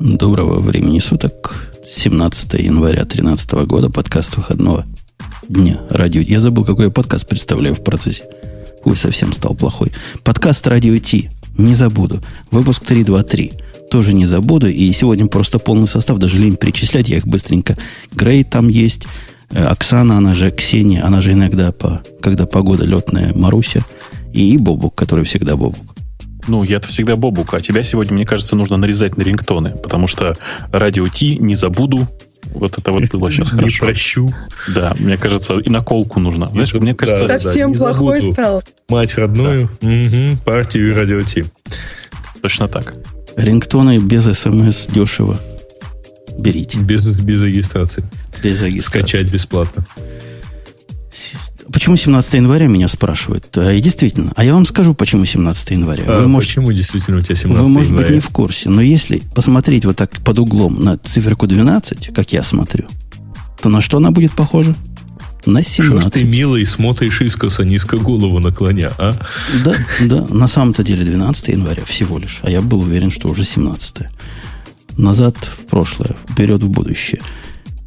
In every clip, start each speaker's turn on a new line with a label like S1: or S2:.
S1: Доброго времени суток. 17 января 2013 года. Подкаст выходного дня. Радио. Я забыл, какой я подкаст представляю в процессе. Ой, совсем стал плохой. Подкаст Радио Ти. Не забуду. Выпуск 323. Тоже не забуду. И сегодня просто полный состав. Даже лень перечислять. Я их быстренько. Грей там есть. Э, Оксана, она же Ксения. Она же иногда, по, когда погода летная, Маруся. И Бобук, который всегда Бобук.
S2: Ну, я-то всегда Бобук, а тебя сегодня, мне кажется, нужно нарезать на рингтоны, потому что радио Ти не забуду. Вот это вот было сейчас
S3: Не
S2: хорошо.
S3: прощу.
S2: Да, мне кажется, и наколку нужно. Знаешь, мне кажется,
S3: да,
S4: Совсем плохой стал.
S3: Мать родную, мгм, партию и радио Ти.
S2: точно так.
S1: Рингтоны без смс дешево. Берите.
S3: Без, без регистрации.
S1: Без регистрации.
S3: Скачать бесплатно.
S1: Почему 17 января меня спрашивают? А, и действительно, а я вам скажу, почему 17 января.
S3: А
S1: Вы, может,
S3: почему действительно у тебя 17
S1: вы, может быть,
S3: января?
S1: не в курсе, но если посмотреть вот так под углом на циферку 12, как я смотрю, то на что она будет похожа? На
S3: Что ж
S1: 17.
S3: ты, милый, смотришь искоса, низко голову наклоня, а?
S1: Да, да, на самом-то деле 12 января всего лишь. А я был уверен, что уже 17. Назад в прошлое, вперед в будущее.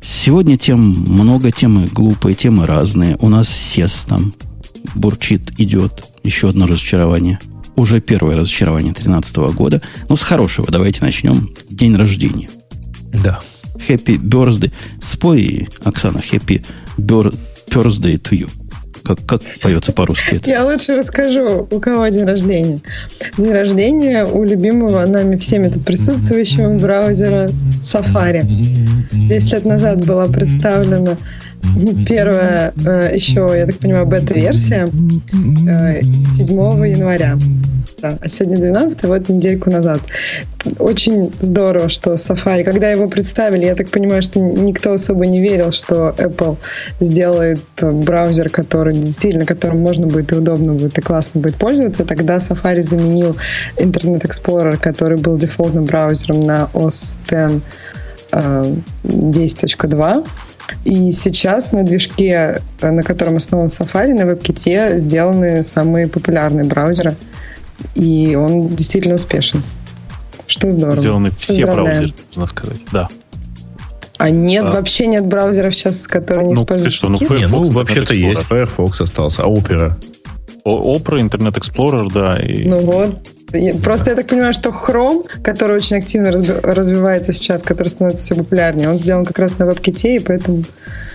S1: Сегодня тем много, темы глупые, темы разные. У нас СЕС там бурчит, идет. Еще одно разочарование. Уже первое разочарование 2013 года. Ну, с хорошего давайте начнем. День рождения.
S3: Да.
S1: Happy birthday. Спой, Оксана, happy bir- birthday to you. Как, как поется по-русски это?
S4: Я лучше расскажу, у кого день рождения. День рождения у любимого нами всеми тут присутствующего браузера Safari. 10 лет назад была представлена первая, э, еще, я так понимаю, бета-версия э, 7 января. Да, а сегодня 12 вот недельку назад. Очень здорово, что Safari, когда его представили, я так понимаю, что никто особо не верил, что Apple сделает э, браузер, который действительно, которым можно будет и удобно будет, и классно будет пользоваться. Тогда Safari заменил Internet Explorer, который был дефолтным браузером на OS X э, 10.2. И сейчас на движке, э, на котором основан Safari, на WebKit сделаны самые популярные браузеры. И он действительно успешен. Что здорово.
S2: Сделаны все браузеры, можно сказать. Да.
S4: А нет,
S2: А.
S4: вообще нет браузеров сейчас, которые не
S2: Ну,
S4: используют
S2: ты что, ну?
S3: Не, ну,
S2: Firefox,
S3: вообще-то есть. Firefox остался, а Opera?
S2: Opera, Internet Explorer, да. И...
S4: Ну вот. Просто я так понимаю, что Chrome, который очень активно разви- развивается сейчас, который становится все популярнее, он сделан как раз на WebKit, и поэтому...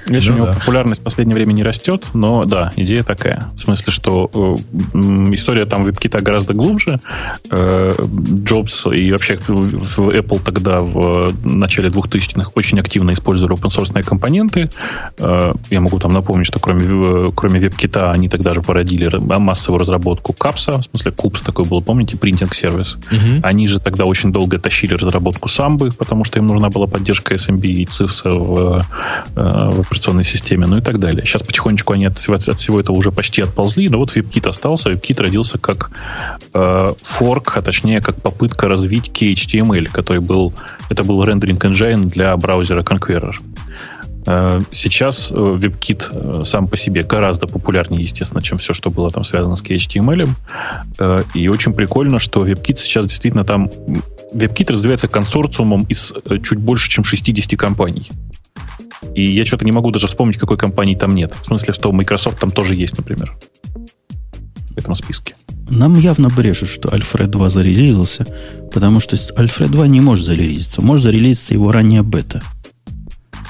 S2: Видишь,
S3: Ну
S2: у него
S3: да.
S2: популярность в последнее время не растет, но да, идея такая. В смысле, что э, история там WebKit гораздо глубже. Э, Джобс и вообще в, в Apple тогда в начале 2000-х очень активно использовали open-source компоненты. Э, я могу там напомнить, что кроме, кроме WebKit они тогда же породили массовую разработку Капса, в смысле Купс такой был, помните, принтинг-сервис. Они же тогда очень долго тащили разработку самбы, потому что им нужна была поддержка SMB и CIFS в, э, в операционной системе, ну и так далее. Сейчас потихонечку они от всего, от всего этого уже почти отползли, но вот WebKit остался. WebKit родился как э, форк, а точнее как попытка развить KHTML, который был, это был рендеринг engine для браузера Conqueror. Э, Сейчас э, WebKit э, сам по себе гораздо популярнее, естественно, чем все, что было там связано с HTML. И очень прикольно, что WebKit сейчас действительно там... WebKit развивается консорциумом из чуть больше, чем 60 компаний. И я что-то не могу даже вспомнить, какой компании там нет. В смысле, что Microsoft там тоже есть, например. В этом списке.
S1: Нам явно брешут, что Альфред 2 зарелизился, потому что Альфред 2 не может зарелизиться. Может зарелизиться его ранняя бета.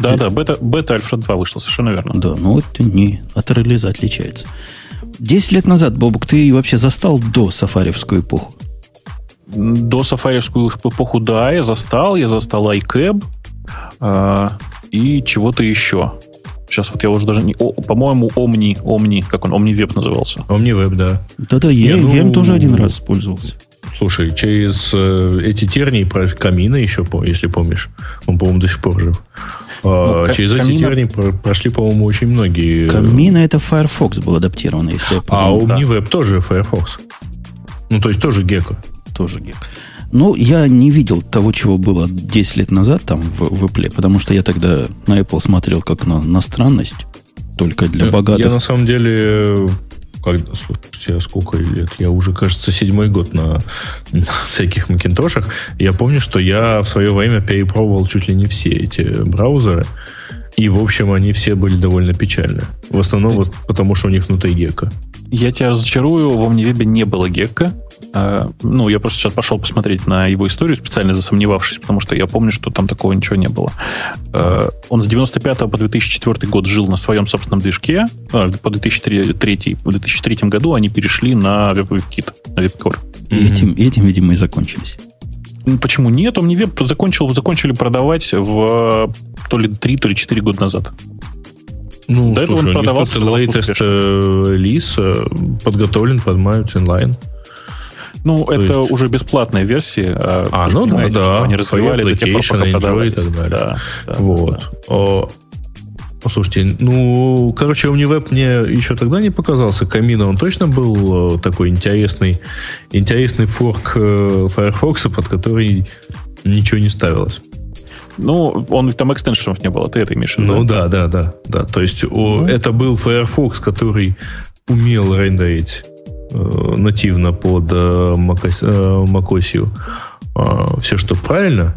S2: Да-да, бета, бета Альфред 2 вышла, совершенно верно.
S1: Да, ну это не от релиза отличается. Десять лет назад, Бобук, ты вообще застал до сафаревскую эпоху?
S2: До сафаревскую эпоху, да, я застал. Я застал iCab э, и чего-то еще. Сейчас вот я уже даже не... о, по-моему, Omni, Omni, как он, OmniWeb назывался.
S3: OmniWeb, да.
S1: Да-да, я,
S3: Не, ну-
S1: я им тоже один раз пользовался.
S3: Слушай, через э, эти тернии про камина еще, по- если помнишь, он, по-моему, до сих пор жив. А,
S2: Ну,
S3: через эти
S2: Камина-
S3: тернии про- прошли, по-моему, очень многие.
S1: Камина это Firefox был адаптирован, если я
S3: А
S1: помню.
S2: да.
S3: OmniWeb тоже Firefox. Ну, то есть тоже Gecko.
S1: Тоже гек. Ну, я не видел того, чего было 10 лет назад там в, в Apple, потому что я тогда на Apple смотрел как на, на странность, только для
S3: Я-
S1: богатых.
S3: Я на самом деле, когда, слушайте, а сколько лет? Я уже, кажется, седьмой год на, на всяких макинтошах. Я помню, что я в свое время перепробовал чуть ли не все эти браузеры. И, в общем, они все были довольно печальны. В основном потому, что у них внутри гека.
S2: Я тебя разочарую, в OmniWeb не было гекка. А, ну, я просто сейчас пошел посмотреть на его историю, специально засомневавшись, потому что я помню, что там такого ничего не было. А, он с 95 по 2004 год жил на своем собственном движке. А, по 2003, в 2003 году они перешли на WebKit, на WebCore.
S1: И этим, этим, видимо, и закончились.
S2: Почему нет? OmniWeb закончил, закончили продавать в то ли 3, то ли 4 года назад.
S3: Ну, До слушай, этого он продавался. Latest э, релиз подготовлен под Miles Inline.
S2: Ну, То это есть... уже бесплатная версия.
S3: А, а ну да, да.
S2: Они развивали до тех пор, пока
S3: продавались. И так далее. Да, да, вот. Да. О, Слушайте, ну, короче, OmniWeb мне еще тогда не показался. Камина, он точно был такой интересный, интересный форк э, Firefox, под который ничего не ставилось.
S2: Ну, он там экстеншенов не было, ты это имеешь в
S3: виду? Ну да, да, да. да. То есть ну. о, это был Firefox, который умел рендерить э, нативно под э, macOS, э, macOS э, все, что правильно.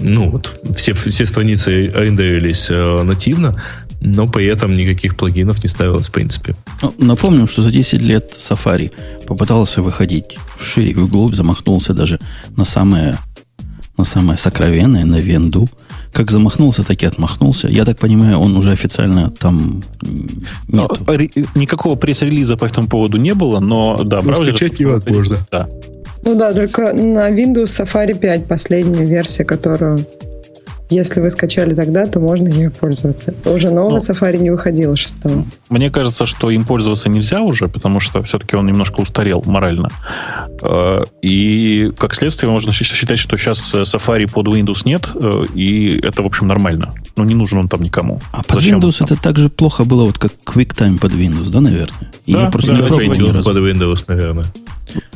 S3: Ну, вот все, все страницы рендерились э, нативно, но при этом никаких плагинов не ставилось в принципе.
S1: Ну, напомним, что за 10 лет Safari попытался выходить в шире и вглубь, замахнулся даже на самое на самое сокровенное, на венду. Как замахнулся, так и отмахнулся. Я так понимаю, он уже официально там нет.
S2: Никакого пресс-релиза по этому поводу не было, но да,
S3: но браузер... скачать невозможно.
S2: Да.
S4: Ну да, только на Windows Safari 5 последняя версия, которую если вы скачали тогда, то можно ею пользоваться. Уже нового ну, Safari не выходило шестого.
S2: Мне кажется, что им пользоваться нельзя уже, потому что все-таки он немножко устарел морально. Э, и как следствие можно считать, что сейчас Safari под Windows нет, э, и это, в общем, нормально. Но не нужен он там никому.
S1: А под Зачем Windows это так же плохо было, вот как QuickTime под Windows, да, наверное?
S3: И да, я просто да, не пробовал под Windows, наверное.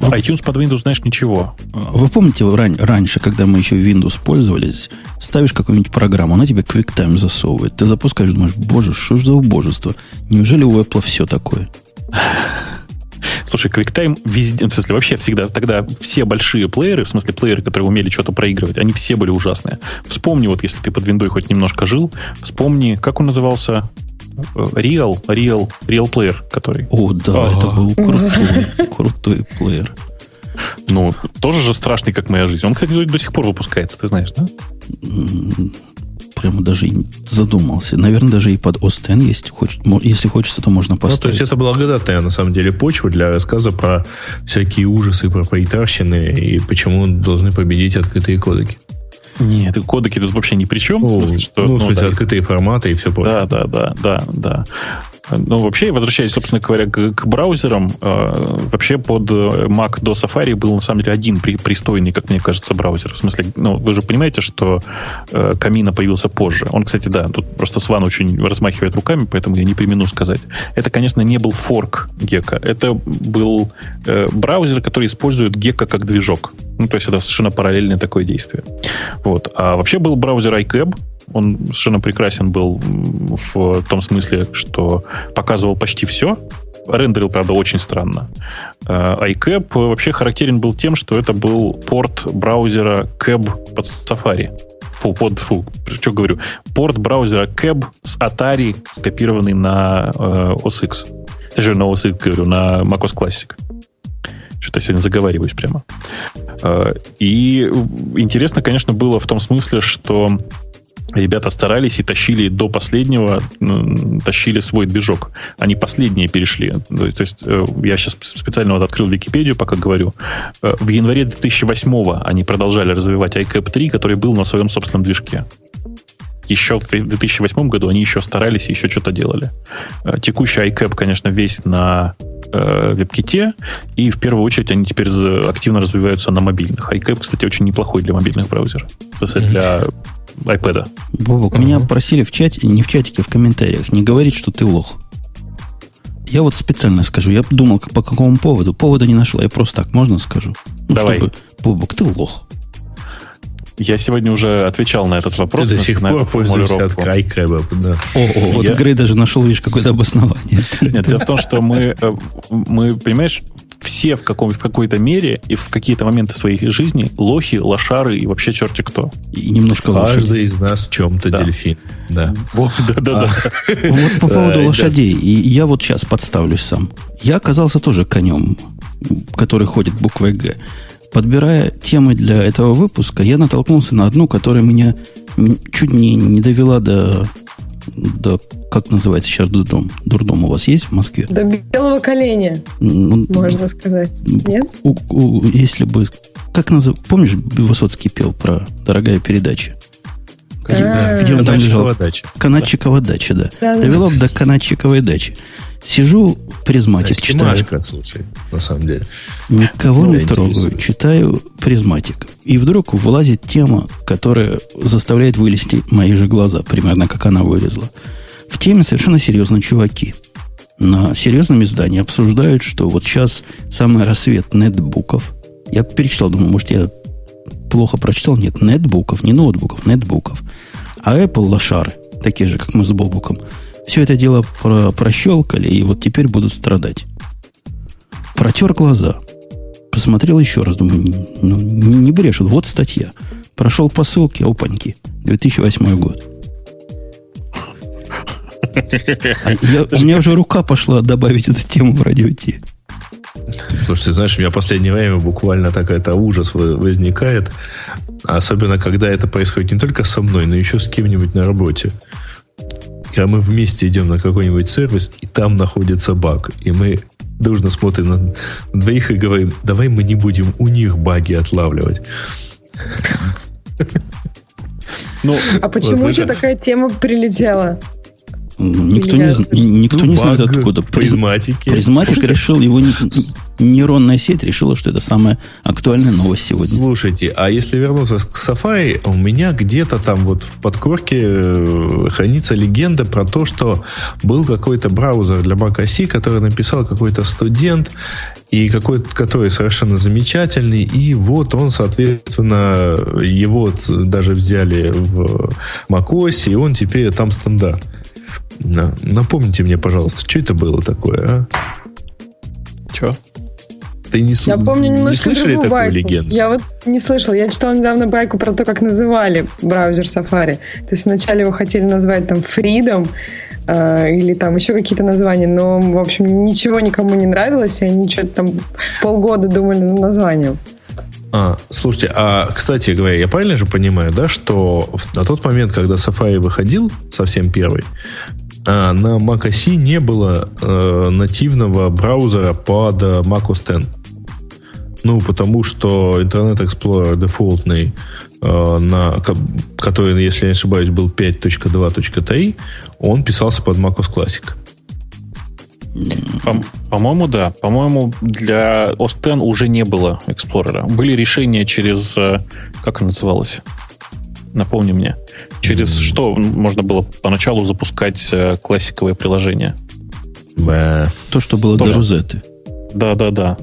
S2: iTunes под Windows, знаешь, ничего.
S1: Вы помните ран- раньше, когда мы еще Windows пользовались, ставишь какую-нибудь программу, она тебе QuickTime засовывает. Ты запускаешь, думаешь, боже, что ж за убожество? Неужели у Apple все такое?
S2: Слушай, QuickTime везде, в смысле, вообще всегда, тогда все большие плееры, в смысле плееры, которые умели что-то проигрывать, они все были ужасные. Вспомни, вот если ты под виндой хоть немножко жил, вспомни, как он назывался? Real, Real, Real Player, который.
S1: О, да, А-а-а. это был крутой, крутой плеер.
S2: Ну, тоже же страшный, как моя жизнь. Он, кстати, до сих пор выпускается, ты знаешь, да?
S1: Прямо даже и задумался. Наверное, даже и под OS X есть. Если хочется, то можно поставить. Ну,
S3: то есть это благодатная, на самом деле, почва для рассказа про всякие ужасы, про проитарщины и почему должны победить открытые кодеки.
S2: Нет, кодеки тут вообще ни при чем.
S3: Ну, в смысле, что, ну, в смысле, да, открытые форматы и все
S2: прочее. Да, да, да, да, да. Ну, вообще, возвращаясь, собственно говоря, к, к браузерам, э, вообще под Mac до Safari был, на самом деле, один при, пристойный, как мне кажется, браузер. В смысле, ну, вы же понимаете, что э, Камина появился позже. Он, кстати, да, тут просто Сван очень размахивает руками, поэтому я не примену сказать. Это, конечно, не был форк Гека. Это был э, браузер, который использует Гека как движок. Ну, то есть это совершенно параллельное такое действие. Вот. А вообще был браузер iCab, он совершенно прекрасен был в том смысле, что показывал почти все. Рендерил, правда, очень странно. Э, iCab вообще характерен был тем, что это был порт браузера Cab под Safari. Фу, под, фу, что говорю? Порт браузера Cab с Atari, скопированный на э, OS на OS X, говорю, на macOS Classic. Что-то сегодня заговариваюсь прямо. Э, и интересно, конечно, было в том смысле, что ребята старались и тащили до последнего, тащили свой движок. Они последние перешли. То есть э, я сейчас специально вот открыл Википедию, пока говорю. Э, в январе 2008 они продолжали развивать iCap 3, который был на своем собственном движке. Еще в 2008 году они еще старались и еще что-то делали. Э, текущий iCap, конечно, весь на WebKit, и в первую очередь они теперь активно развиваются на мобильных. iCap, кстати, очень неплохой для мобильных браузеров. Для iPad.
S1: Бобок, uh-huh. меня просили в чате, не в чатике, в комментариях, не говорить, что ты лох. Я вот специально скажу. Я думал, по какому поводу. Повода не нашел. Я просто так можно скажу.
S2: Ну, Давай. Чтобы,
S1: Бобок, ты лох.
S2: Я сегодня уже отвечал на этот вопрос.
S3: Ты до сих пор пользуешься от крайкрэба. Да.
S1: О, о, вот
S2: Я-
S1: Грей даже нашел, видишь, какое-то обоснование.
S2: Нет, дело в том, что мы, э, мы, понимаешь, все в, каком, в какой-то мере и в какие-то моменты своей жизни лохи, лошары и вообще черти кто.
S1: И немножко лошадей.
S3: Каждый из нас в чем-то
S2: Да.
S3: дельфин. Да.
S2: Вот, да-да-да.
S1: Вот по поводу
S3: да.
S1: лошадей. И я вот сейчас подставлюсь сам. Я оказался тоже конем, который ходит буквой «Г». Подбирая темы для этого выпуска, я натолкнулся на одну, которая меня чуть не, не довела до, до... Как называется сейчас дурдом? Дурдом у вас есть в Москве?
S4: До белого коленя,
S1: Ну,
S4: можно сказать. Нет?
S1: у- у- если бы... Как назов... Помнишь, Высоцкий пел про «Дорогая передача»? Где,
S4: А.
S1: где он там лежал?
S3: Канадчикова дача.
S1: Канадчикова дача, да. Довело до канадчиковой дачи. Сижу, призматик читаю.
S3: Симашка, слушай, на самом деле.
S1: Никого
S3: Ну,
S1: не трогаю.
S3: интересует.
S1: Читаю призматик. И вдруг вылазит тема, которая заставляет вылезти мои же глаза, примерно как она вылезла. В теме совершенно серьезно чуваки. На серьезном издании обсуждают, что вот сейчас самый рассвет нетбуков. Я перечитал, думаю, может, я плохо прочитал. Нет, нетбуков, не ноутбуков, нетбуков. А Apple лошары, такие же, как мы с Бобуком, все это дело про прощелкали, и вот теперь будут страдать. Протер глаза. Посмотрел еще раз, думаю, ну, не, не брешут. Вот статья. Прошел по ссылке, опаньки. 2008 год. А я- у меня уже рука пошла добавить эту тему в радио Ти.
S3: Слушай, ты знаешь, у меня в последнее время буквально так это ужас возникает. Особенно, когда это происходит не только со мной, но еще с кем-нибудь на работе. Когда мы вместе идем на какой-нибудь сервис, и там находится баг. И мы дружно смотрим на, двоих и говорим, давай мы не будем у них баги отлавливать.
S2: Ну,
S4: А почему
S3: Вот
S4: тебе
S3: это-
S4: такая тема прилетела?
S1: Никто не, никто
S3: Ну,
S1: не знает откуда.
S3: в
S1: Приз-
S3: призматике.
S1: Призматик решил, его не- нейронная сеть решила, что это самая актуальная новость сегодня.
S3: Слушайте, а если вернуться к Safari, у меня где-то там вот в подкорке э, хранится легенда про то, что был какой-то браузер для Mac OS, который написал какой-то студент, и какой который совершенно замечательный, и вот он, соответственно, его даже взяли в macOS, и он теперь там стандарт. На- Напомните мне, пожалуйста, что это было такое, а?
S2: что?
S3: Ты не,
S4: Я помню
S3: не
S4: немножко
S3: слышали
S4: другую
S3: такую
S4: байку.
S3: легенду?
S4: Я вот не слышала. Я читала недавно байку про то, как называли браузер Safari. То есть вначале его хотели назвать там Freedom э, или там еще какие-то названия, но, в общем, ничего никому не нравилось, и они что-то там полгода думали над названием.
S3: А, слушайте, а, кстати говоря, я правильно же понимаю, да, что в- на тот момент, когда Safari выходил, совсем первый, а, на macOS не было э, нативного браузера под э, macOS X. Ну, потому что Internet Explorer дефолтный, э, на, ко- который, если я не ошибаюсь, был 5.2.3, он писался под macOS Classic.
S2: По- По-моему, да. По-моему, для OS X уже не было Explorer. Были решения через... э, Как оно называлось? Напомни мне. Через что можно было поначалу запускать э, классиковые приложения?
S3: Бэ.
S1: То, что было
S2: Тоже.
S1: до Розеты.
S2: Да-да-да.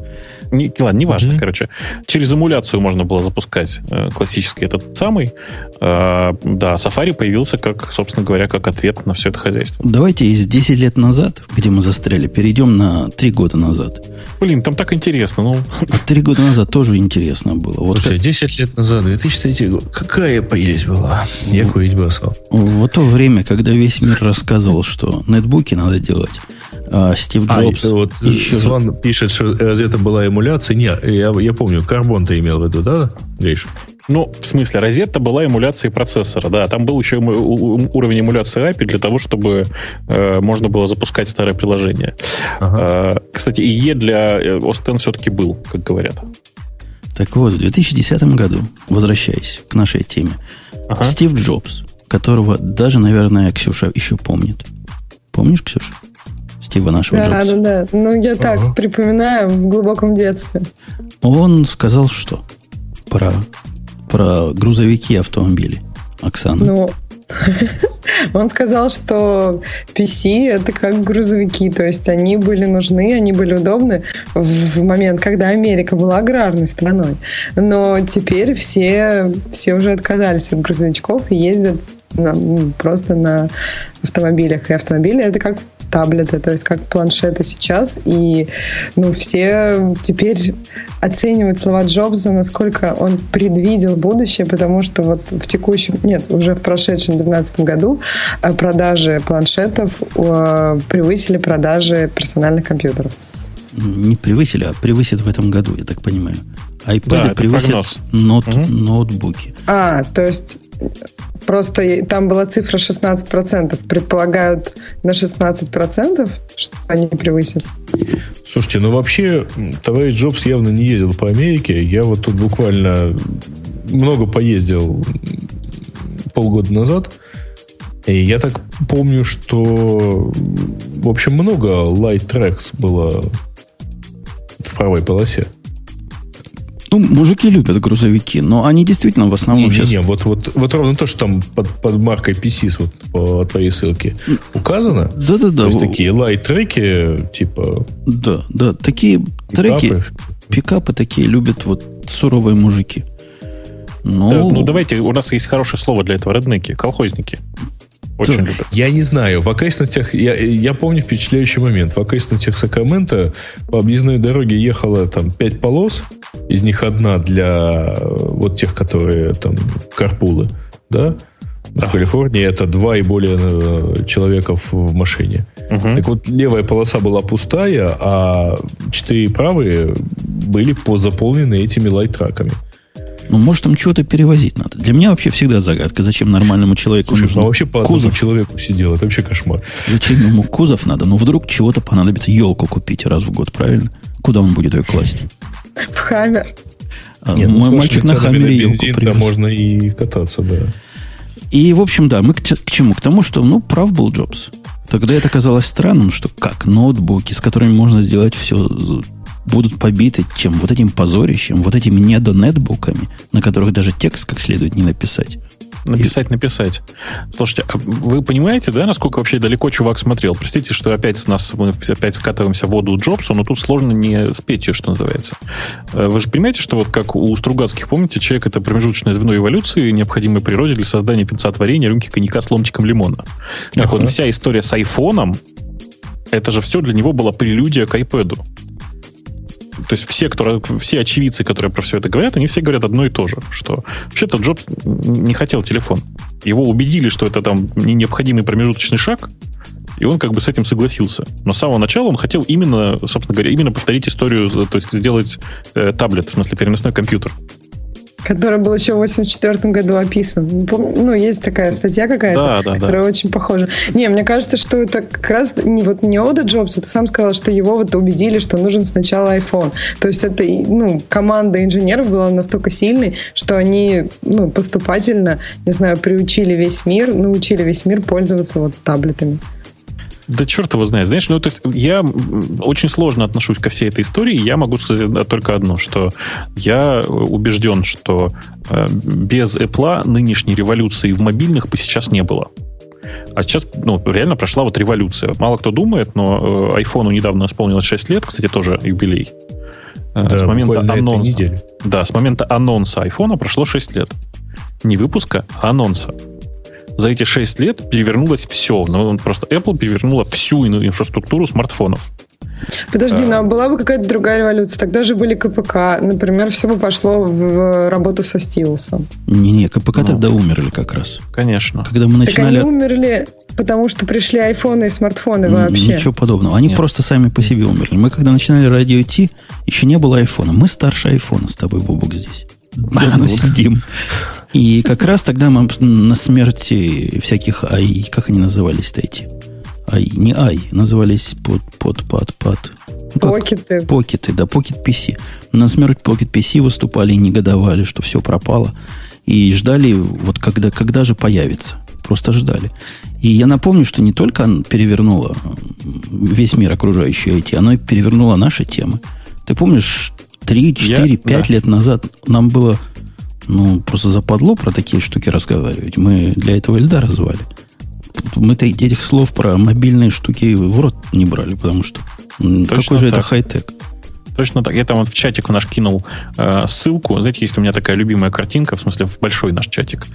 S2: Не, ладно, неважно,
S3: Мгм.
S2: короче. Через эмуляцию можно было запускать э, классический этот самый. Э, да, Safari появился как, собственно говоря, как ответ на все это хозяйство.
S1: Давайте из 10 лет назад, где мы застряли, перейдем на 3 года назад.
S2: Блин, там так интересно. Ну,
S1: Три года назад тоже интересно было. Вот
S3: Слушай,
S1: как-
S3: 10 лет назад, 2003 год, какая поесть была? Я курить бросал.
S1: в то время, когда весь мир рассказывал, что нетбуки надо делать, а Стив
S3: А,
S1: Джобс
S3: и вот
S1: еще
S3: Сван пишет, что разве это была эмуляция. Не, я, я помню, карбон ты имел в виду, да, Гриш?
S2: Ну, в смысле, розетта была эмуляцией процессора, да. Там был еще уровень эмуляции API для того, чтобы э, можно было запускать старое приложение. Э, кстати, IE для э, OS X все-таки был, как говорят.
S1: Так вот, в 2010 году, возвращаясь к нашей теме,
S2: Ага.
S1: Стив Джобс, которого даже, наверное, Ксюша еще помнит. Помнишь, Ксюша? Стива нашего
S4: Да,
S1: Джобса.
S4: да, да. Ну, я так
S3: Ага.
S4: припоминаю в глубоком детстве.
S1: Он сказал что? Про, про грузовики и автомобили. Оксана.
S4: Ну, Он сказал, что PC это как грузовики, то есть они были нужны, они были удобны в момент, когда Америка была аграрной страной. Но теперь все, все уже отказались от грузовичков и ездят на, просто на автомобилях. И автомобили это как таблеты, то есть как планшеты сейчас. И ну, все теперь оценивают слова Джобса, насколько он предвидел будущее, потому что вот в текущем, нет, уже в прошедшем 2012 году э, продажи планшетов э, превысили продажи персональных компьютеров.
S1: Не превысили, а превысит в этом году, я так понимаю. iPad да, превысят ноут, угу. ноутбуки.
S4: А, то есть Просто там была цифра 16%. Предполагают на 16%, что они превысят.
S3: Слушайте, ну вообще, товарищ Джобс явно не ездил по Америке. Я вот тут буквально много поездил полгода назад. И я так помню, что в общем много light tracks было в правой полосе.
S1: Ну, мужики любят грузовики, но они действительно в основном не, сейчас...
S3: Не, не, вот, вот, вот ровно то, что там под, под маркой PC вот по твоей ссылке указано.
S1: Да-да-да.
S3: То есть такие лайт-треки, типа...
S1: Да, да, такие пикапы. треки, пикапы такие любят вот суровые мужики.
S2: Ну, да, ну, давайте, у нас есть хорошее слово для этого, реднеки, колхозники.
S3: Очень любят. Я не знаю. В окрестностях, я, я помню впечатляющий момент. В окрестностях Сакрамента по объездной дороге ехало там пять полос, из них одна для вот тех, которые там карпулы, да? Да. В Калифорнии это два и более э, человеков в машине. Угу. Так вот, левая полоса была пустая, а четыре правые были заполнены этими лайт-траками.
S1: Ну, может, там чего-то перевозить надо. Для меня вообще всегда загадка, зачем нормальному человеку
S3: Слушай, нужно ну, вообще по кузов человеку сидел. Это вообще кошмар.
S1: Зачем ему кузов надо? Ну, вдруг чего-то понадобится елку купить раз в год, правильно? Куда он будет ее класть?
S4: В хаммер.
S3: А, Нет, ну, мой мальчик на хаммере елку привез. можно и кататься, да.
S1: И, в общем, да, мы к, к чему? К тому, что, ну, прав был Джобс. Тогда это казалось странным, что как ноутбуки, с которыми можно сделать все будут побиты чем? Вот этим позорищем, вот этими недонетбуками, на которых даже текст как следует не написать.
S2: Написать, и... написать. Слушайте, а вы понимаете, да, насколько вообще далеко чувак смотрел? Простите, что опять у нас мы опять скатываемся в воду Джобсу, но тут сложно не спеть ее, что называется. Э, вы же понимаете, что вот как у Стругацких, помните, человек это промежуточное звено эволюции, необходимой природе для создания пинца творения рюмки коньяка с ломтиком лимона. Так ага. вот, вся история с айфоном, это же все для него была прелюдия к iPad. То есть все, кто, все очевидцы, которые про все это говорят, они все говорят одно и то же, что вообще-то Джобс не хотел телефон. Его убедили, что это там необходимый промежуточный шаг, и он как бы с этим согласился. Но с самого начала он хотел именно, собственно говоря, именно повторить историю, то есть сделать э, таблет, в смысле переносной компьютер
S4: который был еще в 84 году описан. Ну, есть такая статья какая-то, да, да, которая да. очень похожа. Не, мне кажется, что это как раз не вот не Ода Джобс, ты сам сказал, что его вот убедили, что нужен сначала iPhone. То есть это, ну, команда инженеров была настолько сильной, что они, ну, поступательно, не знаю, приучили весь мир, научили весь мир пользоваться вот таблетами.
S2: Да черт его знает. Знаешь, ну, то есть я очень сложно отношусь ко всей этой истории. Я могу сказать только одно, что я убежден, что э, без Apple нынешней революции в мобильных бы сейчас не было. А сейчас, ну, реально прошла вот революция. Мало кто думает, но э, iPhone недавно исполнилось 6 лет, кстати, тоже юбилей. Э, да, с момента анонса. Да, с момента анонса iPhone прошло 6 лет. Не выпуска, а анонса за эти 6 лет перевернулось все. Ну, просто Apple перевернула всю инфраструктуру смартфонов.
S4: Подожди, ну а была бы какая-то другая революция? Тогда же были КПК. Например, все бы пошло в работу со стилусом.
S1: Не-не, КПК ну, тогда умерли как раз.
S2: Конечно.
S1: Когда мы начинали...
S4: Так они умерли, потому что пришли айфоны и смартфоны вообще.
S1: Ничего подобного. Они Нет. просто сами по себе умерли. Мы когда начинали радио Ти, еще не было айфона. Мы старше айфона с тобой, Бубук, здесь. Давно сидим. И как раз тогда мы на смерти всяких ай, как они назывались-то эти? Ай, не ай, назывались под, под, под, под.
S4: Ну, покеты.
S1: Покеты, да, покет PC. На смерть покет PC выступали и негодовали, что все пропало. И ждали, вот когда, когда же появится. Просто ждали. И я напомню, что не только она перевернула весь мир окружающий IT, оно и перевернуло наши темы. Ты помнишь, 3, 4, я, 5 да. лет назад нам было ну, просто западло про такие штуки разговаривать. Мы для этого Эльдара звали. мы этих слов про мобильные штуки в рот не брали, потому что Точно какой же так. это хай-тек.
S2: Точно так. Я там вот в чатик в наш кинул э, ссылку. Знаете, есть у меня такая любимая картинка, в смысле, в большой наш чатик.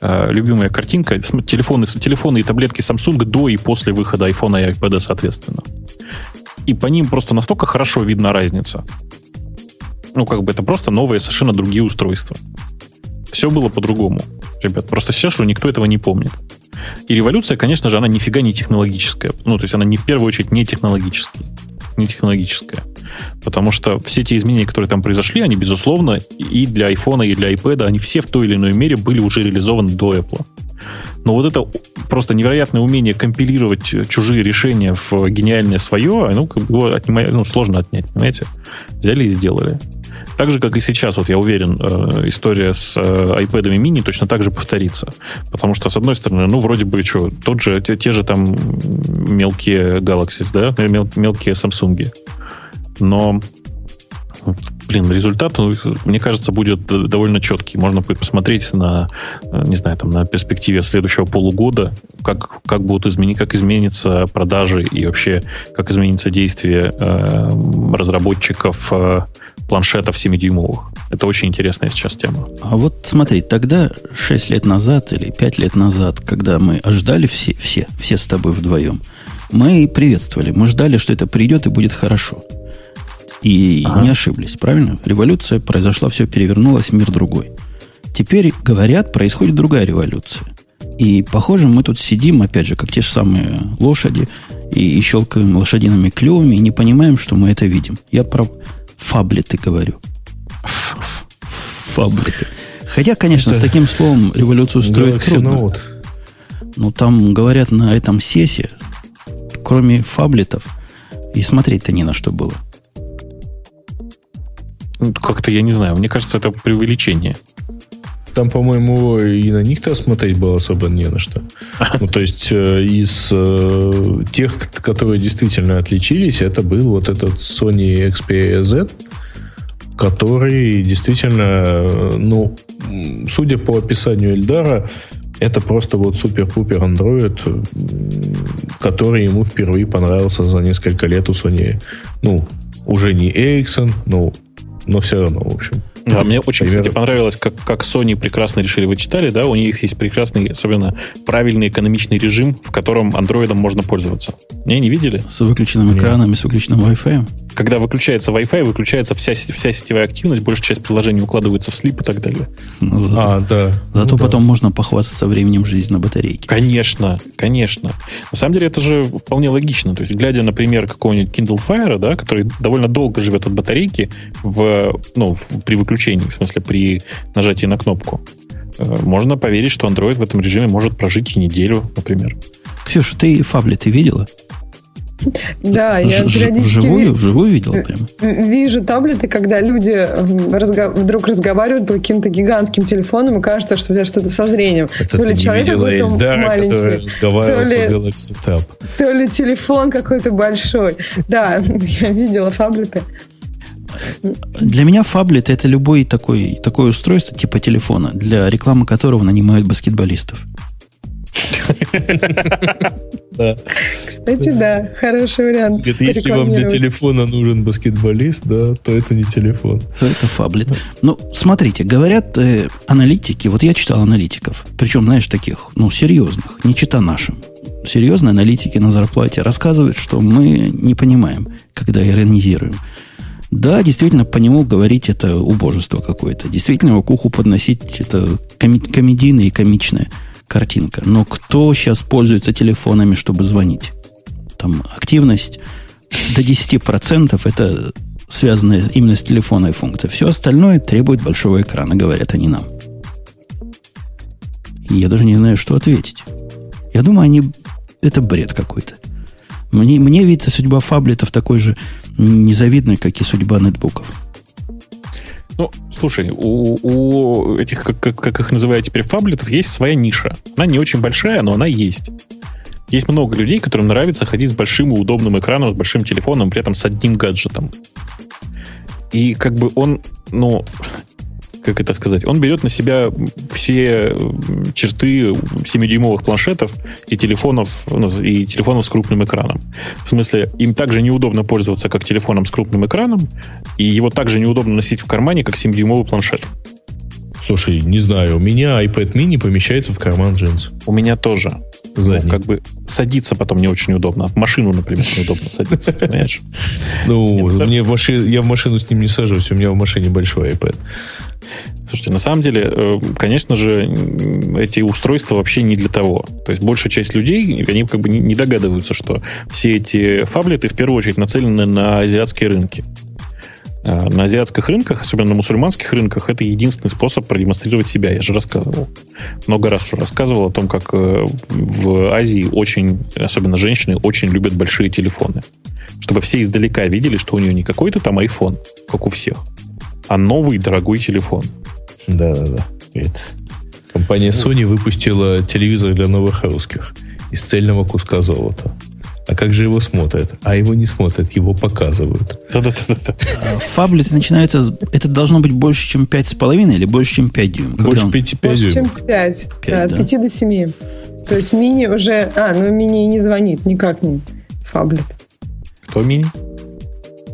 S2: Э, любимая картинка. Телефоны, телефоны и таблетки Samsung до и после выхода iPhone и iPad, соответственно. И по ним просто настолько хорошо видна разница. Ну, как бы это просто новые, совершенно другие устройства. Все было по-другому. Ребят, просто сейчас что никто этого не помнит. И революция, конечно же, она нифига не технологическая. Ну, то есть она не в первую очередь не технологическая. Не технологическая. Потому что все те изменения, которые там произошли, они, безусловно, и для iPhone, и для iPad, они все в той или иной мере были уже реализованы до Apple. Но вот это просто невероятное умение компилировать чужие решения в гениальное свое, ну, его отнимать, ну, сложно отнять, понимаете? Взяли и сделали. Так же, как и сейчас, вот я уверен, э, история с э, iPad mini точно так же повторится. Потому что, с одной стороны, ну, вроде бы, что, тот же, те, те же там мелкие Galaxies, да, мел, мелкие Samsung. Но блин, результат, ну, мне кажется, будет довольно четкий. Можно посмотреть на, э, не знаю, там, на перспективе следующего полугода, как, как будут изменить, как изменятся продажи и вообще как изменится действие э, разработчиков э, планшетов 7-дюймовых. Это очень интересная сейчас тема.
S1: А вот смотри, тогда 6 лет назад или 5 лет назад, когда мы ожидали все, все, все с тобой вдвоем, мы приветствовали, мы ждали, что это придет и будет хорошо. И ага. не ошиблись, правильно? Революция произошла, все перевернулось, мир другой. Теперь, говорят, происходит другая революция. И, похоже, мы тут сидим, опять же, как те же самые лошади, и, и щелкаем лошадиными клювами, и не понимаем, что мы это видим. Я про фаблеты говорю. Фаблеты. Хотя, конечно, это с таким словом революцию строить трудно. Note. Ну, там, говорят, на этом сесе, кроме фаблетов, и смотреть-то не на что было.
S2: Ну, как-то я не знаю. Мне кажется, это преувеличение.
S3: Там, по-моему, и на них-то смотреть было особо не на что. Ну, то есть э, из э, тех, которые действительно отличились, это был вот этот Sony Xperia Z, который действительно, э, ну, судя по описанию Эльдара, это просто вот супер-пупер андроид, который ему впервые понравился за несколько лет у Sony. Ну, уже не Ericsson, ну, но все равно, в общем.
S2: Да, мне очень, Пример... кстати, понравилось, как, как Sony прекрасно решили, вы читали, да, у них есть прекрасный, особенно правильный экономичный режим, в котором андроидом можно пользоваться. Не, не видели?
S1: С выключенным Нет. экраном и с выключенным Wi-Fi?
S2: Когда выключается Wi-Fi, выключается вся, вся сетевая активность, большая часть приложений укладывается в слип и так далее.
S1: Ну, зато, а, да. Зато ну, потом да. можно похвастаться временем жизни на батарейке.
S2: Конечно, конечно. На самом деле это же вполне логично. То есть, глядя, например, какого-нибудь Kindle Fire, да, который довольно долго живет от батарейки в, ну, при выключении, в смысле при нажатии на кнопку, э, можно поверить, что Android в этом режиме может прожить и неделю, например.
S1: Ксюша, ты фабли ты видела?
S4: Да, я периодически...
S1: Вживую, вживую видела прямо?
S4: Вижу таблеты, когда люди разго... вдруг разговаривают по каким-то гигантским телефонам, и кажется, что у тебя что-то со зрением.
S3: Это то ли человек какой-то маленький, то ли,
S4: то ли телефон какой-то большой. Да, я видела фаблеты.
S1: Для меня фаблет это любой такой, такое устройство типа телефона, для рекламы которого нанимают баскетболистов.
S4: Кстати, да, хороший вариант.
S3: если вам для телефона нужен баскетболист, да, то это не телефон.
S1: Это фаблет. Ну, смотрите, говорят э, аналитики, вот я читал аналитиков, причем, знаешь, таких, ну, серьезных, не чита нашим. Серьезные аналитики на зарплате рассказывают, что мы не понимаем, когда иронизируем. Да, действительно, по нему говорить это убожество какое-то. Действительно, его к уху подносить это комедийное и комичное картинка. Но кто сейчас пользуется телефонами, чтобы звонить? Там активность до 10% это связанная именно с телефонной функцией. Все остальное требует большого экрана, говорят они нам. Я даже не знаю, что ответить. Я думаю, они... Это бред какой-то. Мне, мне видится судьба фаблетов такой же незавидной, как и судьба нетбуков.
S2: Ну, слушай, у, у этих, как, как, как их называют теперь, фаблетов, есть своя ниша. Она не очень большая, но она есть. Есть много людей, которым нравится ходить с большим и удобным экраном, с большим телефоном, при этом с одним гаджетом. И как бы он, ну, как это сказать, он берет на себя все черты 7-дюймовых планшетов и телефонов, ну, и телефонов с крупным экраном. В смысле, им также неудобно пользоваться, как телефоном с крупным экраном, и его также неудобно носить в кармане, как 7-дюймовый планшет.
S3: Слушай, не знаю, у меня iPad mini помещается в карман джинс.
S2: У меня тоже.
S3: Задний.
S2: Ну, как бы садиться потом не очень удобно. В машину, например, неудобно садиться, понимаешь?
S3: Ну, мне в маши- я в машину с ним не сажусь, у меня в машине большой iPad.
S2: Слушайте, на самом деле, э, конечно же, эти устройства вообще не для того. То есть большая часть людей, они как бы не догадываются, что все эти фаблеты в первую очередь нацелены на азиатские рынки. А На азиатских рынках, особенно на мусульманских рынках, это единственный способ продемонстрировать себя. Я же рассказывал. Много раз уже рассказывал о том, как э, в Азии очень, особенно женщины, очень любят большие телефоны. Чтобы все издалека видели, что у нее не какой-то там iPhone, как у всех, а новый дорогой телефон.
S3: Да-да-да. Компания Sony выпустила телевизор для новых русских из цельного куска золота. А как же его смотрят? А его не смотрят, его показывают.
S1: А Фаблеты начинаются... Это должно быть больше, чем 5,5 или больше, чем 5 дюймов? Когда
S3: Больше
S1: он-
S3: 5,
S4: Больше, чем
S3: дюймов.
S4: 5.
S1: Пять,
S4: да,
S1: да.
S4: От 5 до 7. То есть мини уже... А, ну мини не звонит, никак не фаблет.
S2: Кто мини?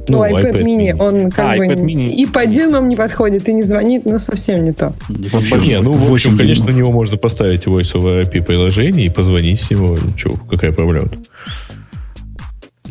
S4: Ну, iPad, mini, он как
S2: А,
S4: бы
S2: iPad mini.
S4: и по дюймам не подходит, и не звонит, но совсем не то.
S1: Вообще,
S3: Не, ну, в общем,
S1: 8
S3: конечно, на него можно поставить Voice over IP приложение и позвонить с него. Чего, какая проблема?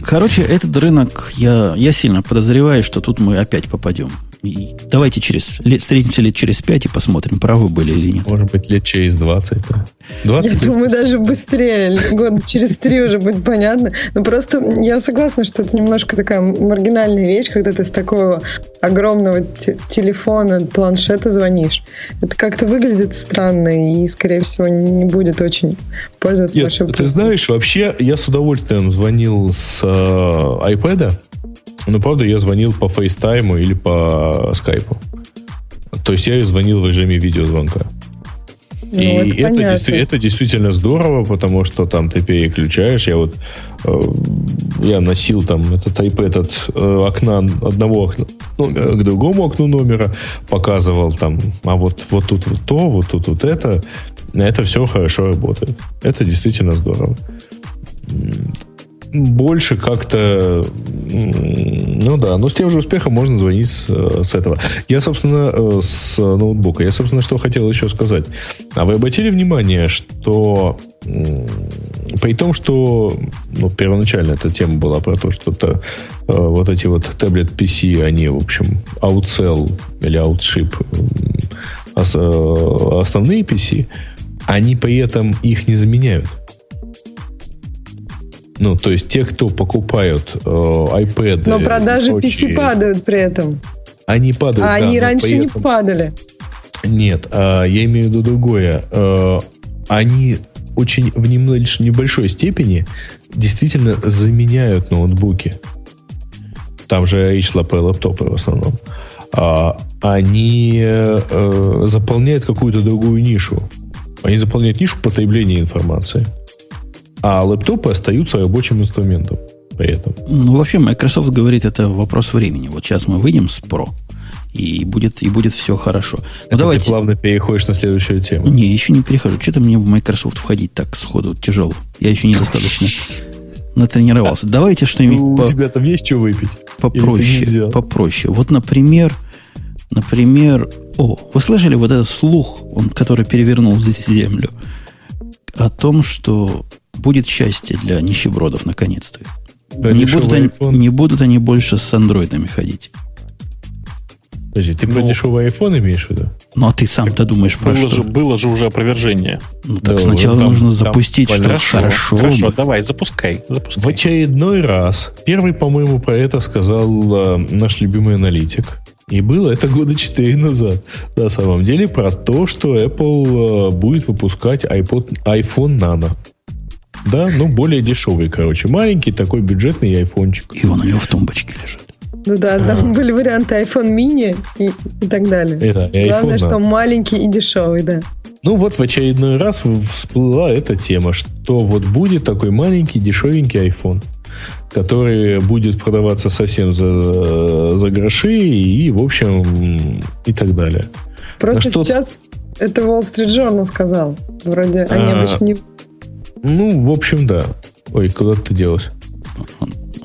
S1: Короче, этот рынок, я, я сильно подозреваю, что тут мы опять попадем. И давайте через, лет, встретимся лет через 5 и посмотрим, правы были или нет.
S3: Может быть, лет через 20, да? 20
S4: Я
S3: лет
S4: думаю, даже быстрее, год через три уже будет понятно. Но просто я согласна, что это немножко такая маргинальная вещь, когда ты с такого огромного те- телефона, планшета звонишь. Это как-то выглядит странно и, скорее всего, не будет очень пользоваться
S3: Нет,
S4: большим
S3: ты знаешь, вообще я с удовольствием звонил с э, iPad, но правда я звонил по FaceTime или по скайпу. То есть я звонил в режиме видеозвонка.
S4: Ну,
S3: И
S4: это
S3: это,
S4: понятно.
S3: действи- это действительно здорово, потому что там ты переключаешь. Я вот э, я носил там этот iPad от э, окна одного окна номера к другому окну номера, показывал там, а вот, вот тут вот то, вот тут вот это. Это все хорошо работает. Это действительно здорово. Больше как-то, ну да, но с тем же успехом можно звонить с, э, с этого. Я, собственно, э, с ноутбука. Я, собственно, что хотел еще сказать. А вы обратили внимание, что при том, что ну, первоначально эта тема была про то, что это, э, вот эти вот таблет PC, они, в общем, outsell или outship э, основные PC, они при этом их не заменяют. Ну, то есть те, кто покупают э, iPad,
S4: Но продажи PC падают при этом.
S3: они падают.
S4: А
S3: да,
S4: они раньше
S3: при
S4: не падали.
S3: Нет, а, я имею в виду другое. Э, они очень в лишь небольшой степени действительно заменяют ноутбуки. Там же речь шла про лаптопы в основном. А, они э, заполняют какую-то другую нишу. Они заполняют нишу потребления информации. А лэптопы остаются рабочим инструментом при этом.
S1: Ну, вообще, Microsoft говорит, это вопрос времени. Вот сейчас мы выйдем с Pro, и будет, и будет все хорошо. Ну,
S3: Это
S1: давайте...
S3: ты плавно переходишь на следующую тему.
S1: Не, еще не перехожу. Что-то мне в Microsoft входить так сходу тяжело. Я еще недостаточно натренировался. Давайте что-нибудь
S3: Ну,
S1: по-
S3: у тебя там есть что выпить?
S1: Попроще. Попроще. Вот, например, например, о, вы слышали вот этот слух, он, который перевернул здесь землю, о том, что будет счастье для нищебродов наконец-то.
S3: Да,
S1: не, будут они,
S3: iPhone.
S1: не будут они больше с андроидами ходить.
S3: Подожди, ты про
S2: Ну.
S3: дешевый iPhone имеешь в виду?
S1: Ну, а ты сам-то думаешь про
S2: Было
S1: что?
S2: же, было же уже опровержение.
S1: Ну, так
S3: Да,
S1: сначала
S3: там-
S1: нужно
S3: там
S1: запустить, что
S3: понятно.
S1: хорошо.
S2: Хорошо,
S1: бы.
S2: давай, запускай.
S3: В
S2: запускай.
S3: очередной раз, первый, по-моему, про это сказал э, наш любимый аналитик. И было это года 4 назад. На самом деле про то, что Apple э, будет выпускать iPod, iPhone Nano. Да, ну более дешевый, короче. Маленький такой бюджетный айфончик.
S1: И он у него в тумбочке лежит.
S4: Ну да, там были варианты iPhone mini и, и так далее.
S3: Это, и
S4: Главное,
S3: iPhone
S4: что
S3: Nano.
S4: маленький и дешевый, да.
S3: Ну вот в очередной раз всплыла эта тема, что вот будет такой маленький дешевенький iPhone, который будет продаваться совсем за, за гроши и, в общем, и так далее.
S4: Просто что... сейчас это Wall Street Journal сказал. Вроде они а... обычно не...
S3: Ну, в общем, да. Ой, куда ты делась?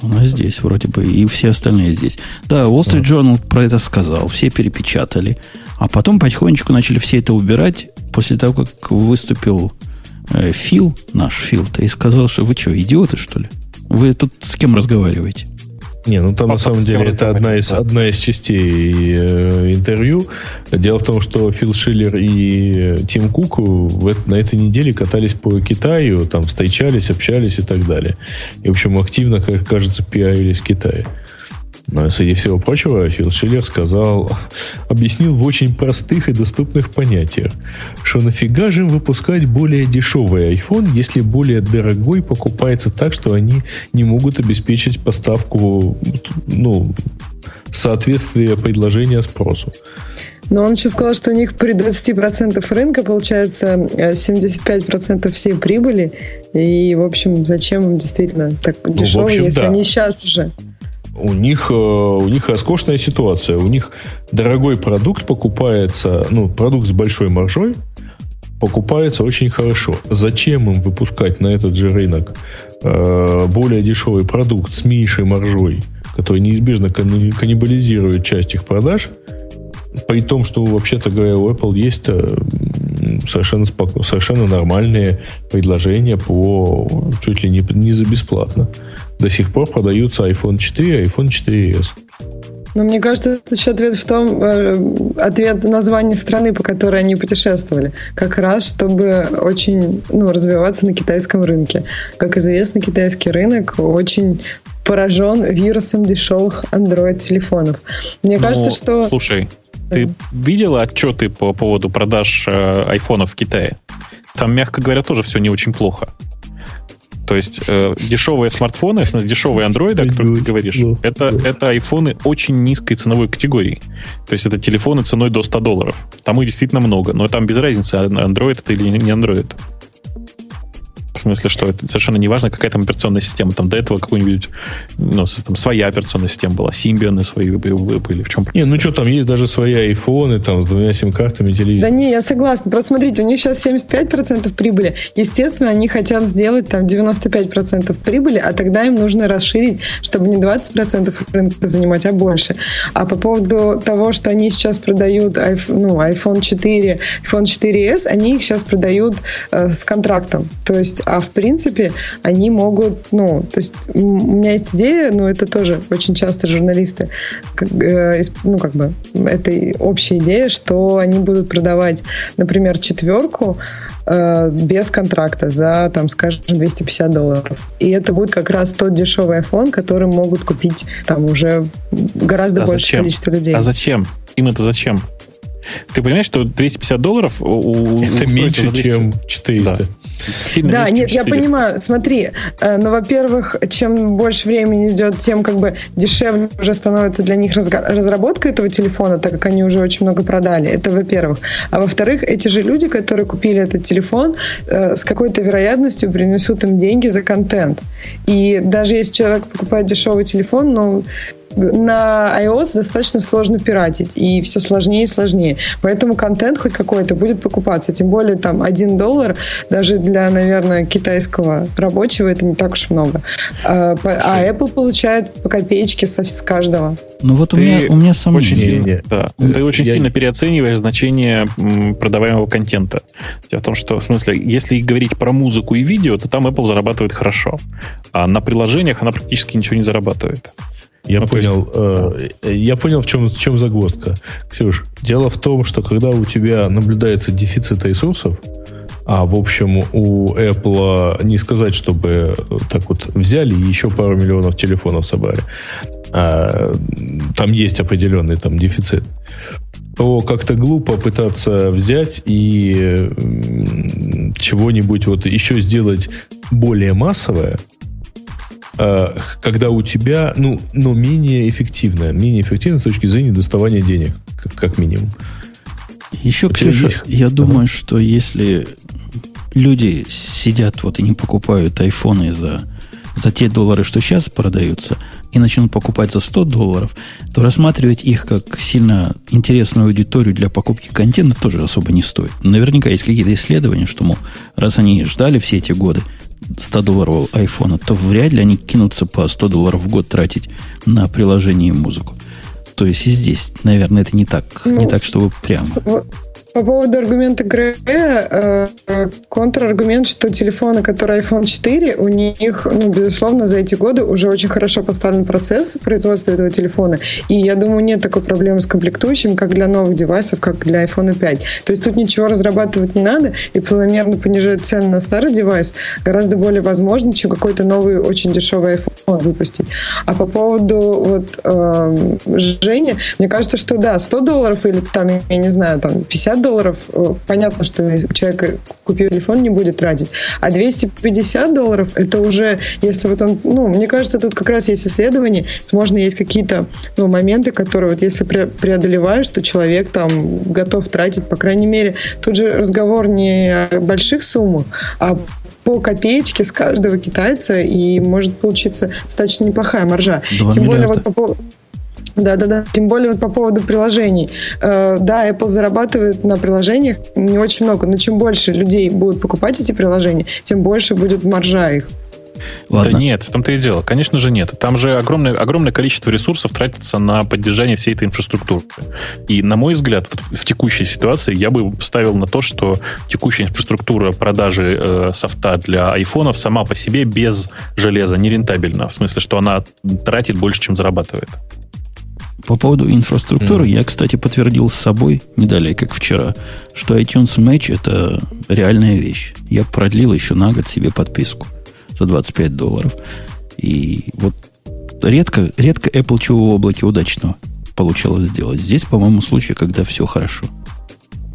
S1: Она здесь вроде бы, и все остальные здесь. Да, Wall Street Journal про это сказал, все перепечатали. А потом потихонечку начали все это убирать после того, как выступил э, Фил, наш Фил-то, и сказал, что вы что, идиоты, что ли? Вы тут с кем разговариваете?
S3: Не, ну там на самом деле это одна из, одна из частей э, интервью. Дело в том, что Фил Шиллер и Тим Кук в, на этой неделе катались по Китаю, там встречались, общались и так далее. И, в общем, активно, как кажется, пиарились в Китае. Но среди всего прочего, Фил Шиллер сказал, объяснил в очень простых и доступных понятиях, что нафига же им выпускать более дешевый iPhone, если более дорогой покупается так, что они не могут обеспечить поставку, ну, соответствие предложения спросу.
S4: Но он еще сказал, что у них при 20% рынка получается 75% э, всей прибыли. И, в общем, зачем им действительно так дешево, ну, общем, если да. они сейчас уже
S3: у них, э, у них роскошная ситуация. У них дорогой продукт покупается, ну, продукт с большой маржой покупается очень хорошо. Зачем им выпускать на этот же рынок э, более дешевый продукт с меньшей маржой, который неизбежно каннибализирует часть их продаж, при том, что, вообще-то говоря, у Apple есть э, совершенно, споко... совершенно нормальные предложения по чуть ли не, не за бесплатно. До сих пор продаются iPhone 4 и iPhone 4s.
S4: Но мне кажется, это еще ответ в том, э, ответ названия страны, по которой они путешествовали. Как раз, чтобы очень ну, развиваться на китайском рынке. Как известно, китайский рынок очень поражен вирусом дешевых Android-телефонов. Мне ну, кажется, что...
S2: Слушай, ты видела отчеты по поводу продаж э, айфонов в Китае? Там, мягко говоря, тоже все не очень плохо. То есть э, дешевые смартфоны, дешевые андроиды, о которых ты говоришь, это, это айфоны очень низкой ценовой категории. То есть это телефоны ценой до 100 долларов. Там их действительно много, но там без разницы, андроид это или не андроид. В смысле, что это совершенно не важно, какая там операционная система. Там до этого какой-нибудь, ну, там своя операционная система была, Symbian свои были. В чем?
S3: Не, ну что, там есть даже свои айфоны, там, с двумя сим-картами, телевизор.
S4: Да не, я согласна. Просто смотрите, у них сейчас 75% прибыли. Естественно, они хотят сделать там 95% прибыли, а тогда им нужно расширить, чтобы не 20% рынка занимать, а больше. А по поводу того, что они сейчас продают ну, iPhone 4, iPhone 4s, они их сейчас продают э, с контрактом. То есть а в принципе они могут, ну, то есть у меня есть идея, но это тоже очень часто журналисты, как, э, ну, как бы, это общая идея, что они будут продавать, например, четверку э, без контракта за, там, скажем, 250 долларов. И это будет как раз тот дешевый iPhone, который могут купить там уже гораздо а большее зачем? количество людей.
S2: А зачем? Им это зачем? Ты понимаешь, что 250 долларов
S3: у, это у, меньше, чем 400. Да.
S4: Сильно да, нет, я понимаю. Смотри, э, ну, во-первых, чем больше времени идет, тем как бы дешевле уже становится для них разработка этого телефона, так как они уже очень много продали. Это во-первых. А во-вторых, эти же люди, которые купили этот телефон, э, с какой-то вероятностью принесут им деньги за контент. И даже если человек покупает дешевый телефон, ну, на iOS достаточно сложно пиратить, и все сложнее и сложнее. Поэтому контент хоть какой-то будет покупаться. Тем более там один доллар даже для, наверное, китайского рабочего это не так уж много. А, а Apple получает по копеечке с каждого.
S1: Ну вот у меня, у меня
S2: сомнения. Очень, да, ты очень я... сильно переоцениваешь значение продаваемого контента. Дело в том, что, в смысле, если говорить про музыку и видео, то там Apple зарабатывает хорошо. А на приложениях она практически ничего не зарабатывает.
S3: Я ну, понял. Есть... Э, я понял, в чем, в чем загвоздка. Ксюш, дело в том, что когда у тебя наблюдается дефицит ресурсов, а в общем у Apple не сказать, чтобы так вот взяли и еще пару миллионов телефонов собрали, а, там есть определенный там дефицит, то как-то глупо пытаться взять и чего-нибудь вот еще сделать более массовое, Э, когда у тебя, ну, но менее эффективно, менее эффективно с точки зрения доставания денег, как, как минимум.
S1: Еще, Ксюша, есть... я думаю, ага. что если люди сидят вот и не покупают айфоны за, за те доллары, что сейчас продаются, и начнут покупать за 100 долларов, то рассматривать их как сильно интересную аудиторию для покупки контента тоже особо не стоит. Наверняка есть какие-то исследования, что, мол, раз они ждали все эти годы 100 долларов айфона, то вряд ли они кинутся по 100 долларов в год тратить на приложение и музыку. То есть и здесь, наверное, это не так, ну, не так, чтобы прямо.
S4: По поводу аргумента Грея, э, контраргумент, что телефоны, которые iPhone 4, у них, ну, безусловно, за эти годы уже очень хорошо поставлен процесс производства этого телефона. И я думаю, нет такой проблемы с комплектующим, как для новых девайсов, как для iPhone 5. То есть тут ничего разрабатывать не надо, и планомерно понижать цены на старый девайс гораздо более возможно, чем какой-то новый очень дешевый iPhone выпустить. А по поводу вот э, Жени, мне кажется, что да, 100 долларов или там, я не знаю, там 50 долларов долларов, э, понятно, что человек, купив телефон, не будет тратить. А 250 долларов, это уже, если вот он, ну, мне кажется, тут как раз есть исследования, возможно, есть какие-то ну, моменты, которые вот если преодолеваешь, то человек там готов тратить, по крайней мере, тут же разговор не о больших суммах, а по копеечке с каждого китайца, и может получиться достаточно неплохая маржа. Тем более вот по поводу да, да, да. Тем более вот по поводу приложений. Э, да, Apple зарабатывает на приложениях не очень много, но чем больше людей будут покупать эти приложения, тем больше будет маржа их.
S2: Ладно. Да нет, в том-то и дело. Конечно же нет. Там же огромное, огромное количество ресурсов тратится на поддержание всей этой инфраструктуры. И, на мой взгляд, в текущей ситуации я бы ставил на то, что текущая инфраструктура продажи э, софта для айфонов сама по себе без железа нерентабельна. В смысле, что она тратит больше, чем зарабатывает.
S1: По поводу инфраструктуры, mm. я, кстати, подтвердил с собой, не далее, как вчера, что iTunes Match это реальная вещь. Я продлил еще на год себе подписку за 25 долларов. И вот редко, редко Apple чего в облаке удачного получалось сделать. Здесь, по-моему, случай, когда все хорошо.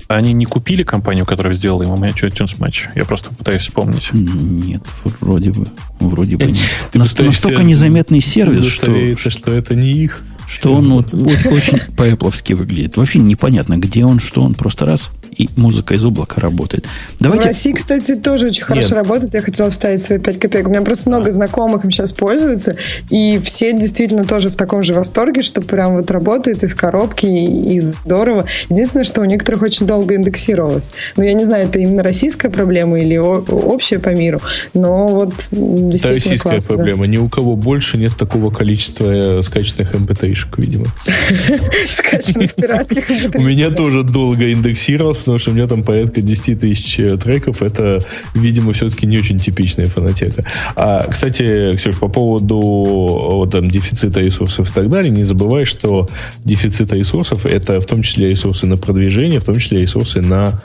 S2: Они не купили компанию, которая сделала ему iTunes Match? Я просто пытаюсь вспомнить.
S1: Нет, вроде бы. Вроде бы нет. Настолько незаметный сервис,
S3: что... что это не их
S1: что он вот, очень по-эпловски выглядит. Вообще непонятно, где он, что он. Просто раз и музыка из облака работает.
S4: Давайте... В России, кстати, тоже очень хорошо Нет. работает. Я хотела вставить свои 5 копеек. У меня просто много знакомых им сейчас пользуются, и все действительно тоже в таком же восторге, что прям вот работает из коробки, и, и здорово. Единственное, что у некоторых очень долго индексировалось. Но я не знаю, это именно российская проблема или общая по миру, но вот действительно Это
S3: российская
S4: классно,
S3: проблема. Да. Ни у кого больше нет такого количества э, скачанных mp3-шек, эм видимо.
S4: Скачанных пиратских
S3: mp3 У меня тоже долго индексировалось, потому что у меня там порядка 10 тысяч э, треков. Это, видимо, все-таки не очень типичная фонотека. А, кстати, Ксюш, по поводу вот, там, дефицита ресурсов и так далее, не забывай, что дефицит ресурсов это в том числе ресурсы на продвижение, в том числе ресурсы на,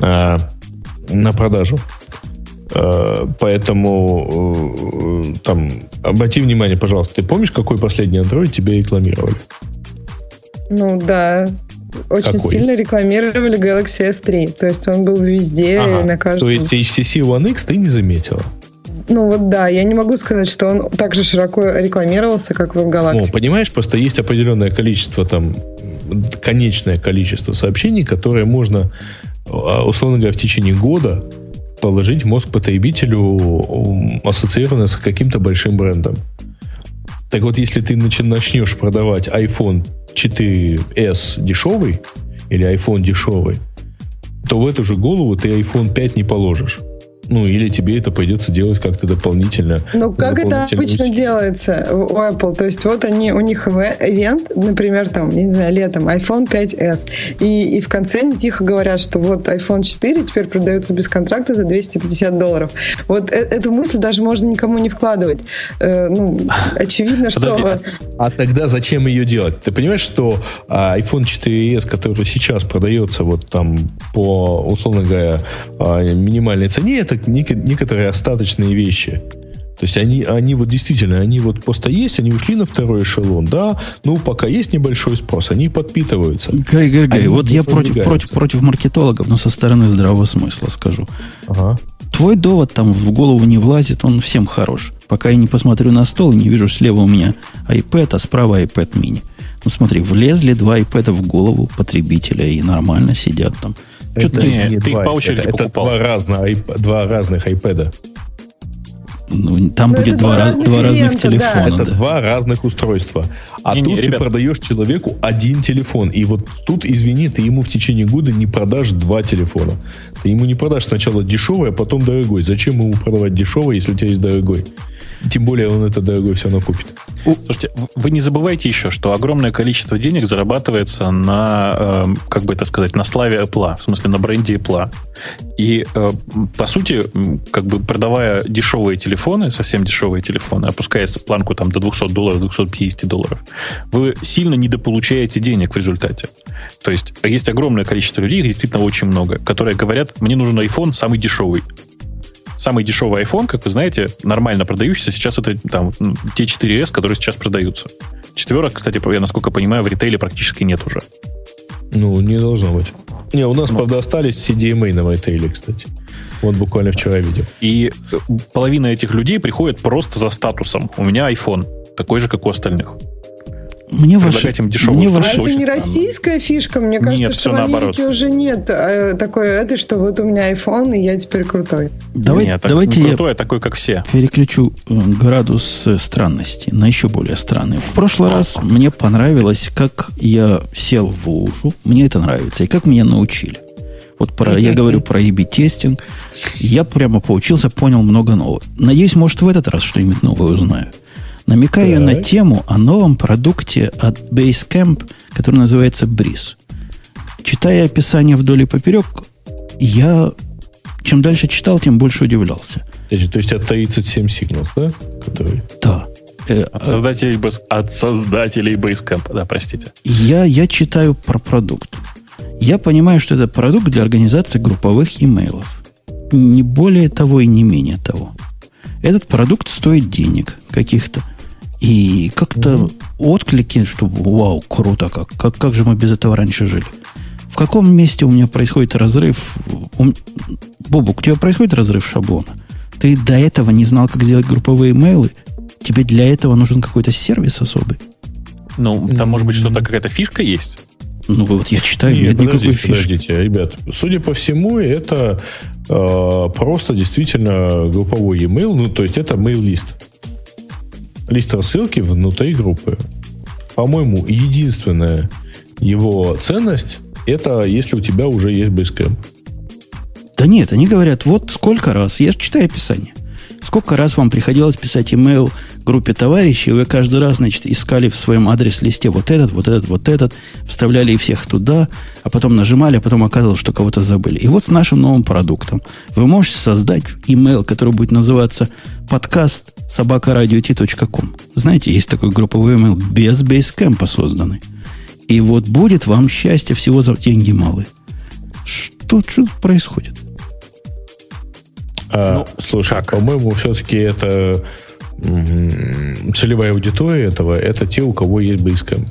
S3: а, на продажу. А, поэтому э, там обрати внимание, пожалуйста, ты помнишь, какой последний Android тебе рекламировали?
S4: Ну да, очень Какой? сильно рекламировали Galaxy S3. То есть он был везде, ага. на каждом...
S3: То есть HTC One X ты не заметила?
S4: Ну вот да, я не могу сказать, что он так же широко рекламировался, как в Galaxy. Ну,
S3: понимаешь, просто есть определенное количество там, конечное количество сообщений, которые можно, а, условно говоря, в течение года положить в мозг потребителю, ассоциированное с каким-то большим брендом. Так вот, если ты начнешь продавать iPhone 4S дешевый или iPhone дешевый, то в эту же голову ты iPhone 5 не положишь. Ну, или тебе это придется делать как-то дополнительно.
S4: Ну, как это обычно усилия. делается у Apple? То есть, вот они, у них ивент, например, там, не знаю, летом, iPhone 5s. И, и в конце они тихо говорят, что вот iPhone 4 теперь продается без контракта за 250 долларов. Вот э эту мысль даже можно никому не вкладывать. Э, ну, очевидно, что...
S3: А тогда зачем ее делать? Ты понимаешь, что а, iPhone 4s, который сейчас продается вот там по, условно говоря, а, минимальной цене, это некоторые остаточные вещи. То есть они, они вот действительно, они вот просто есть, они ушли на второй эшелон, да, ну, пока есть небольшой спрос, они подпитываются.
S1: Гай, Гай, Гай, вот я против, против, против маркетологов, но со стороны здравого смысла скажу. Ага. Твой довод там в голову не влазит, он всем хорош. Пока я не посмотрю на стол, не вижу слева у меня iPad, а справа iPad mini. Ну смотри, влезли два iPad в голову потребителя и нормально сидят там.
S3: Это, ты, не, ты их по очереди это, покупал. Это два, разных, два разных iPad.
S1: Ну, там
S4: Но
S1: будет два,
S4: два
S1: раз-
S4: разных
S1: два разных
S4: да.
S1: телефона.
S3: Это
S1: да.
S3: два разных устройства. А
S2: Не-не,
S3: тут ты
S2: ребят.
S3: продаешь человеку один телефон. И вот тут, извини, ты ему в течение года не продашь два телефона. Ты ему не продашь сначала дешевый, а потом дорогой. Зачем ему продавать дешевый, если у тебя есть дорогой? Тем более он это дорогой все равно купит.
S2: Слушайте, вы не забывайте еще, что огромное количество денег зарабатывается на, эм, как бы это сказать, на славе Apple, в смысле на бренде Apple. И, э, по сути, как бы продавая дешевые телефоны, совсем дешевые телефоны, опуская планку там до 200 долларов, 250 долларов, вы сильно недополучаете денег в результате. То есть есть огромное количество людей, их действительно очень много, которые говорят, мне нужен iPhone самый дешевый. Самый дешевый iPhone, как вы знаете, нормально продающийся, сейчас это там те 4S, которые сейчас продаются. Четверок, кстати, я насколько понимаю, в ритейле практически нет уже.
S3: Ну, не должно быть. Не, у нас,
S2: Ну.
S3: правда, остались CDMA на ритейле, кстати. Вот буквально вчера видел.
S2: И э, половина этих людей приходит просто за статусом. У меня iPhone, такой же, как у остальных.
S1: Мне ваши,
S2: им дешевое
S1: мне
S4: А
S1: ваши,
S4: это
S2: очень
S4: не российская фишка. Мне кажется,
S2: Нет,
S4: что в Америке
S2: наоборот.
S4: уже нет э, такой этой, что вот у меня iPhone, и я теперь крутой.
S1: давай-
S2: Нет, так
S1: давайте
S2: не
S1: я
S2: крутой, а такой, как все.
S1: переключу э, градус э, странности на еще более странный. В прошлый раз мне понравилось, как я сел в лужу. Мне это нравится. И как меня научили. Вот про, я говорю про E тестинг. Я прямо поучился, понял много нового. Надеюсь, может, в этот раз что-нибудь новое узнаю. Намекаю
S3: Так.
S1: на тему о новом продукте от Basecamp, который называется Breeze. Читая описание вдоль и поперек, я чем дальше читал, тем больше удивлялся.
S3: То есть от 37 Signals, да? Который...
S1: Да. Э,
S2: От создателей, Base- от создателей Basecamp. Да, простите.
S1: Я, я читаю про продукт. Я понимаю, что это продукт для организации групповых имейлов. Не более того и не менее того. Этот продукт стоит денег каких-то. И как-то отклики, что вау, круто как. как. Как же мы без этого раньше жили? В каком месте у меня происходит разрыв? У Бобук, у тебя происходит разрыв шаблона? Ты до этого не знал, как сделать групповые имейлы? Тебе для этого нужен какой-то сервис особый?
S2: Ну, там, может быть, что-то, какая-то фишка есть.
S1: Ну, вот я читаю,
S3: Нет,
S1: нет никакой
S3: подождите,
S1: фишки.
S3: подождите, ребят. Судя по всему, это э, просто действительно групповой e-mail. Ну, то есть это mail-лист. Лист рассылки внутри группы. По-моему, единственная его ценность это если у тебя уже есть Basecamp.
S1: Да нет, они говорят, вот сколько раз, я же читаю описание, сколько раз вам приходилось писать имейл группе товарищей, вы каждый раз, значит, искали в своем адрес-листе вот этот, вот этот, вот этот, вставляли всех туда, а потом нажимали, а потом оказалось, что кого-то забыли. И вот с нашим новым продуктом вы можете создать имейл, который будет называться подкаст собакарадио.ком. Знаете, есть такой групповой имейл без бейскэмпа созданный. И вот будет вам счастье всего за деньги малые. Что, что тут происходит?
S3: А, слушай, по-моему, все-таки это целевая аудитория этого это те, у кого есть Basecamp.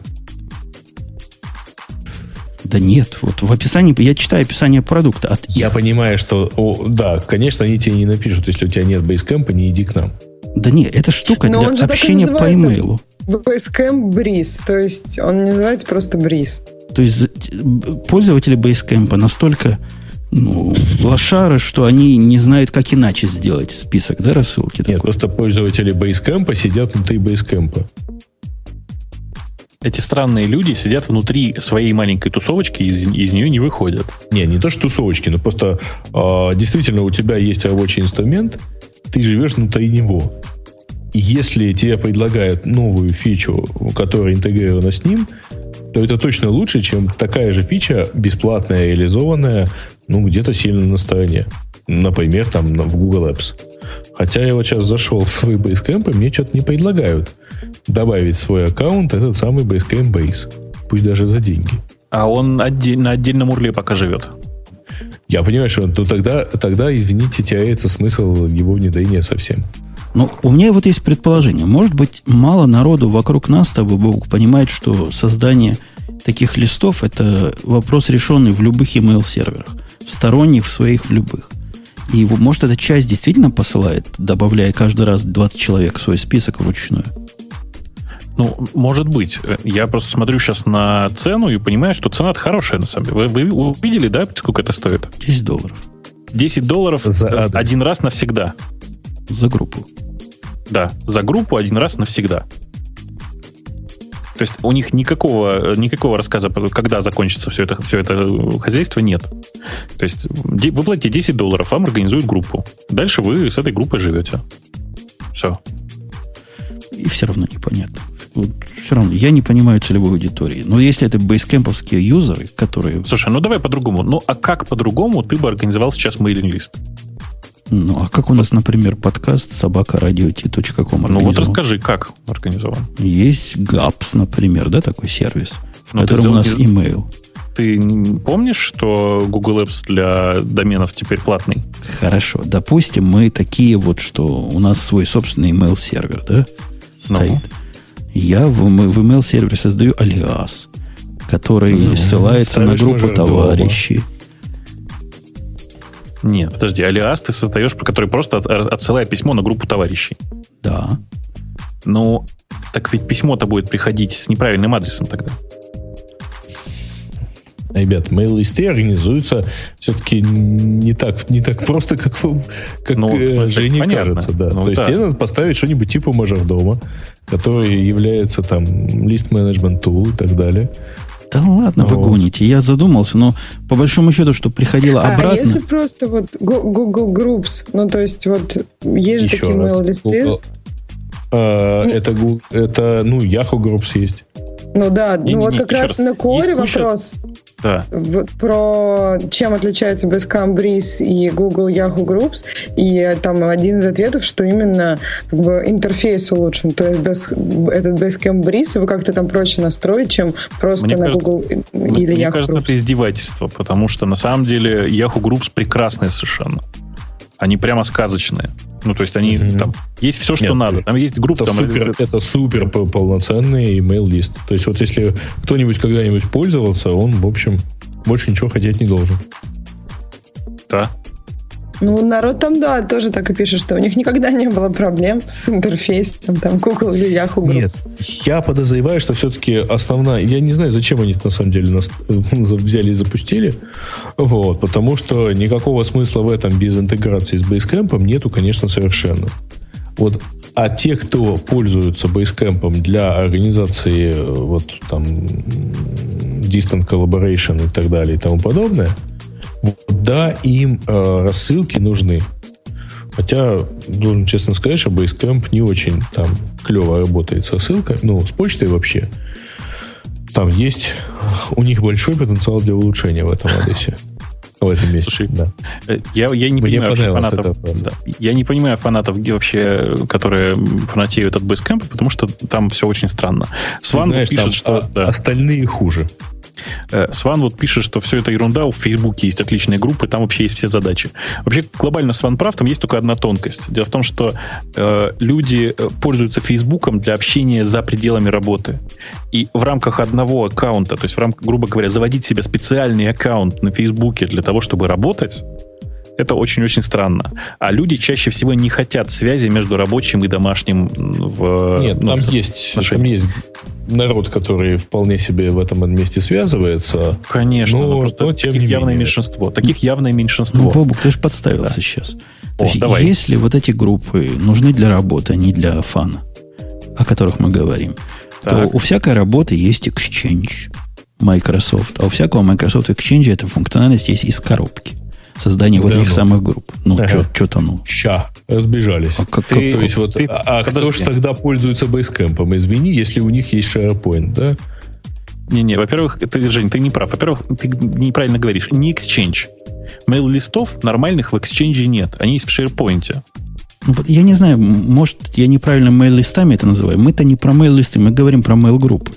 S1: Да нет, вот в описании, я читаю описание продукта от
S3: Я
S1: их.
S3: понимаю, что, о, да, конечно, они тебе не напишут, если у тебя нет Basecamp, не иди к нам.
S1: Да нет, это штука
S4: Но
S1: для
S4: он же так и
S1: общения по имейлу.
S4: Basecamp Breeze, то есть он не называется просто Breeze.
S1: То есть пользователи Basecamp настолько ну, лошары, что они не знают, как иначе сделать список, да, рассылки
S3: Нет,
S1: такой.
S3: просто пользователи Basecamp сидят внутри Basecamp.
S2: Эти странные люди сидят внутри своей маленькой тусовочки и из, из нее не выходят.
S3: Не, не то, что тусовочки, но просто а, действительно у тебя есть рабочий инструмент, ты живешь внутри него. И если тебе предлагают новую фичу, которая интегрирована с ним, то это точно лучше, чем такая же фича, бесплатная, реализованная, ну, где-то сильно на стороне. Например, там в Google Apps. Хотя я вот сейчас зашел в свой Basecamp, и мне что-то не предлагают добавить в свой аккаунт этот самый Basecamp Base. Пусть даже за деньги.
S2: А он отдель- на отдельном урле пока живет.
S3: Я понимаю, что ну, тогда, тогда, извините, теряется смысл его внедрения совсем.
S1: Ну, у меня вот есть предположение. Может быть, мало народу вокруг нас с тобой, Бог, понимает, что создание таких листов – это вопрос, решенный в любых email-серверах. В сторонних, в своих, в любых. И может, эта часть действительно посылает, добавляя каждый раз 20 человек в свой список вручную.
S2: Ну, может быть. Я просто смотрю сейчас на цену и понимаю, что цена хорошая, на самом деле. Вы, вы увидели, да, сколько это стоит?
S1: 10 долларов
S2: 10 долларов
S3: За адрес.
S2: один раз навсегда.
S1: за группу.
S2: Да, за группу один раз навсегда. То есть у них никакого, никакого рассказа, когда закончится все это, все это хозяйство, нет. То есть вы платите 10 долларов, вам организуют группу. Дальше вы с этой группой живете. Все.
S1: И все равно непонятно. Вот все равно я не понимаю целевой аудитории. Но если это бейскемповские юзеры, которые...
S2: Слушай, ну давай по-другому. Ну а как по-другому ты бы организовал сейчас мейлинг-лист?
S1: Ну, а как у нас, например, подкаст собакарадио.ком
S2: Ну вот расскажи, как организован.
S1: Есть GAPS, например, да, такой сервис, в Но котором у нас email.
S2: Ты помнишь, что Google Apps для доменов теперь платный?
S1: Хорошо. Допустим, мы такие вот, что у нас свой собственный email сервер, да, ну. стоит. Ну. Я в, в email сервере создаю алиас, который ну, ссылается на группу товарищей. Дома
S2: нет, подожди, алиас ты создаешь, который просто от, отсылает письмо на группу товарищей.
S1: Да.
S2: Ну, так ведь письмо-то будет приходить с неправильным адресом тогда.
S3: Ребят, мейл-листы организуются все-таки не так, не так просто, как, как ну, э, смысле, Жене понятно. кажется. Да. Ну, То да. есть тебе надо поставить что-нибудь типа мажордома, который является там лист-менеджмент tool и так далее.
S1: Да ладно, вот. вы гоните. Я задумался, но по большому счету, что приходило а, обратно... А
S4: если просто вот Google Groups, ну то есть вот есть же такие mail-листы... Google,
S3: а, это, это, ну, Yahoo Groups есть.
S4: Ну да, не, ну не, вот не, как раз раз на коре вопрос. Да. Вот про чем отличается Basecamp Breeze и Google Yahoo Groups. И там один из ответов, что именно как бы, интерфейс улучшен. То есть без, этот Basecamp Breeze его как-то там проще настроить, чем просто мне на кажется, Google или
S2: мне
S4: Yahoo
S2: Мне кажется,
S4: Groups.
S2: это издевательство, потому что на самом деле Yahoo Groups прекрасные совершенно. Они прямо сказочные. Ну, то есть они mm-hmm. там есть все, что Нет, надо. Там есть группа.
S3: Это,
S2: там,
S3: супер, это супер полноценный email лист. То есть вот если кто-нибудь когда-нибудь пользовался, он, в общем, больше ничего хотеть не должен.
S2: Да.
S4: Ну, народ там, да, тоже так и пишет, что у них никогда не было проблем с интерфейсом, там, Google или Yahoo Groups. Нет,
S3: я подозреваю, что все-таки основная... Я не знаю, зачем они на самом деле нас взяли и запустили, вот, потому что никакого смысла в этом без интеграции с Basecamp нету, конечно, совершенно. Вот а те, кто пользуются Basecamp для организации вот там distant collaboration и так далее и тому подобное, да, им э, рассылки нужны. Хотя, должен честно сказать, что Basecamp не очень там клево работает с рассылкой, ну, с почтой вообще. Там есть у них большой потенциал для улучшения в этом адресе. В этом месте. Слушай, да.
S2: Э, я, я не Мне понимаю фанатов. Да, я не понимаю фанатов вообще, которые фанатеют от Basecamp, потому что там все очень странно.
S3: Сван пишет, что а, да. остальные хуже.
S2: Э, Сван вот пишет, что все это ерунда, у Фейсбуке есть отличные группы, там вообще есть все задачи. Вообще, глобально Сван прав, там есть только одна тонкость. Дело в том, что э, люди э, пользуются Фейсбуком для общения за пределами работы. И в рамках одного аккаунта, то есть в рамках, грубо говоря, заводить себе специальный аккаунт на Фейсбуке для того, чтобы работать, это очень-очень странно. А люди чаще всего не хотят связи между рабочим и домашним в
S3: Нет, ну, там, есть, там есть народ, который вполне себе в этом месте связывается.
S2: Конечно, но, но просто но, тем таких явное меньшинство. Таких явное меньшинство. Ну,
S1: Бобук, ты же подставился да. сейчас. То О, есть, давай. если вот эти группы нужны для работы, а не для фана, о которых мы говорим, так. то у всякой работы есть Exchange Microsoft, а у всякого Microsoft Exchange эта функциональность есть из коробки создание да, вот этих ну. самых групп. Ну, ага. что-то ну.
S3: Ща, разбежались. А, как, ты, то есть, вот, ты, а, а кто же тогда пользуется Basecamp? Извини, если у них есть SharePoint, да?
S2: Не-не, во-первых, ты, Жень, ты не прав. Во-первых, ты неправильно говоришь. Не Exchange. Mail-листов нормальных в Exchange нет. Они есть в SharePoint.
S1: Ну, я не знаю, может, я неправильно mail-листами это называю. Мы-то не про mail-листы, мы говорим про mail-группы.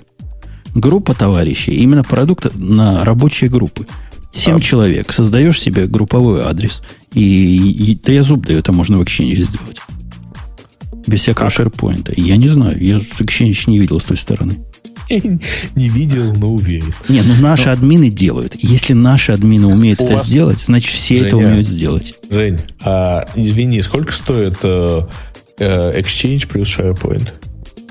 S1: Группа товарищей, именно продукт на рабочие группы. Семь а... человек. Создаешь себе групповой адрес. И, и да я зуб даю, это можно в Exchange сделать. Без всякого как? шерпоинта. Я не знаю. Я Exchange не видел с той стороны.
S3: Не видел, но уверен.
S1: Нет, ну наши но... админы делают. Если наши админы умеют У это вас... сделать, значит все Женя, это умеют сделать.
S3: Жень, а извини, сколько стоит э, э, Exchange плюс SharePoint?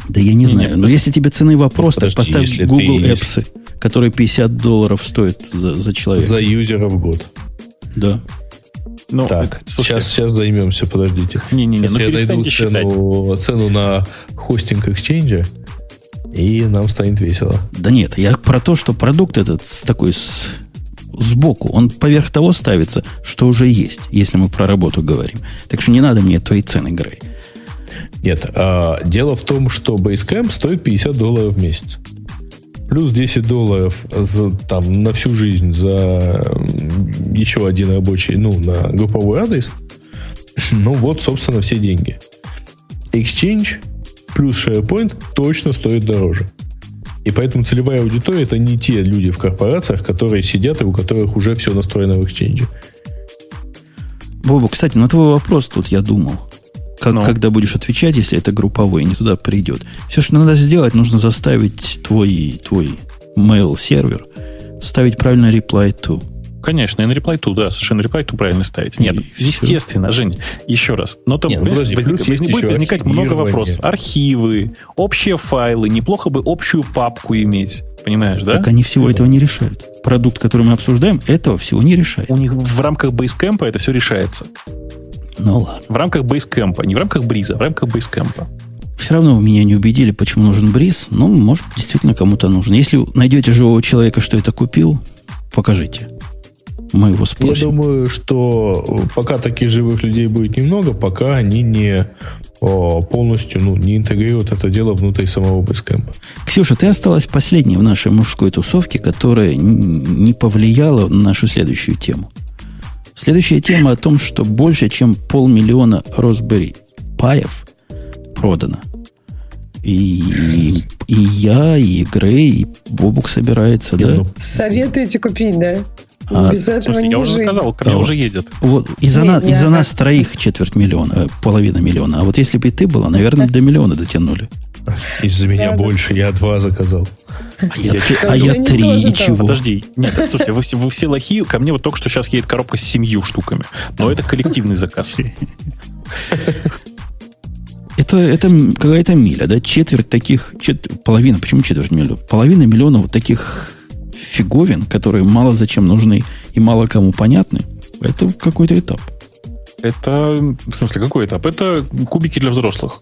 S1: Да я не, не знаю. Нет, но если тебе цены вопрос, то поставь Google Apps который 50 долларов стоит за, за человека.
S3: За юзера в год.
S1: Да.
S3: Ну, так, сейчас, сейчас займемся, подождите. Не-не-не, ну я найду цену, цену на хостинг Exchange, и нам станет весело.
S1: Да нет, я про то, что продукт этот такой с, сбоку, он поверх того ставится, что уже есть, если мы про работу говорим. Так что не надо мне твои цены, Грей.
S3: Нет, а, дело в том, что Basecamp стоит 50 долларов в месяц. Плюс 10 долларов за, там, на всю жизнь за еще один рабочий, ну, на групповой адрес. Ну, вот, собственно, все деньги. Exchange плюс SharePoint точно стоит дороже. И поэтому целевая аудитория это не те люди в корпорациях, которые сидят и у которых уже все настроено в Exchange.
S1: Бобу, кстати, на твой вопрос тут я думал. Как, ну. Когда будешь отвечать, если это групповой, не туда придет. Все, что надо сделать, нужно заставить твой, твой mail-сервер ставить правильно reply to.
S2: Конечно, и на reply to, да, совершенно reply to правильно ставить. Нет, и естественно, все. Жень, еще раз. Но там Нет, ну, подожди, возник, возник, будет возникать много вопросов. Архивы, общие файлы, неплохо бы общую папку иметь. Понимаешь, да?
S1: Так они всего этого не решают. Продукт, который мы обсуждаем, этого всего не решает.
S2: У них в рамках Basecamp это все решается.
S1: Ну ладно.
S2: В рамках Basecamp, не в рамках Бриза, в рамках Basecamp.
S1: Все равно вы меня не убедили, почему нужен Бриз. Ну, может, действительно кому-то нужен. Если найдете живого человека, что это купил, покажите. Мы его спросим.
S3: Я думаю, что пока таких живых людей будет немного, пока они не о, полностью ну, не интегрируют это дело внутри самого Basecamp.
S1: Ксюша, ты осталась последней в нашей мужской тусовке, которая не повлияла на нашу следующую тему. Следующая тема о том, что больше, чем полмиллиона Raspberry паев продано. И, и, и я, и Грей, и Бобук собирается, да? Ну,
S4: Советуете купить, да?
S2: А, Без этого слушайте, не я уже жизнь. сказал, ко мне а, уже едет.
S1: Вот из-за нас, из-за нас троих четверть миллиона, э, половина миллиона. А вот если бы ты была, наверное, до миллиона дотянули.
S3: Из-за меня больше, я два заказал.
S1: А я, а я три, и чего?
S2: Подожди, нет, слушайте, вы все, вы все лохи, ко мне вот только что сейчас едет коробка с семью штуками. Но это коллективный заказ.
S1: Это, это какая-то миля, да? Четверть таких, чет, половина, почему четверть миллиона? Половина миллиона вот таких фиговин, которые мало зачем нужны и мало кому понятны, это какой-то этап.
S2: Это, в смысле, какой этап? Это кубики для взрослых.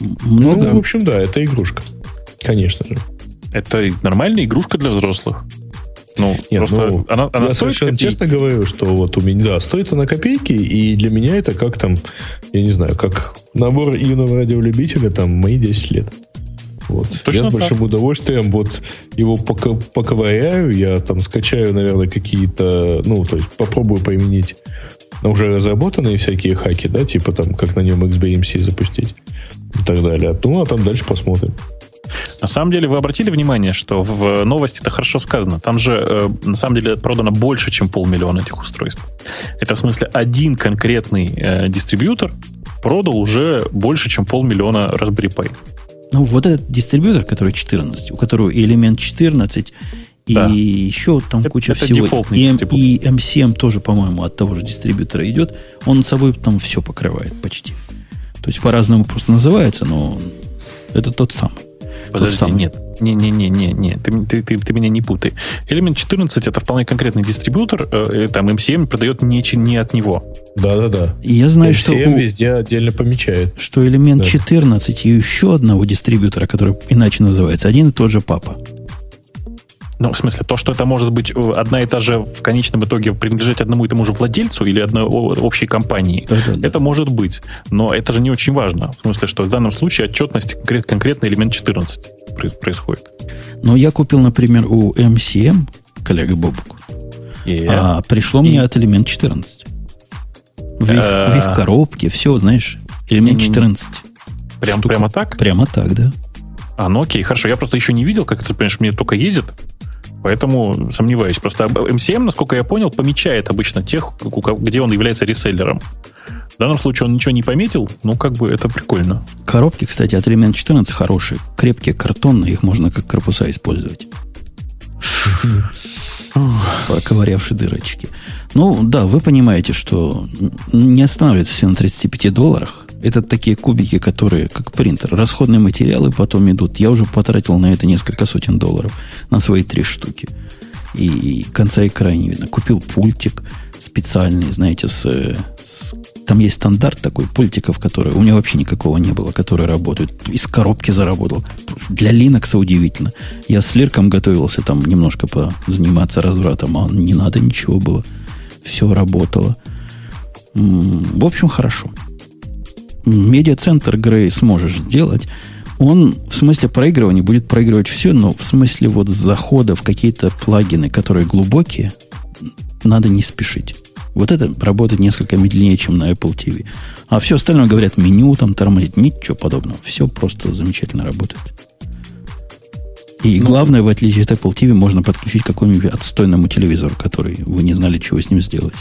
S3: Много. Ну, в общем, да, это игрушка. Конечно же.
S2: Это нормальная игрушка для взрослых. Ну,
S3: Нет, просто ну, она, она я совершенно копейки. честно говорю, что вот у меня, да, стоит она копейки, и для меня это как там, я не знаю, как набор юного радиолюбителя, там, мои 10 лет. Вот. Точно я с большим так. удовольствием вот его пока, поковыряю, я там скачаю, наверное, какие-то, ну, то есть попробую применить уже разработанные всякие хаки, да, типа там, как на нем XBMC запустить и так далее. Ну, а там дальше посмотрим.
S2: На самом деле, вы обратили внимание, что в новости это хорошо сказано. Там же, э, на самом деле, продано больше, чем полмиллиона этих устройств. Это, в смысле, один конкретный э, дистрибьютор продал уже больше, чем полмиллиона Raspberry Pi.
S1: Ну, вот этот дистрибьютор, который 14, у которого и элемент 14, и да. еще там это, куча это всего. И, М, и M7 тоже, по-моему, от того же дистрибьютора идет. Он собой там все покрывает почти. То есть по-разному просто называется, но это тот самый.
S2: Подожди, тот самый. нет. Не-не-не-не, ты, ты, ты, ты меня не путай. Элемент 14 это вполне конкретный дистрибьютор, э, там M7 продает не, не от него.
S3: Да-да-да.
S1: Я знаю, M7 что...
S3: M7 везде отдельно помечает.
S1: Что элемент да. 14 и еще одного дистрибьютора, который иначе называется, один и тот же папа.
S2: Ну, в смысле, то, что это может быть э, одна и та же в конечном итоге принадлежать одному и тому же владельцу или одной общей компании, да, да, да. это может быть. Но это же не очень важно. В смысле, что в данном случае отчетность конкрет, конкретно элемент 14 происходит.
S1: Но я купил, например, у MCM, коллега Бобук, yeah. а пришло мне от элемент 14. В их, в их коробке все, знаешь, элемент 14.
S2: Прям, прямо так?
S1: Прямо так, да.
S2: А, ну окей, хорошо. Я просто еще не видел, как это, понимаешь, мне только едет. Поэтому сомневаюсь. Просто MCM, насколько я понял, помечает обычно тех, где он является реселлером. В данном случае он ничего не пометил, ну, как бы это прикольно.
S1: Коробки, кстати, от элемент 14 хорошие. Крепкие, картонные, их можно как корпуса использовать. Поковырявши дырочки. Ну, да, вы понимаете, что не останавливается все на 35 долларах. Это такие кубики, которые, как принтер, расходные материалы потом идут. Я уже потратил на это несколько сотен долларов, на свои три штуки. И конца и края не видно. Купил пультик, специальные, знаете, с, с там есть стандарт такой пультиков, который у меня вообще никакого не было, который работает. Из коробки заработал. Для Linux удивительно. Я с Лирком готовился там немножко позаниматься развратом, а не надо ничего было. Все работало. В общем, хорошо. Медиацентр Грей сможешь сделать. Он в смысле проигрывания будет проигрывать все, но в смысле вот захода в какие-то плагины, которые глубокие, надо не спешить. Вот это работает несколько медленнее, чем на Apple TV. А все остальное, говорят, меню там тормозит. Ничего подобного. Все просто замечательно работает. И ну, главное, в отличие от Apple TV, можно подключить к какому-нибудь отстойному телевизору, который вы не знали, чего с ним сделать.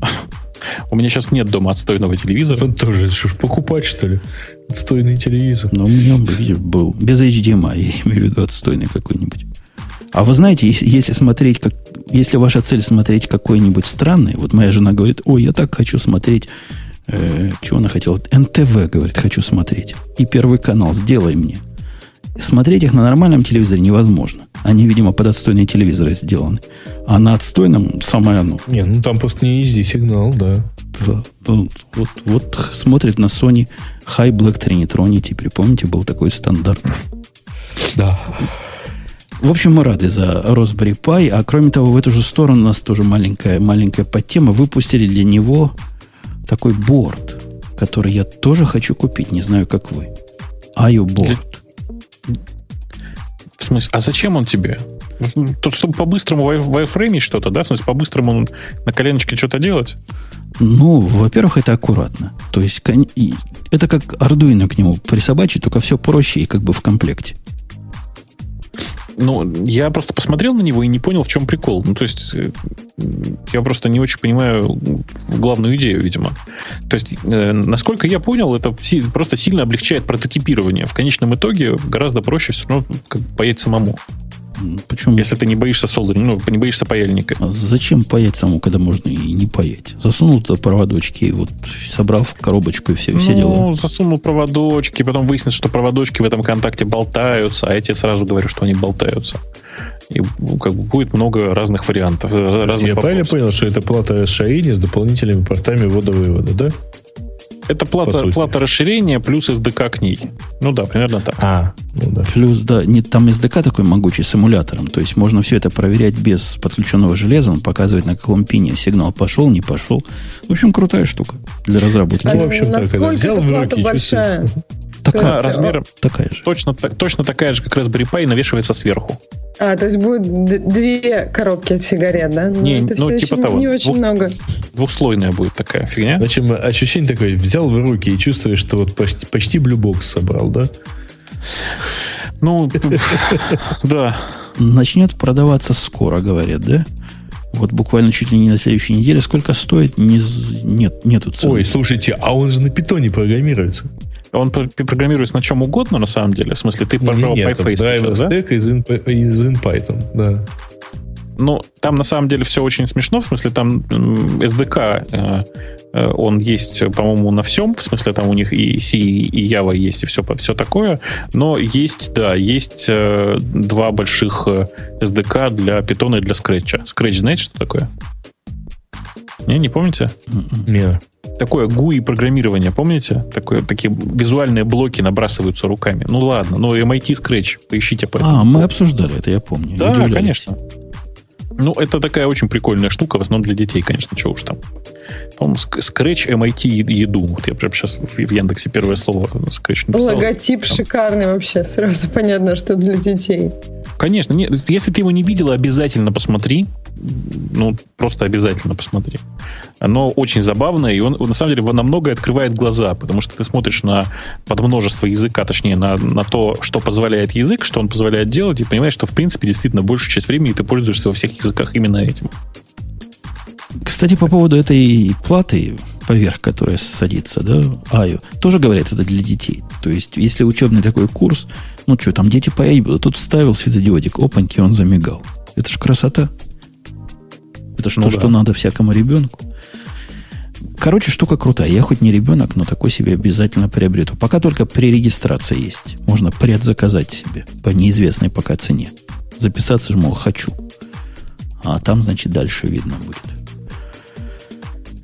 S2: У меня сейчас нет дома отстойного телевизора.
S3: Он тоже, что ж, покупать, что ли? Отстойный телевизор.
S1: Ну, у меня, был без HDMI, я имею в виду отстойный какой-нибудь. А вы знаете, если смотреть, как, если ваша цель смотреть какой-нибудь странный, вот моя жена говорит, ой, я так хочу смотреть, э, чего она хотела? НТВ, говорит, хочу смотреть. И первый канал, сделай мне. Смотреть их на нормальном телевизоре невозможно. Они, видимо, под отстойные телевизоры сделаны. А на отстойном самое оно.
S3: Не, ну там просто не езди сигнал, да.
S1: да вот, вот, вот смотрит на Sony High Black Trinitronity. Припомните, был такой стандарт.
S3: Да.
S1: В общем, мы рады за Raspberry Pi. А кроме того, в эту же сторону у нас тоже маленькая, маленькая подтема. Выпустили для него такой борт, который я тоже хочу купить. Не знаю, как вы. IO борт.
S2: В смысле, а зачем он тебе? Тут, чтобы по-быстрому вайфреймить что-то, да? В смысле, по-быстрому на коленочке что-то делать?
S1: Ну, во-первых, это аккуратно. То есть, это как Arduino к нему присобачить, только все проще и как бы в комплекте.
S2: Ну, я просто посмотрел на него и не понял, в чем прикол. Ну, то есть, э, я просто не очень понимаю главную идею, видимо. То есть, э, насколько я понял, это просто сильно облегчает прототипирование. В конечном итоге гораздо проще все равно как, поедь самому. Почему? Если ты не боишься солдера, ну, не боишься паяльника.
S1: А зачем паять саму, когда можно и не паять? Засунул туда проводочки, вот собрал в коробочку и все, ну, все дела. Ну,
S2: засунул проводочки, потом выяснится, что проводочки в этом контакте болтаются, а я тебе сразу говорю, что они болтаются. И ну, как бы будет много разных вариантов.
S3: Разных я вопросов. правильно понял, что это плата SHA с дополнительными портами ввода-вывода, да?
S2: Это плата, плата расширения плюс SDK к ней. Ну да, примерно так.
S1: А, ну да. Плюс, да, не, там SDK такой могучий с эмулятором. То есть можно все это проверять без подключенного железа. Он показывает, на каком пине сигнал пошел, не пошел. В общем, крутая штука для разработки.
S4: Ну, в общем, так, когда взял в руки большая?
S2: Такая, размером такая же. Точно, точно такая же, как Raspberry Pi, навешивается сверху.
S4: А, то есть будет две коробки от сигарет, да?
S2: Ну, не, это ну, типа того.
S4: Не очень двух, много.
S2: Двухслойная будет такая фигня.
S3: В общем, ощущение такое, взял в руки и чувствуешь, что вот почти, почти блюбокс собрал, да?
S2: Ну, да.
S1: Начнет продаваться скоро, говорят, да? Вот буквально чуть ли не на следующей неделе. Сколько стоит? Не, нет, нету цены.
S3: Ой, слушайте, а он же на питоне программируется.
S2: Он программируется на чем угодно, на самом деле. В смысле, ты
S3: пожал PyFace сейчас, да? из, in, из InPython, да.
S2: Ну, там на самом деле все очень смешно, в смысле, там SDK, э, э, он есть, по-моему, на всем, в смысле, там у них и C, и Java есть, и все, все такое, но есть, да, есть э, два больших SDK для Python и для Scratch. Scratch знаете, что такое? Не, не помните?
S3: Нет
S2: такое GUI программирование, помните? Такое, такие визуальные блоки набрасываются руками. Ну ладно, но MIT Scratch, поищите
S1: по А, мы обсуждали это, я помню.
S2: Да, конечно. Ну, это такая очень прикольная штука, в основном для детей, конечно, чего уж там. По-моему, Scratch MIT еду. Вот я прям сейчас в Яндексе первое слово Scratch
S4: написал. Логотип там. шикарный вообще, сразу понятно, что для детей.
S2: Конечно, нет, если ты его не видела, обязательно посмотри ну, просто обязательно посмотри. Оно очень забавное, и он, на самом деле, на многое открывает глаза, потому что ты смотришь на подмножество языка, точнее, на, на то, что позволяет язык, что он позволяет делать, и понимаешь, что, в принципе, действительно, большую часть времени ты пользуешься во всех языках именно этим.
S1: Кстати, по поводу этой платы поверх, которая садится, да, аю, тоже говорят, это для детей. То есть, если учебный такой курс, ну что, там дети поедут, тут вставил светодиодик, опаньки, он замигал. Это ж красота. Это что, ну, что да. надо всякому ребенку. Короче, штука крутая. Я хоть не ребенок, но такой себе обязательно приобрету. Пока только при регистрации есть. Можно предзаказать себе по неизвестной пока цене. Записаться, мол, хочу. А там, значит, дальше видно будет.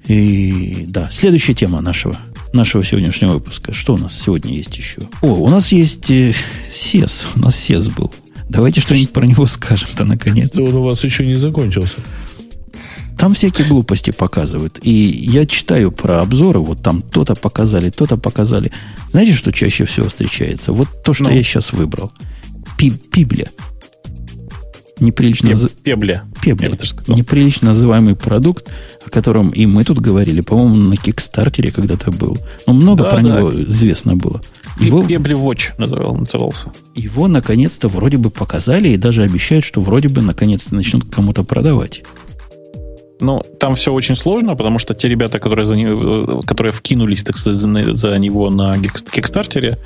S1: И да, следующая тема нашего, нашего сегодняшнего выпуска. Что у нас сегодня есть еще? О, у нас есть э, SES. У нас SES был. Давайте что-нибудь про него скажем-то наконец.
S3: Да он у вас еще не закончился.
S1: Там всякие глупости показывают. И я читаю про обзоры, вот там то-то показали, то-то показали. Знаете, что чаще всего встречается? Вот то, что ну. я сейчас выбрал. Пи Пибля неприлично...
S2: Пеб, пебля.
S1: Пебля. Неприлично называемый продукт, о котором и мы тут говорили, по-моему, на Кикстартере когда-то был. Но много да, про да. него известно было.
S2: Его, Пебли Watch называл, назывался.
S1: Его наконец-то вроде бы показали и даже обещают, что вроде бы наконец-то начнут кому-то продавать.
S2: Ну, там все очень сложно, потому что те ребята, которые, за него, которые вкинулись так сказать, за него на Кикстартере,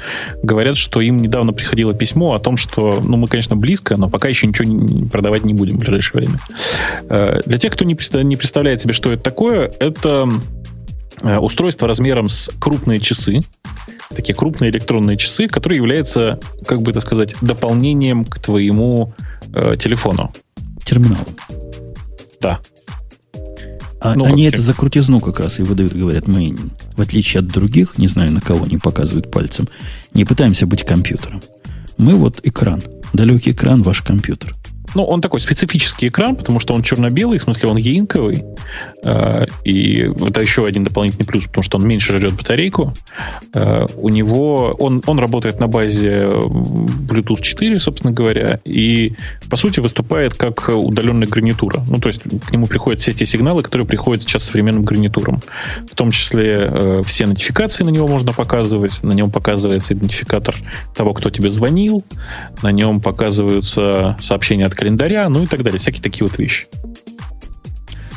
S2: говорят, что им недавно приходило письмо о том, что, ну, мы, конечно, близко, но пока еще ничего продавать не будем в ближайшее время. Э, для тех, кто не представляет себе, что это такое, это э, устройство размером с крупные часы, такие крупные электронные часы, которые являются, как бы это сказать, дополнением к твоему э, телефону.
S1: Терминалу.
S2: Да.
S1: А ну, они это за крутизну как раз и выдают, говорят, мы, в отличие от других, не знаю, на кого они показывают пальцем, не пытаемся быть компьютером. Мы вот экран, далекий экран, ваш компьютер.
S2: Ну, он такой специфический экран, потому что он черно-белый, в смысле он яинковый. Э, и это еще один дополнительный плюс, потому что он меньше жрет батарейку. Э, у него он, он работает на базе Bluetooth 4, собственно говоря, и по сути выступает как удаленная гарнитура. Ну, то есть к нему приходят все те сигналы, которые приходят сейчас современным гарнитурам. В том числе э, все нотификации на него можно показывать. На нем показывается идентификатор того, кто тебе звонил. На нем показываются сообщения от календаря, ну и так далее. Всякие такие вот вещи.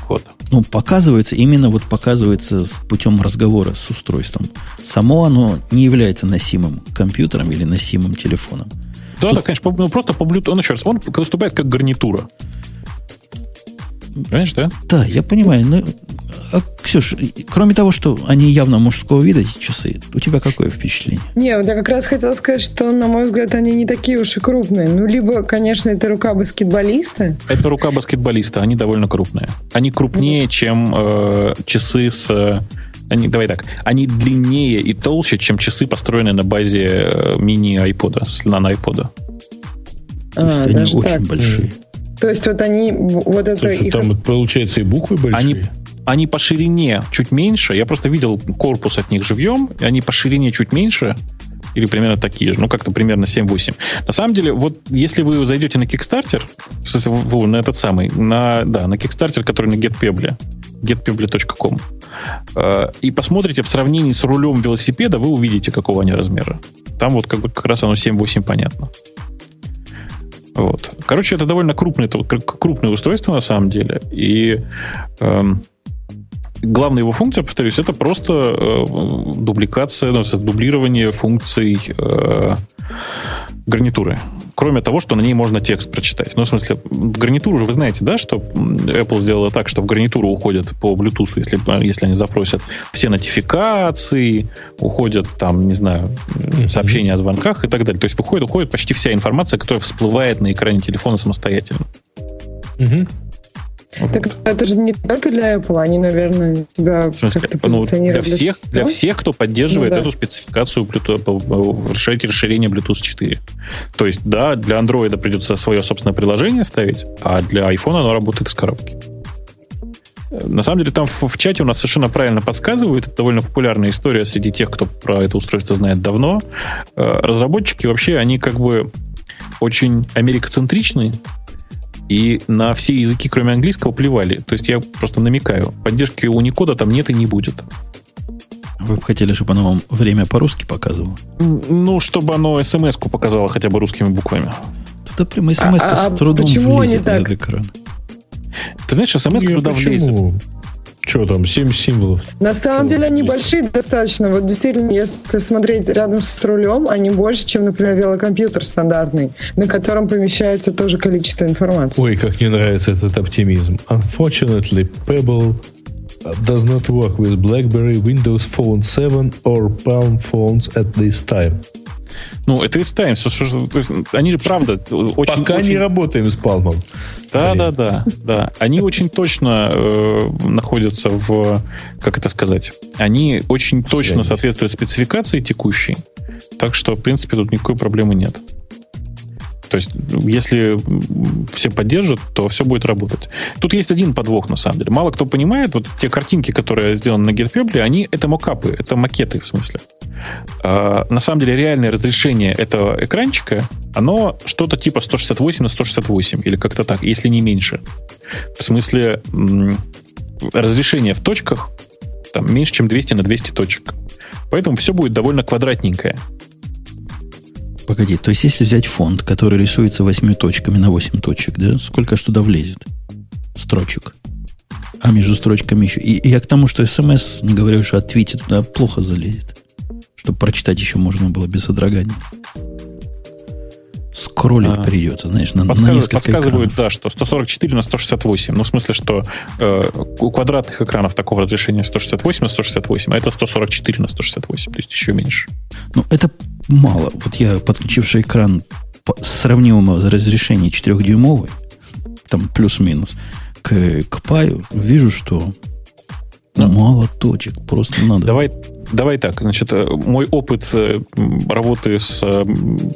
S1: Вот. Ну, показывается, именно вот показывается с путем разговора с устройством. Само оно не является носимым компьютером или носимым телефоном.
S2: Да, Тут... да, конечно, ну, просто по Bluetooth, он еще раз, он выступает как гарнитура.
S1: Понимаешь, да? Да, я понимаю. Но, а, Ксюш, кроме того, что они явно мужского вида, эти часы, у тебя какое впечатление?
S4: Не, вот я как раз хотела сказать, что, на мой взгляд, они не такие уж и крупные. Ну, либо, конечно, это рука баскетболиста.
S2: Это рука баскетболиста, они довольно крупные. Они крупнее, чем э, часы с... Они, давай так, они длиннее и толще, чем часы, построенные на базе э, мини-айпода, с нано-айпода.
S1: То есть а, они очень так. большие.
S4: То есть вот они, вот это...
S3: Слушай, их... там получается и буквы большие?
S2: Они, они по ширине чуть меньше. Я просто видел корпус от них живьем. И они по ширине чуть меньше. Или примерно такие же. Ну, как-то примерно 7-8. На самом деле, вот если вы зайдете на Kickstarter, на этот самый, на, да, на Kickstarter, который на GetPeble, getpeble.com, э, и посмотрите в сравнении с рулем велосипеда, вы увидите, какого они размера. Там вот как, бы, как раз оно 7-8 понятно. Вот. Короче, это довольно крупное, это крупное устройство на самом деле. И эм, главная его функция, повторюсь, это просто э, дубликация, ну, дублирование функций э, гарнитуры. Кроме того, что на ней можно текст прочитать. Ну, в смысле, гарнитуру уже вы знаете, да, что Apple сделала так, что в гарнитуру уходят по Bluetooth, если, если они запросят все нотификации, уходят там, не знаю, сообщения о звонках и так далее. То есть выходит, уходит почти вся информация, которая всплывает на экране телефона самостоятельно.
S4: Угу. Так вот. это же не только для Apple, они, наверное, тебя как-то
S2: ну, для всех, для всех, кто поддерживает ну, да. эту спецификацию Bluetooth, расширить расширение Bluetooth 4. То есть, да, для Android придется свое собственное приложение ставить, а для iPhone оно работает из коробки. На самом деле, там в, в чате у нас совершенно правильно подсказывают. Это довольно популярная история среди тех, кто про это устройство знает давно. Э, разработчики вообще, они как бы очень америкоцентричны, и на все языки, кроме английского, плевали. То есть я просто намекаю. Поддержки Unicode там нет и не будет.
S1: Вы бы хотели, чтобы оно вам время по-русски показывало?
S2: Ну, чтобы оно смс-ку показало хотя бы русскими буквами.
S1: Туда прямо смс а, а, с трудом почему влезет на этот экран.
S2: Ты знаешь, смс туда почему? влезет.
S3: Что там, 7 символов?
S4: На самом деле они большие достаточно. Вот действительно, если смотреть рядом с рулем, они больше, чем, например, велокомпьютер стандартный, на котором помещается тоже количество информации.
S3: Ой, как мне нравится этот оптимизм. Unfortunately, Pebble does not work with BlackBerry, Windows Phone 7 or Palm phones at this time.
S2: Ну, это из Times. Они же, правда,
S3: очень... Пока очень... не работаем с Palm.
S2: Да, да, да, да. Они очень точно э, находятся в, как это сказать, они очень точно соответствуют спецификации текущей. Так что, в принципе, тут никакой проблемы нет. То есть, если все поддержат, то все будет работать. Тут есть один подвох, на самом деле. Мало кто понимает, вот те картинки, которые сделаны на GitHub, они это мокапы, это макеты, в смысле. А, на самом деле, реальное разрешение этого экранчика, оно что-то типа 168 на 168, или как-то так, если не меньше. В смысле, разрешение в точках там меньше, чем 200 на 200 точек. Поэтому все будет довольно квадратненькое.
S1: Погоди, то есть если взять фонд, который рисуется восьми точками на 8 точек, да, сколько ж туда влезет? Строчек. А между строчками еще. И, и я к тому, что смс, не говорю, что от твити туда плохо залезет. Чтобы прочитать еще можно было без содрогания скроллить а, придется, знаешь, на,
S2: подсказ,
S1: на несколько
S2: Подсказывают,
S1: экранов.
S2: да, что 144 на 168. Ну, в смысле, что э, у квадратных экранов такого разрешения 168 на 168, а это 144 на 168, то есть еще меньше.
S1: Ну, это мало. Вот я, подключивший экран сравнимого разрешения 4-дюймовый, там плюс-минус, к, к паю, вижу, что ну, мало точек, просто надо.
S2: Давай давай так, значит, э, мой опыт э, работы с э,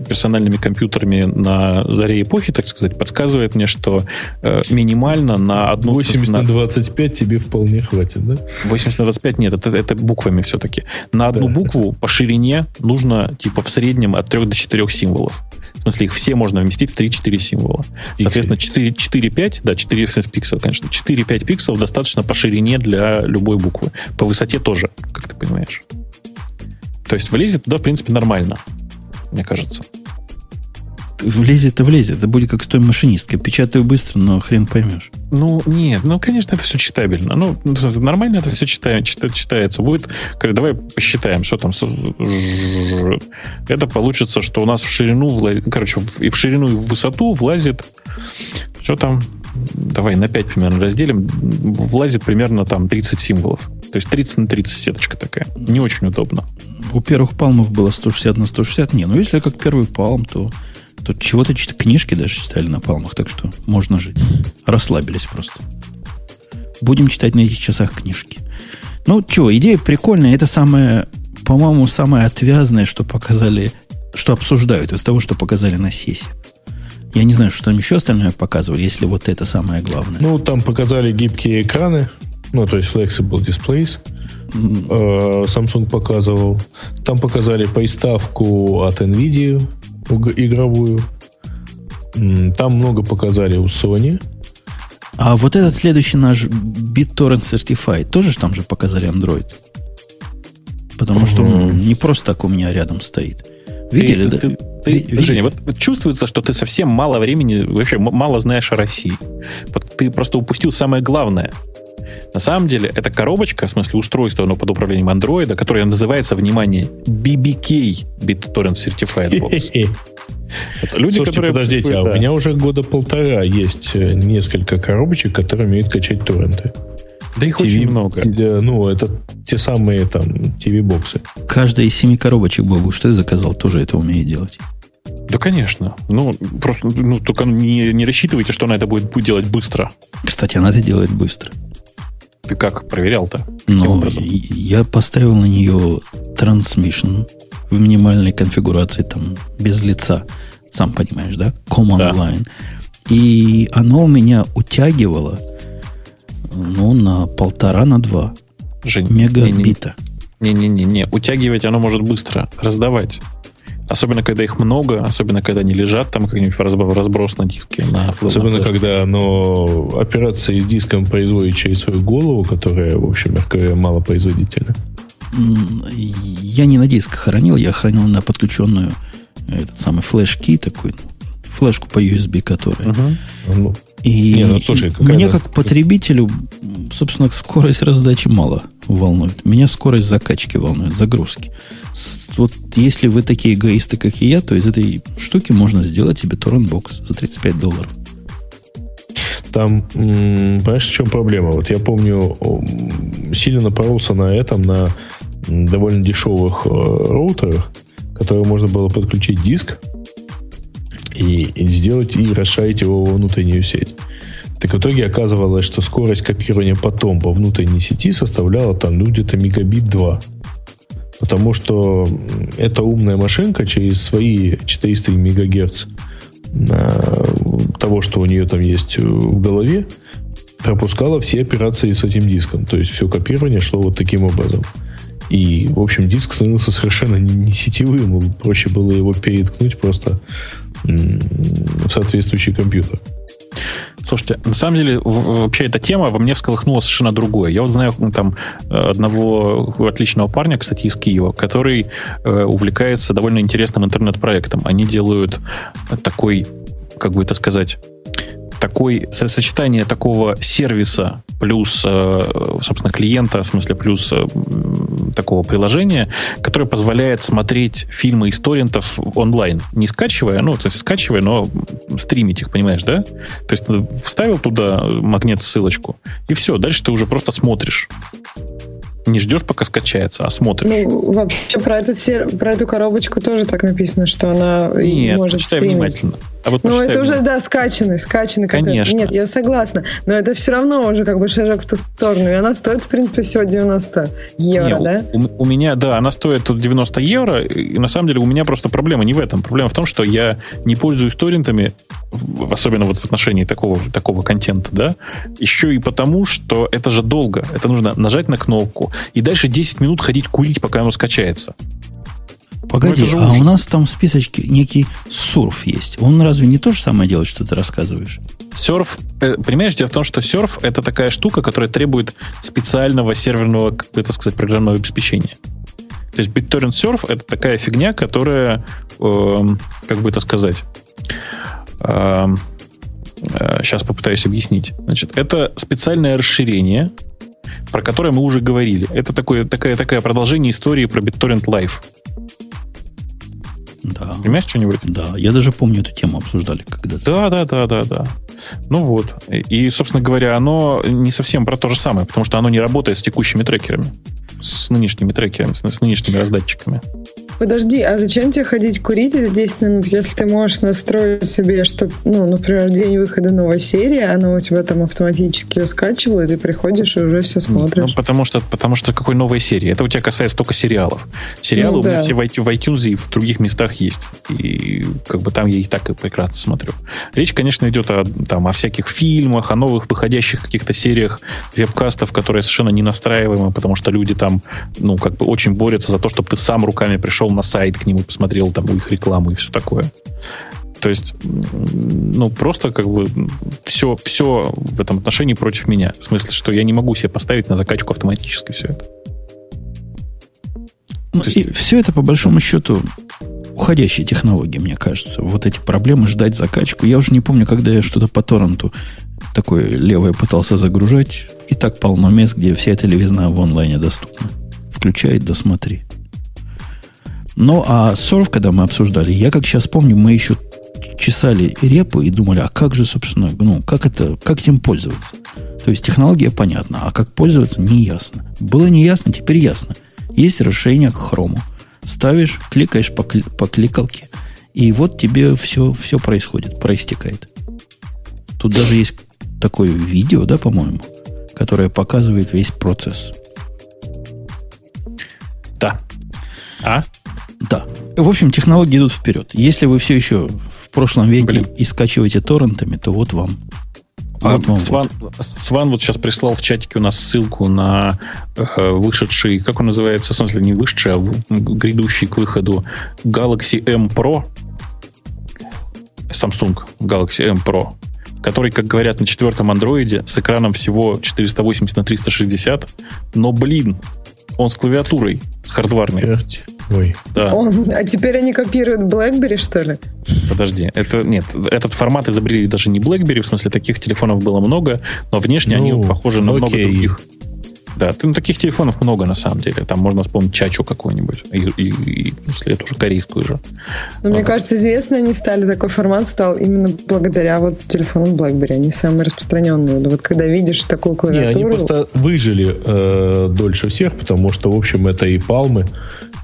S2: персональными компьютерами на заре эпохи, так сказать, подсказывает мне, что минимально на одну...
S3: 80 на 25 тебе вполне хватит, да?
S2: 80 на 25 нет, это, это буквами все-таки. На одну да. букву по ширине нужно типа в среднем от 3 до 4 символов. В смысле, их все можно вместить в 3-4 символа. Соответственно, 4-5, да, 4 пикселов, конечно, 4-5 пикселов достаточно по ширине для любой буквы. По высоте тоже, как ты понимаешь. То есть влезет туда, в принципе, нормально, мне кажется.
S1: Влезет и влезет. Это будет как с той машинисткой. Печатаю быстро, но хрен поймешь.
S2: Ну, нет, ну, конечно, это все читабельно. Ну, нормально это все читает, читается. Будет, давай посчитаем, что там. Это получится, что у нас в ширину, короче, и в ширину, и в высоту влазит, что там, давай на 5 примерно разделим, влазит примерно там 30 символов. То есть 30 на 30 сеточка такая. Не очень удобно.
S1: У первых палмов было 160 на 160. Не, ну если как первый палм, то, то чего-то книжки даже читали на палмах, так что можно жить. Расслабились просто. Будем читать на этих часах книжки. Ну, что, идея прикольная. Это самое, по-моему, самое отвязное, что показали, что обсуждают из того, что показали на сессии. Я не знаю, что там еще остальное показывали, если вот это самое главное.
S3: Ну, там показали гибкие экраны, ну, то есть flexible displays. Mm-hmm. Samsung показывал. Там показали приставку от NVIDIA игровую. Там много показали у Sony.
S1: А вот этот следующий наш BitTorrent Certified тоже ж там же показали Android. Потому что он не просто так у меня рядом стоит. Видели,
S2: ты,
S1: да?
S2: Ты, ты, Видели? Женя, вот, вот чувствуется, что ты совсем мало времени, вообще мало знаешь о России. Вот ты просто упустил самое главное. На самом деле, это коробочка, в смысле устройство но под управлением Android, которое называется, внимание, BBK, BitTorrent Certified Box.
S3: Это люди, Слушайте, которые подождите, а да. у меня уже года полтора есть э, несколько коробочек, которые умеют качать торренты.
S2: Да их TV, очень много.
S3: Ну, это те самые там TV-боксы.
S1: Каждая из семи коробочек, Богу, что ты заказал, тоже это умеет делать.
S2: Да, конечно. Ну, просто, ну, только не, не рассчитывайте, что она это будет, делать быстро.
S1: Кстати, она это делает быстро.
S2: Ты как проверял-то?
S1: Ну, я поставил на нее Transmission в минимальной конфигурации, там, без лица. Сам понимаешь, да? Command да. line. И оно у меня утягивало, ну, на полтора, на два
S2: Жень,
S1: мегабита.
S2: Не-не-не, утягивать оно может быстро, раздавать. Особенно, когда их много, особенно, когда они лежат там как-нибудь разброс на диске. На
S3: особенно, на когда оно, операция с диском производит через свою голову, которая, в общем, малопроизводительна.
S1: Я не на диск хранил, я хранил на подключенную этот самый флеш-ки такой, флешку по USB, которая. Ну, и не, ну, слушай, мне как потребителю, собственно, скорость раздачи мало волнует. Меня скорость закачки волнует, загрузки вот если вы такие эгоисты, как и я, то из этой штуки можно сделать себе торрент-бокс за 35 долларов.
S3: Там, понимаешь, в чем проблема? Вот я помню, сильно напоролся на этом, на довольно дешевых э, роутерах, которое можно было подключить диск и, и сделать и расширить его во внутреннюю сеть. Так в итоге оказывалось, что скорость копирования потом по внутренней сети составляла там ну, где-то мегабит 2. Потому что эта умная машинка через свои 400 мегагерц того, что у нее там есть в голове, пропускала все операции с этим диском. То есть все копирование шло вот таким образом. И, в общем, диск становился совершенно не сетевым. Проще было его переткнуть просто в соответствующий компьютер.
S2: Слушайте, на самом деле, вообще эта тема во мне всколыхнула совершенно другое. Я вот знаю там одного отличного парня, кстати, из Киева, который э, увлекается довольно интересным интернет-проектом. Они делают такой, как бы это сказать, такой сочетание такого сервиса плюс, э, собственно, клиента, в смысле, плюс э, такого приложения, которое позволяет смотреть фильмы из торрентов онлайн, не скачивая, ну, то есть скачивая, но стримить их, понимаешь, да? То есть вставил туда магнит ссылочку, и все, дальше ты уже просто смотришь. Не ждешь, пока скачается, а смотришь.
S4: Ну, вообще про, этот сер... про эту коробочку тоже так написано, что она
S2: Нет,
S4: может
S2: читай
S4: стримить.
S2: внимательно.
S4: А вот ну, это уже, да, скачанный, скачанный.
S2: Конечно.
S4: Нет, я согласна. Но это все равно уже как бы шажок в ту сторону. И она стоит, в принципе, всего 90 евро,
S2: не,
S4: да?
S2: У, у меня, да, она стоит тут 90 евро. И на самом деле у меня просто проблема не в этом. Проблема в том, что я не пользуюсь торрентами, особенно вот в отношении такого, такого контента, да, еще и потому, что это же долго. Это нужно нажать на кнопку и дальше 10 минут ходить курить, пока оно скачается.
S1: Погоди, ну, а у нас там в списочке некий сурф есть. Он разве не то же самое делает, что ты рассказываешь?
S2: Серф, э, понимаешь, дело в том, что серф это такая штука, которая требует специального серверного, как бы это сказать, программного обеспечения. То есть BitTorrent Surf это такая фигня, которая, э, как бы это сказать, э, э, сейчас попытаюсь объяснить. Значит, это специальное расширение, про которое мы уже говорили. Это такое, такое, такое продолжение истории про BitTorrent Live.
S1: Да.
S2: Понимаешь что-нибудь?
S1: Да, я даже помню эту тему обсуждали когда-то.
S2: Да, да, да, да, да. Ну вот. И, собственно говоря, оно не совсем про то же самое, потому что оно не работает с текущими трекерами, с нынешними трекерами, с, с нынешними раздатчиками.
S4: Подожди, а зачем тебе ходить курить эти 10 минут, если ты можешь настроить себе, что, ну, например, день выхода новой серии, она у тебя там автоматически ее скачивала, и ты приходишь и уже все смотришь?
S2: Ну, потому что, потому что какой новой серии? Это у тебя касается только сериалов. Сериалы ну, да. у меня все в iTunes и в других местах есть. И как бы там я их так и прекрасно смотрю. Речь, конечно, идет о, там, о всяких фильмах, о новых выходящих каких-то сериях вебкастов, которые совершенно не настраиваемы, потому что люди там, ну, как бы очень борются за то, чтобы ты сам руками пришел зашел на сайт к нему, посмотрел там их рекламу и все такое. То есть, ну, просто как бы все, все в этом отношении против меня. В смысле, что я не могу себе поставить на закачку автоматически все это.
S1: Ну, есть... и все это, по большому счету, уходящие технологии, мне кажется. Вот эти проблемы ждать закачку. Я уже не помню, когда я что-то по торренту такое левое пытался загружать. И так полно мест, где вся эта левизна в онлайне доступна. Включай, досмотри. Ну, а Surf, когда мы обсуждали, я как сейчас помню, мы еще чесали репу и думали, а как же, собственно, ну, как это, как этим пользоваться? То есть технология понятна, а как пользоваться, не ясно. Было не ясно, теперь ясно. Есть расширение к хрому. Ставишь, кликаешь по, кли, по кликалке, и вот тебе все, все происходит, проистекает. Тут даже есть такое видео, да, по-моему, которое показывает весь процесс.
S2: Да. А?
S1: Да. В общем, технологии идут вперед. Если вы все еще в прошлом веке Блин. и скачиваете торрентами, то вот вам.
S2: А, вот вам Сван, вот. Сван вот сейчас прислал в чатике у нас ссылку на э, вышедший, как он называется, в смысле не вышедший, а грядущий к выходу Galaxy M Pro. Samsung Galaxy M Pro который, как говорят на четвертом андроиде, с экраном всего 480 на 360, но, блин, он с клавиатурой, с хардварной.
S3: Ой.
S4: Да. Он, а теперь они копируют BlackBerry, что ли?
S2: Подожди, это нет, этот формат изобрели даже не BlackBerry, в смысле таких телефонов было много, но внешне ну, они похожи на окей. много других. Да, ну, таких телефонов много на самом деле. Там можно вспомнить чачу какую-нибудь. И, и, и если это уже корейскую же.
S4: Но вот. мне кажется, известно они стали, такой формат стал именно благодаря вот телефонам BlackBerry. Они самые распространенные. Но вот когда видишь такую клавиатуру...
S3: Не, они просто выжили э, дольше всех, потому что, в общем, это и палмы,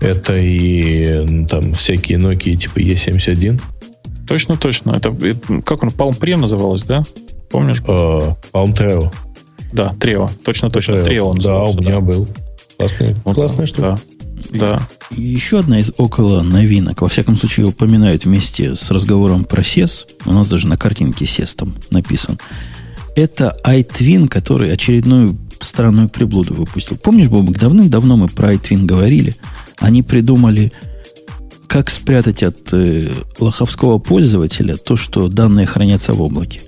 S3: Это и ну, там всякие Nokia типа E71.
S2: Точно, точно. Это, это как он, Palm Pre называлось, да? Помнишь?
S3: Uh, Palm Treo.
S2: Да, Трео. Точно, точно.
S3: Treo.
S2: Трео он
S3: Да, у меня да. был. Классный,
S2: вот,
S3: классная штука.
S2: Да.
S1: да. Еще одна из около новинок. Во всяком случае, упоминают вместе с разговором про SES. У нас даже на картинке SES там написан. Это iTwin, который очередную странную приблуду выпустил. Помнишь, Бобок, давным-давно мы про iTwin говорили. Они придумали, как спрятать от э, лоховского пользователя то, что данные хранятся в облаке.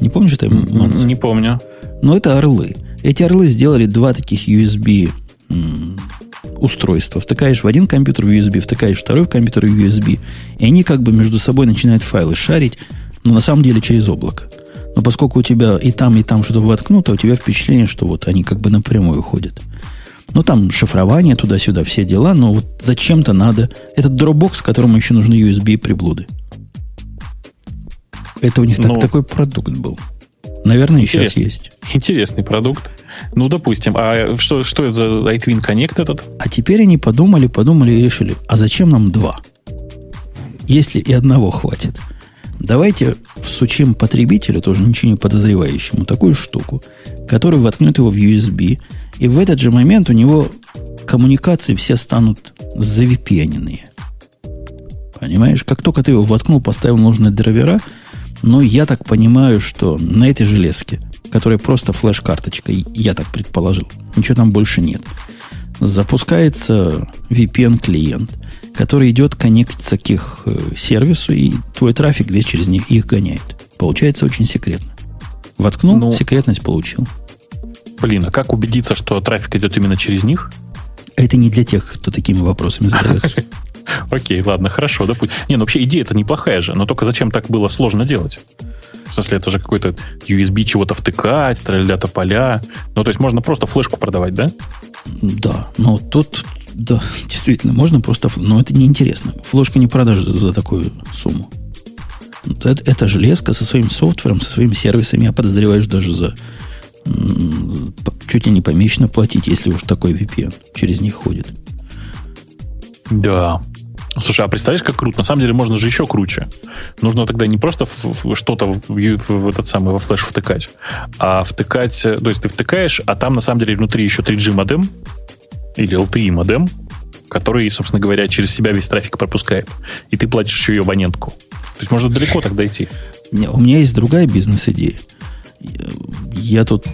S1: Не помнишь это,
S2: Манс? Не помню.
S1: Но это орлы. Эти орлы сделали два таких USB устройства. Втыкаешь в один компьютер в USB, втыкаешь второй в компьютер в USB. И они как бы между собой начинают файлы шарить, но на самом деле через облако. Но поскольку у тебя и там, и там что-то воткнуто, у тебя впечатление, что вот они как бы напрямую ходят. Ну, там шифрование туда-сюда, все дела, но вот зачем-то надо... Этот Dropbox, которому еще нужны USB приблуды. Это у них ну, так, такой продукт был. Наверное, и сейчас есть.
S2: Интересный продукт. Ну, допустим. А что, что это за iTwin Connect этот?
S1: А теперь они подумали, подумали и решили, а зачем нам два? Если и одного хватит. Давайте всучим потребителю, тоже ничего не подозревающему, такую штуку, который воткнет его в USB, и в этот же момент у него коммуникации все станут завипененные. Понимаешь, как только ты его воткнул, поставил нужные драйвера, ну, я так понимаю, что на этой железке, которая просто флеш-карточка, я так предположил, ничего там больше нет, запускается VPN-клиент – который идет коннектиться к их э, сервису, и твой трафик весь через них их гоняет. Получается очень секретно. Воткнул, ну, секретность получил.
S2: Блин, а как убедиться, что трафик идет именно через них?
S1: Это не для тех, кто такими вопросами задается.
S2: Окей, ладно, хорошо, допустим. Не, ну вообще идея-то неплохая же, но только зачем так было сложно делать? В смысле, это же какой-то USB чего-то втыкать, тролля-то поля. Ну, то есть можно просто флешку продавать, да?
S1: Да, но тут да, действительно, можно просто... Но это неинтересно. Флешка не продашь за такую сумму. Это, это железка со своим софтвером, со своими сервисами. Я подозреваю, что даже за чуть ли не помесячно платить, если уж такой VPN через них ходит.
S2: Да. Слушай, а представляешь, как круто? На самом деле можно же еще круче. Нужно тогда не просто что-то в, в, в этот самый во флеш втыкать, а втыкать, то есть ты втыкаешь, а там на самом деле внутри еще 3G модем, или LTE модем, который, собственно говоря, через себя весь трафик пропускает. И ты платишь еще ее абонентку. То есть можно далеко так дойти.
S1: У меня есть другая бизнес-идея. Я тут...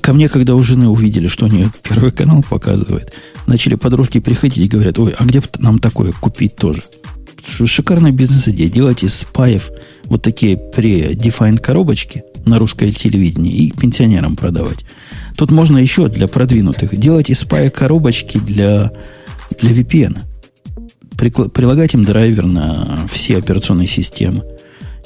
S1: Ко мне, когда у жены увидели, что у нее первый канал показывает, начали подружки приходить и говорят, ой, а где нам такое купить тоже? Шикарная бизнес-идея. Делать из спаев вот такие pre-defined коробочки на русское телевидение и пенсионерам продавать. Тут можно еще для продвинутых делать из спая коробочки для, для VPN. Прикла- прилагать им драйвер на все операционные системы.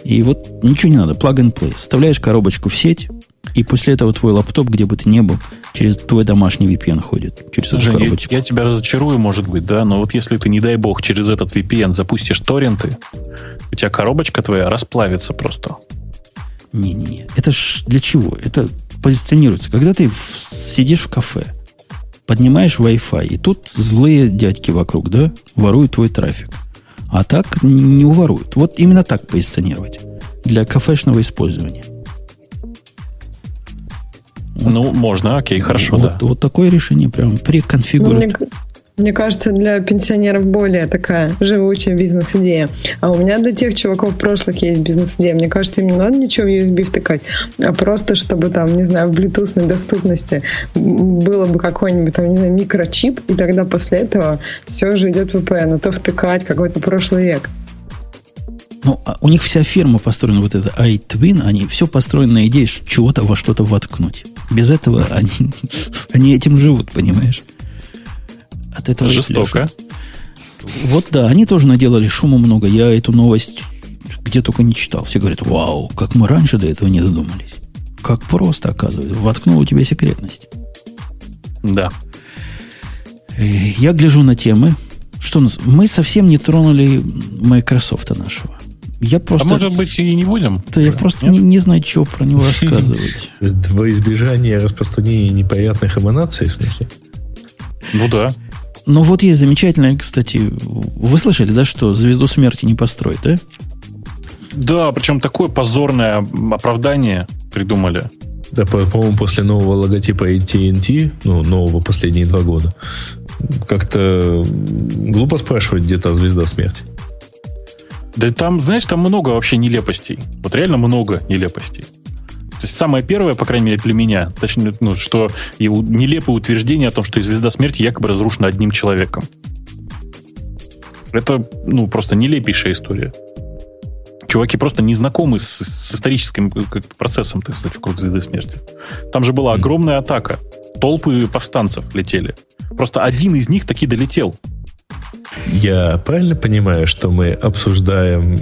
S1: И вот ничего не надо, plug and play. Вставляешь коробочку в сеть, и после этого твой лаптоп, где бы ты ни был, через твой домашний VPN ходит. Через эту
S2: Жень, коробочку. Я, я тебя разочарую, может быть, да, но вот если ты, не дай бог, через этот VPN запустишь торренты, у тебя коробочка твоя расплавится просто.
S1: Не-не-не. Это ж для чего? Это позиционируется. Когда ты в, сидишь в кафе, поднимаешь Wi-Fi, и тут злые дядьки вокруг, да, воруют твой трафик. А так не, уворуют. Вот именно так позиционировать. Для кафешного использования.
S2: Ну, можно, окей, хорошо,
S1: вот,
S2: да.
S1: Вот такое решение прям преконфигурирует. Ну,
S4: мне кажется, для пенсионеров более такая живучая бизнес-идея. А у меня для тех чуваков прошлых есть бизнес-идея. Мне кажется, им не надо ничего в USB втыкать, а просто, чтобы там, не знаю, в Bluetooth доступности было бы какой-нибудь там, не знаю, микрочип, и тогда после этого все уже идет в VPN. А то втыкать какой-то прошлый век.
S1: Ну, а у них вся фирма построена, вот это iTwin, они все построено на идее чего-то во что-то воткнуть. Без этого они, они этим живут, понимаешь?
S2: От этого Жестоко.
S1: Вот да, они тоже наделали шума много. Я эту новость где только не читал. Все говорят, вау, как мы раньше до этого не додумались. Как просто, оказывается. Воткнул у тебя секретность.
S2: Да.
S1: Э, я гляжу на темы. Что у нас? Мы совсем не тронули Microsoft нашего. Я просто...
S2: А может быть и не будем?
S1: Да я просто не, не знаю, чего про него рассказывать.
S3: Во избежание распространения неприятных эманаций, в смысле?
S2: Ну да.
S1: Но вот есть замечательное, кстати, вы слышали, да, что звезду смерти не построить, да?
S2: Да, причем такое позорное оправдание придумали.
S3: Да, по-моему, после нового логотипа AT&T, ну, нового последние два года, как-то глупо спрашивать, где та звезда смерти.
S2: Да там, знаешь, там много вообще нелепостей. Вот реально много нелепостей. То есть самое первое, по крайней мере, для меня, точнее, ну, что его нелепое утверждение о том, что звезда смерти якобы разрушена одним человеком. Это, ну, просто нелепейшая история. Чуваки просто не знакомы с, с историческим процессом, так сказать, вокруг звезды смерти. Там же была огромная атака. Толпы повстанцев летели. Просто один из них таки долетел.
S3: Я правильно понимаю, что мы обсуждаем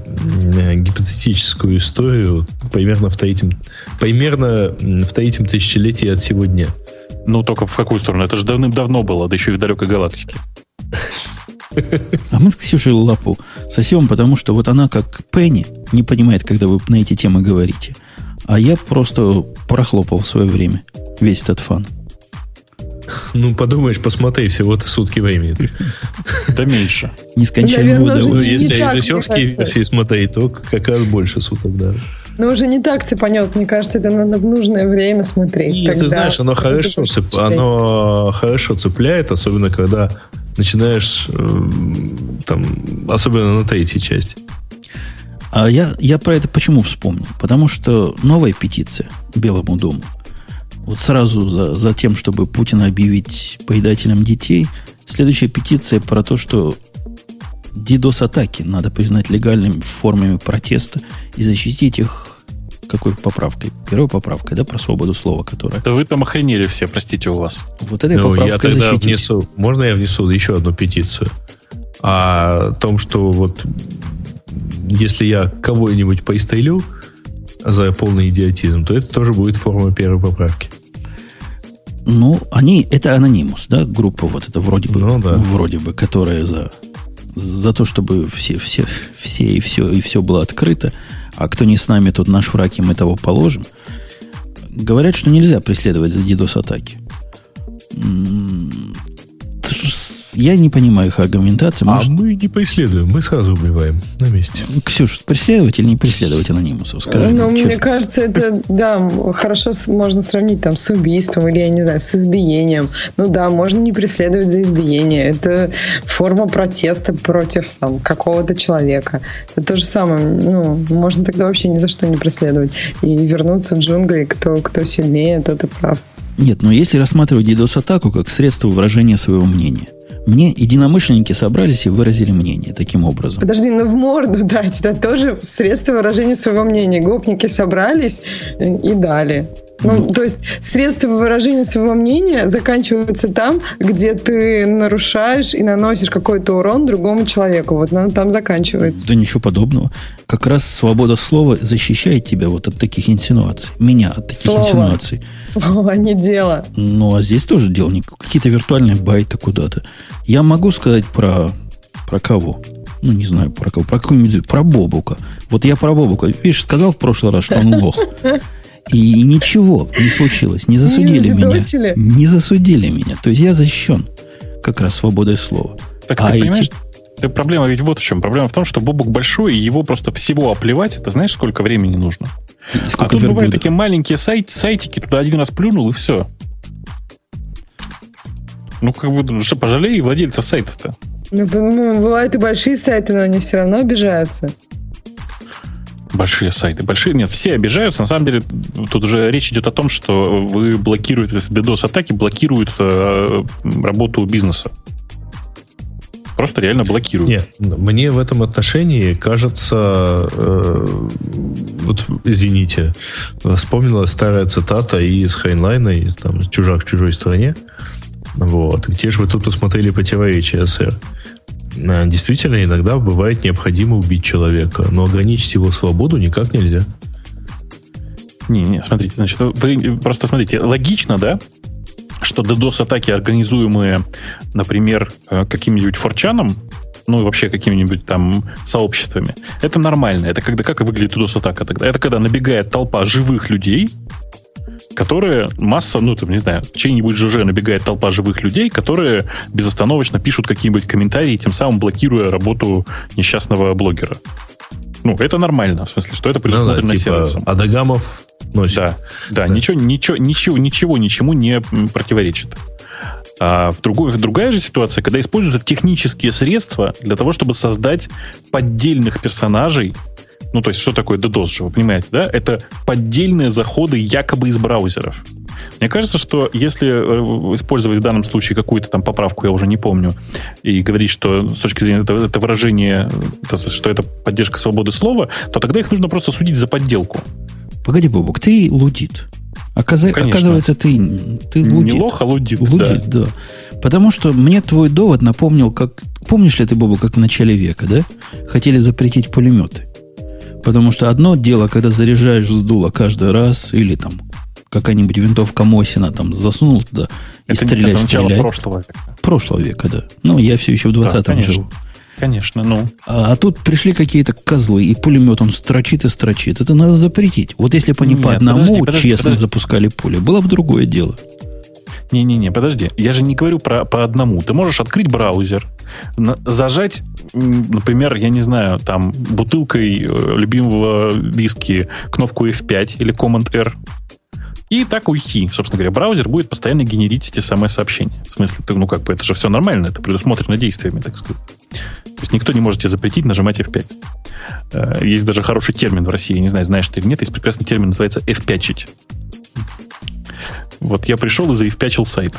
S3: гипотетическую историю примерно в третьем, примерно в третьем тысячелетии от сегодня?
S2: Ну, только в какую сторону? Это же давным-давно было, да еще и в далекой галактике.
S1: А мы с Ксюшей лапу сосем, потому что вот она, как Пенни, не понимает, когда вы на эти темы говорите. А я просто прохлопал в свое время весь этот фан.
S3: Ну, подумаешь, посмотри, всего-то сутки времени.
S2: Да меньше.
S1: Нескончаемое удовольствие.
S3: Если режиссерские версии смотреть, то как раз больше суток даже.
S4: Но уже не так цепанет, мне кажется, это надо в нужное время смотреть.
S3: Нет, ты знаешь, оно хорошо, цеп... оно хорошо цепляет, особенно когда начинаешь э, там, особенно на третьей части.
S1: А я, я про это почему вспомнил? Потому что новая петиция Белому дому вот сразу за, за тем, чтобы Путина объявить поедателем детей, следующая петиция про то, что DDoS-атаки надо признать легальными формами протеста и защитить их какой поправкой? Первой поправкой, да, про свободу слова, которая...
S2: Да вы там охренели все, простите у вас.
S1: Вот этой ну, поправкой
S3: я тогда защитить. внесу, можно я внесу еще одну петицию? О том, что вот если я кого-нибудь поистрелю, за полный идиотизм, то это тоже будет форма первой поправки.
S1: Ну, они, это анонимус, да, группа вот это вроде бы, ну, да. вроде бы, которая за, за то, чтобы все, все, все и все, и все было открыто, а кто не с нами, тот наш враг, и мы того положим. Говорят, что нельзя преследовать за DDoS-атаки. Я не понимаю их аргументации.
S3: А Может... А мы не преследуем, мы сразу убиваем на месте.
S1: Ксюш, преследовать или не преследовать анонимусов? Скажи
S4: ну, мне честно. кажется, это, да, хорошо можно сравнить там с убийством или, я не знаю, с избиением. Ну да, можно не преследовать за избиение. Это форма протеста против там, какого-то человека. Это то же самое. Ну, можно тогда вообще ни за что не преследовать. И вернуться в джунгли, кто, кто сильнее, тот и прав.
S1: Нет, но если рассматривать DDoS-атаку как средство выражения своего мнения, мне единомышленники собрались и выразили мнение таким образом.
S4: Подожди, ну в морду дать, это тоже средство выражения своего мнения. Гопники собрались и дали. Ну, то есть средства выражения своего мнения заканчиваются там, где ты нарушаешь и наносишь какой-то урон другому человеку. Вот оно там заканчивается.
S1: Да ничего подобного. Как раз свобода слова защищает тебя вот от таких инсинуаций. Меня от таких Слово. инсинуаций.
S4: Слово, не дело.
S1: Ну, а здесь тоже дело. Не какие-то виртуальные байты куда-то. Я могу сказать про, про кого? ну, не знаю, про кого, про какую-нибудь, про Бобука. Вот я про Бобука, видишь, сказал в прошлый раз, что он лох. И ничего не случилось. Не засудили не меня. Не засудили меня. То есть я защищен как раз свободой слова.
S2: Так а ты эти... понимаешь, ты проблема ведь вот в чем. Проблема в том, что Бобук большой, и его просто всего оплевать, это знаешь, сколько времени нужно? сколько а тут верблюдов? бывают такие маленькие сайт, сайтики, туда один раз плюнул, и все. Ну, как бы, что, пожалей владельцев сайтов-то.
S4: Ну, бывают и большие сайты, но они все равно обижаются.
S2: Большие сайты. Большие. Нет, все обижаются. На самом деле, тут уже речь идет о том, что вы блокируете, DDoS-атаки блокируют э, работу бизнеса. Просто реально блокируют.
S3: Нет, мне в этом отношении кажется, э, вот извините, вспомнила старая цитата из Хайнлайна, из там «Чужак в чужой стране». Вот. Где же вы тут усмотрели противоречия, сэр? Э, действительно, иногда бывает необходимо убить человека, но ограничить его свободу никак нельзя.
S2: Не, не, смотрите, значит, вы просто смотрите, логично, да, что DDoS-атаки, организуемые, например, э, каким-нибудь форчаном, ну и вообще какими-нибудь там сообществами, это нормально. Это когда как выглядит DDoS-атака тогда? Это когда набегает толпа живых людей, которые масса, ну, там, не знаю, в чей-нибудь ЖЖ набегает толпа живых людей, которые безостановочно пишут какие-нибудь комментарии, тем самым блокируя работу несчастного блогера. Ну, это нормально, в смысле, что это предусмотрено
S3: Ну да, типа
S2: сервисом.
S3: Адагамов носит.
S2: Да, да, Ничего, ничего, ничего, ничего, ничему не противоречит. А в, другой, в другая же ситуация, когда используются технические средства для того, чтобы создать поддельных персонажей. Ну, то есть, что такое DDoS же, вы понимаете, да? Это поддельные заходы якобы из браузеров. Мне кажется, что если э, использовать в данном случае какую-то там поправку, я уже не помню, и говорить, что с точки зрения этого, это выражение, что это поддержка свободы слова, то тогда их нужно просто судить за подделку.
S1: Погоди, Бобок, ты лудит. Оказа-
S2: Конечно.
S1: Оказывается, ты, ты лудит.
S2: Не лох, а лудит,
S1: Лудит,
S2: да.
S1: да. Потому что мне твой довод напомнил, как... Помнишь ли ты, Бобу, как в начале века, да? Хотели запретить пулеметы. Потому что одно дело, когда заряжаешь с дула каждый раз, или там какая-нибудь винтовка Мосина там засунул туда и
S2: Это,
S1: стреляй,
S2: это начало прошлого века.
S1: Прошлого века, да. Ну, я все еще в 20-м
S2: конечно.
S1: живу.
S2: Конечно, ну.
S1: А, а тут пришли какие-то козлы, и пулемет он строчит и строчит. Это надо запретить. Вот если бы они по
S2: Нет,
S1: одному
S2: подожди, подожди,
S1: честно
S2: подожди.
S1: запускали пули, было бы другое дело.
S2: Не-не-не, подожди. Я же не говорю про по одному. Ты можешь открыть браузер, зажать, например, я не знаю, там, бутылкой э, любимого виски кнопку F5 или Command-R, и так уйти. Собственно говоря, браузер будет постоянно генерить эти самые сообщения. В смысле, ну как бы, это же все нормально, это предусмотрено действиями, так сказать. То есть никто не может тебе запретить нажимать F5. Э, Есть даже хороший термин в России, я не знаю, знаешь ты или нет, есть прекрасный термин, называется F5-чить. Вот я пришел и заевпячил сайт.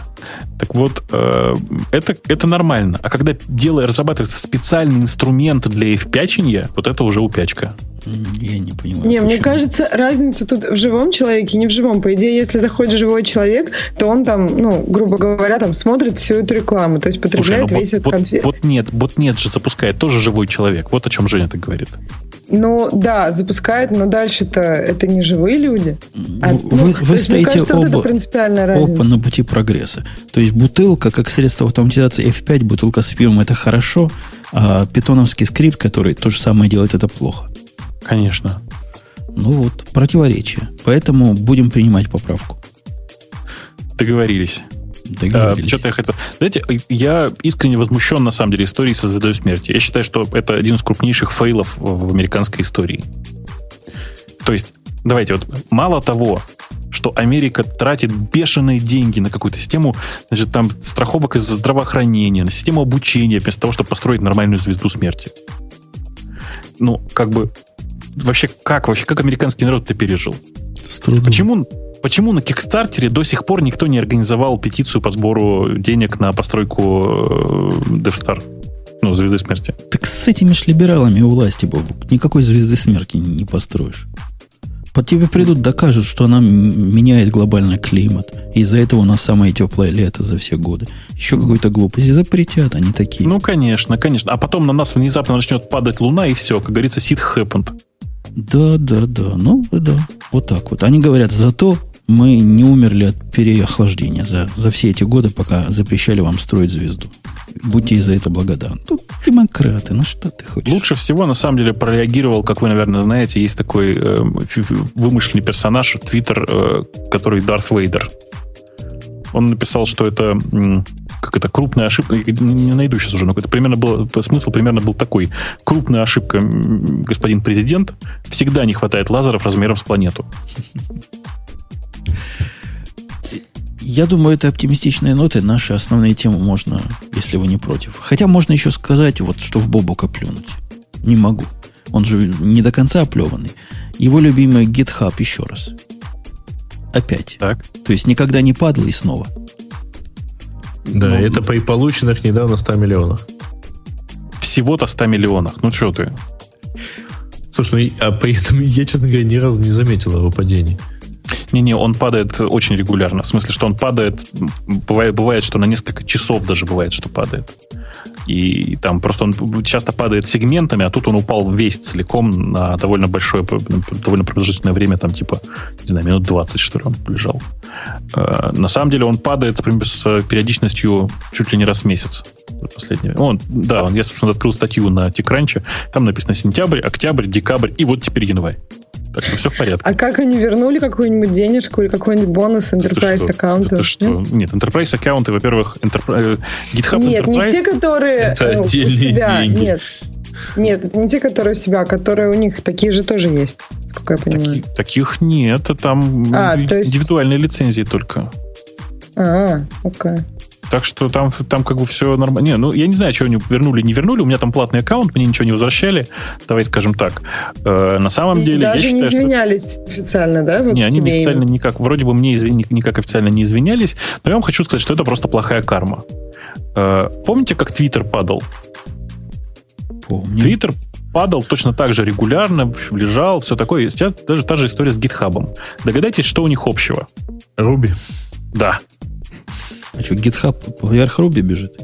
S2: Так вот, э, это, это нормально. А когда дело разрабатывается специальный инструмент для евпячения, вот это уже упячка.
S1: Я не понимаю.
S4: Не, мне
S1: почему.
S4: кажется, разница тут в живом человеке и не в живом. По идее, если заходит живой человек, то он там, ну, грубо говоря, там смотрит всю эту рекламу, то есть
S2: Слушай,
S4: потребляет
S2: ну
S4: весь
S2: бот,
S4: этот
S2: бот-
S4: конфет.
S2: ботнет, ботнет же запускает тоже живой человек. Вот о чем Женя так говорит.
S4: Ну, да, запускает, но дальше-то это не живые люди. А,
S1: Вы-
S4: ну,
S1: вы вы
S4: есть, мне
S1: стоите
S4: кажется, вот это
S1: оба-
S4: принципиальная разница.
S1: Опа на пути прогресса. То есть бутылка, как средство автоматизации F5, бутылка с пивом это хорошо, а питоновский скрипт, который то же самое делает, это плохо.
S2: Конечно.
S1: Ну вот, противоречие. Поэтому будем принимать поправку.
S2: Договорились.
S1: Договорились.
S2: что-то я хотел. Знаете, я искренне возмущен, на самом деле, историей со звездой смерти. Я считаю, что это один из крупнейших фейлов в, в американской истории. То есть, давайте, вот мало того, что Америка тратит бешеные деньги на какую-то систему, значит, там страховок из здравоохранения, на систему обучения, вместо того, чтобы построить нормальную звезду смерти. Ну, как бы, вообще, как вообще, как американский народ это пережил?
S1: С трудом.
S2: Почему, почему на Кикстартере до сих пор никто не организовал петицию по сбору денег на постройку э, Death Star? Ну, Звезды Смерти.
S1: Так с этими ж либералами у власти, Бобук, никакой звезды смерти не построишь. Под тебе придут, докажут, что она меняет глобальный климат. Из-за этого у нас самое теплое лето за все годы. Еще какую-то глупость. И запретят, они такие.
S2: Ну, конечно, конечно. А потом на нас внезапно начнет падать луна, и все, как говорится, сид happened.
S1: Да, да, да. Ну, да. Вот так вот. Они говорят, зато мы не умерли от переохлаждения за, за все эти годы, пока запрещали вам строить звезду. Будьте за это благодарны. Тут демократы, ну что ты хочешь?
S2: Лучше всего, на самом деле, прореагировал, как вы, наверное, знаете, есть такой э, вымышленный персонаж, твиттер, э, который Дарth Вейдер. Он написал, что это м, как это крупная ошибка. Не, найду сейчас уже, но это примерно был смысл примерно был такой: крупная ошибка, господин президент. Всегда не хватает лазеров размером с планету.
S1: Я думаю, это оптимистичные ноты. Наши основные темы можно, если вы не против. Хотя можно еще сказать, вот что в Бобука плюнуть. Не могу. Он же не до конца оплеванный. Его любимый GitHub еще раз. Опять.
S2: Так.
S1: То есть никогда не падал и снова.
S3: Да,
S1: Ну,
S3: это при полученных недавно 100 миллионах.
S2: Всего-то 100 миллионах. Ну что ты?
S3: Слушай, ну, а при этом я, честно говоря, ни разу не заметил его падений.
S2: Не-не, он падает очень регулярно. В смысле, что он падает, бывает, бывает, что на несколько часов даже бывает, что падает. И там просто он часто падает сегментами, а тут он упал весь целиком на довольно большое, довольно продолжительное время, там типа, не знаю, минут 20, что ли, он лежал. Э, На самом деле он падает с периодичностью чуть ли не раз в месяц. Последнее. Он, да, он, я, собственно, открыл статью на TechCrunch, там написано сентябрь, октябрь, декабрь и вот теперь январь. Так что все в порядке.
S4: А как они вернули какую-нибудь денежку или какой-нибудь бонус Enterprise аккаунта?
S2: Это что? Нет, Enterprise аккаунты, во-первых, Enterprise, GitHub
S4: Нет,
S2: Enterprise...
S4: не те, которые
S3: Это
S4: э, у себя.
S3: деньги.
S4: Нет. Нет, не те, которые у себя, а которые у них такие же тоже есть, сколько я понимаю.
S2: Таки- таких нет, там
S4: А,
S2: ин-
S4: то есть-
S2: индивидуальные лицензии только.
S4: А, окей.
S2: Так что там, там как бы все нормально. Не, ну я не знаю, что они вернули, не вернули. У меня там платный аккаунт, мне ничего не возвращали. Давай скажем так. Э, на самом
S4: И
S2: деле, я
S4: даже не
S2: считаю, что...
S4: извинялись официально, да? Вот
S2: Не, они
S4: тебе
S2: официально
S4: именно?
S2: никак, вроде бы мне извини- никак официально не извинялись, но я вам хочу сказать, что это просто плохая карма. Э, помните, как Твиттер падал?
S1: Помню.
S2: Твиттер падал точно так же регулярно, лежал, все такое. Сейчас даже та же история с гитхабом. Догадайтесь, что у них общего?
S3: Руби.
S2: Да.
S1: А что, GitHub вверх Руби бежит?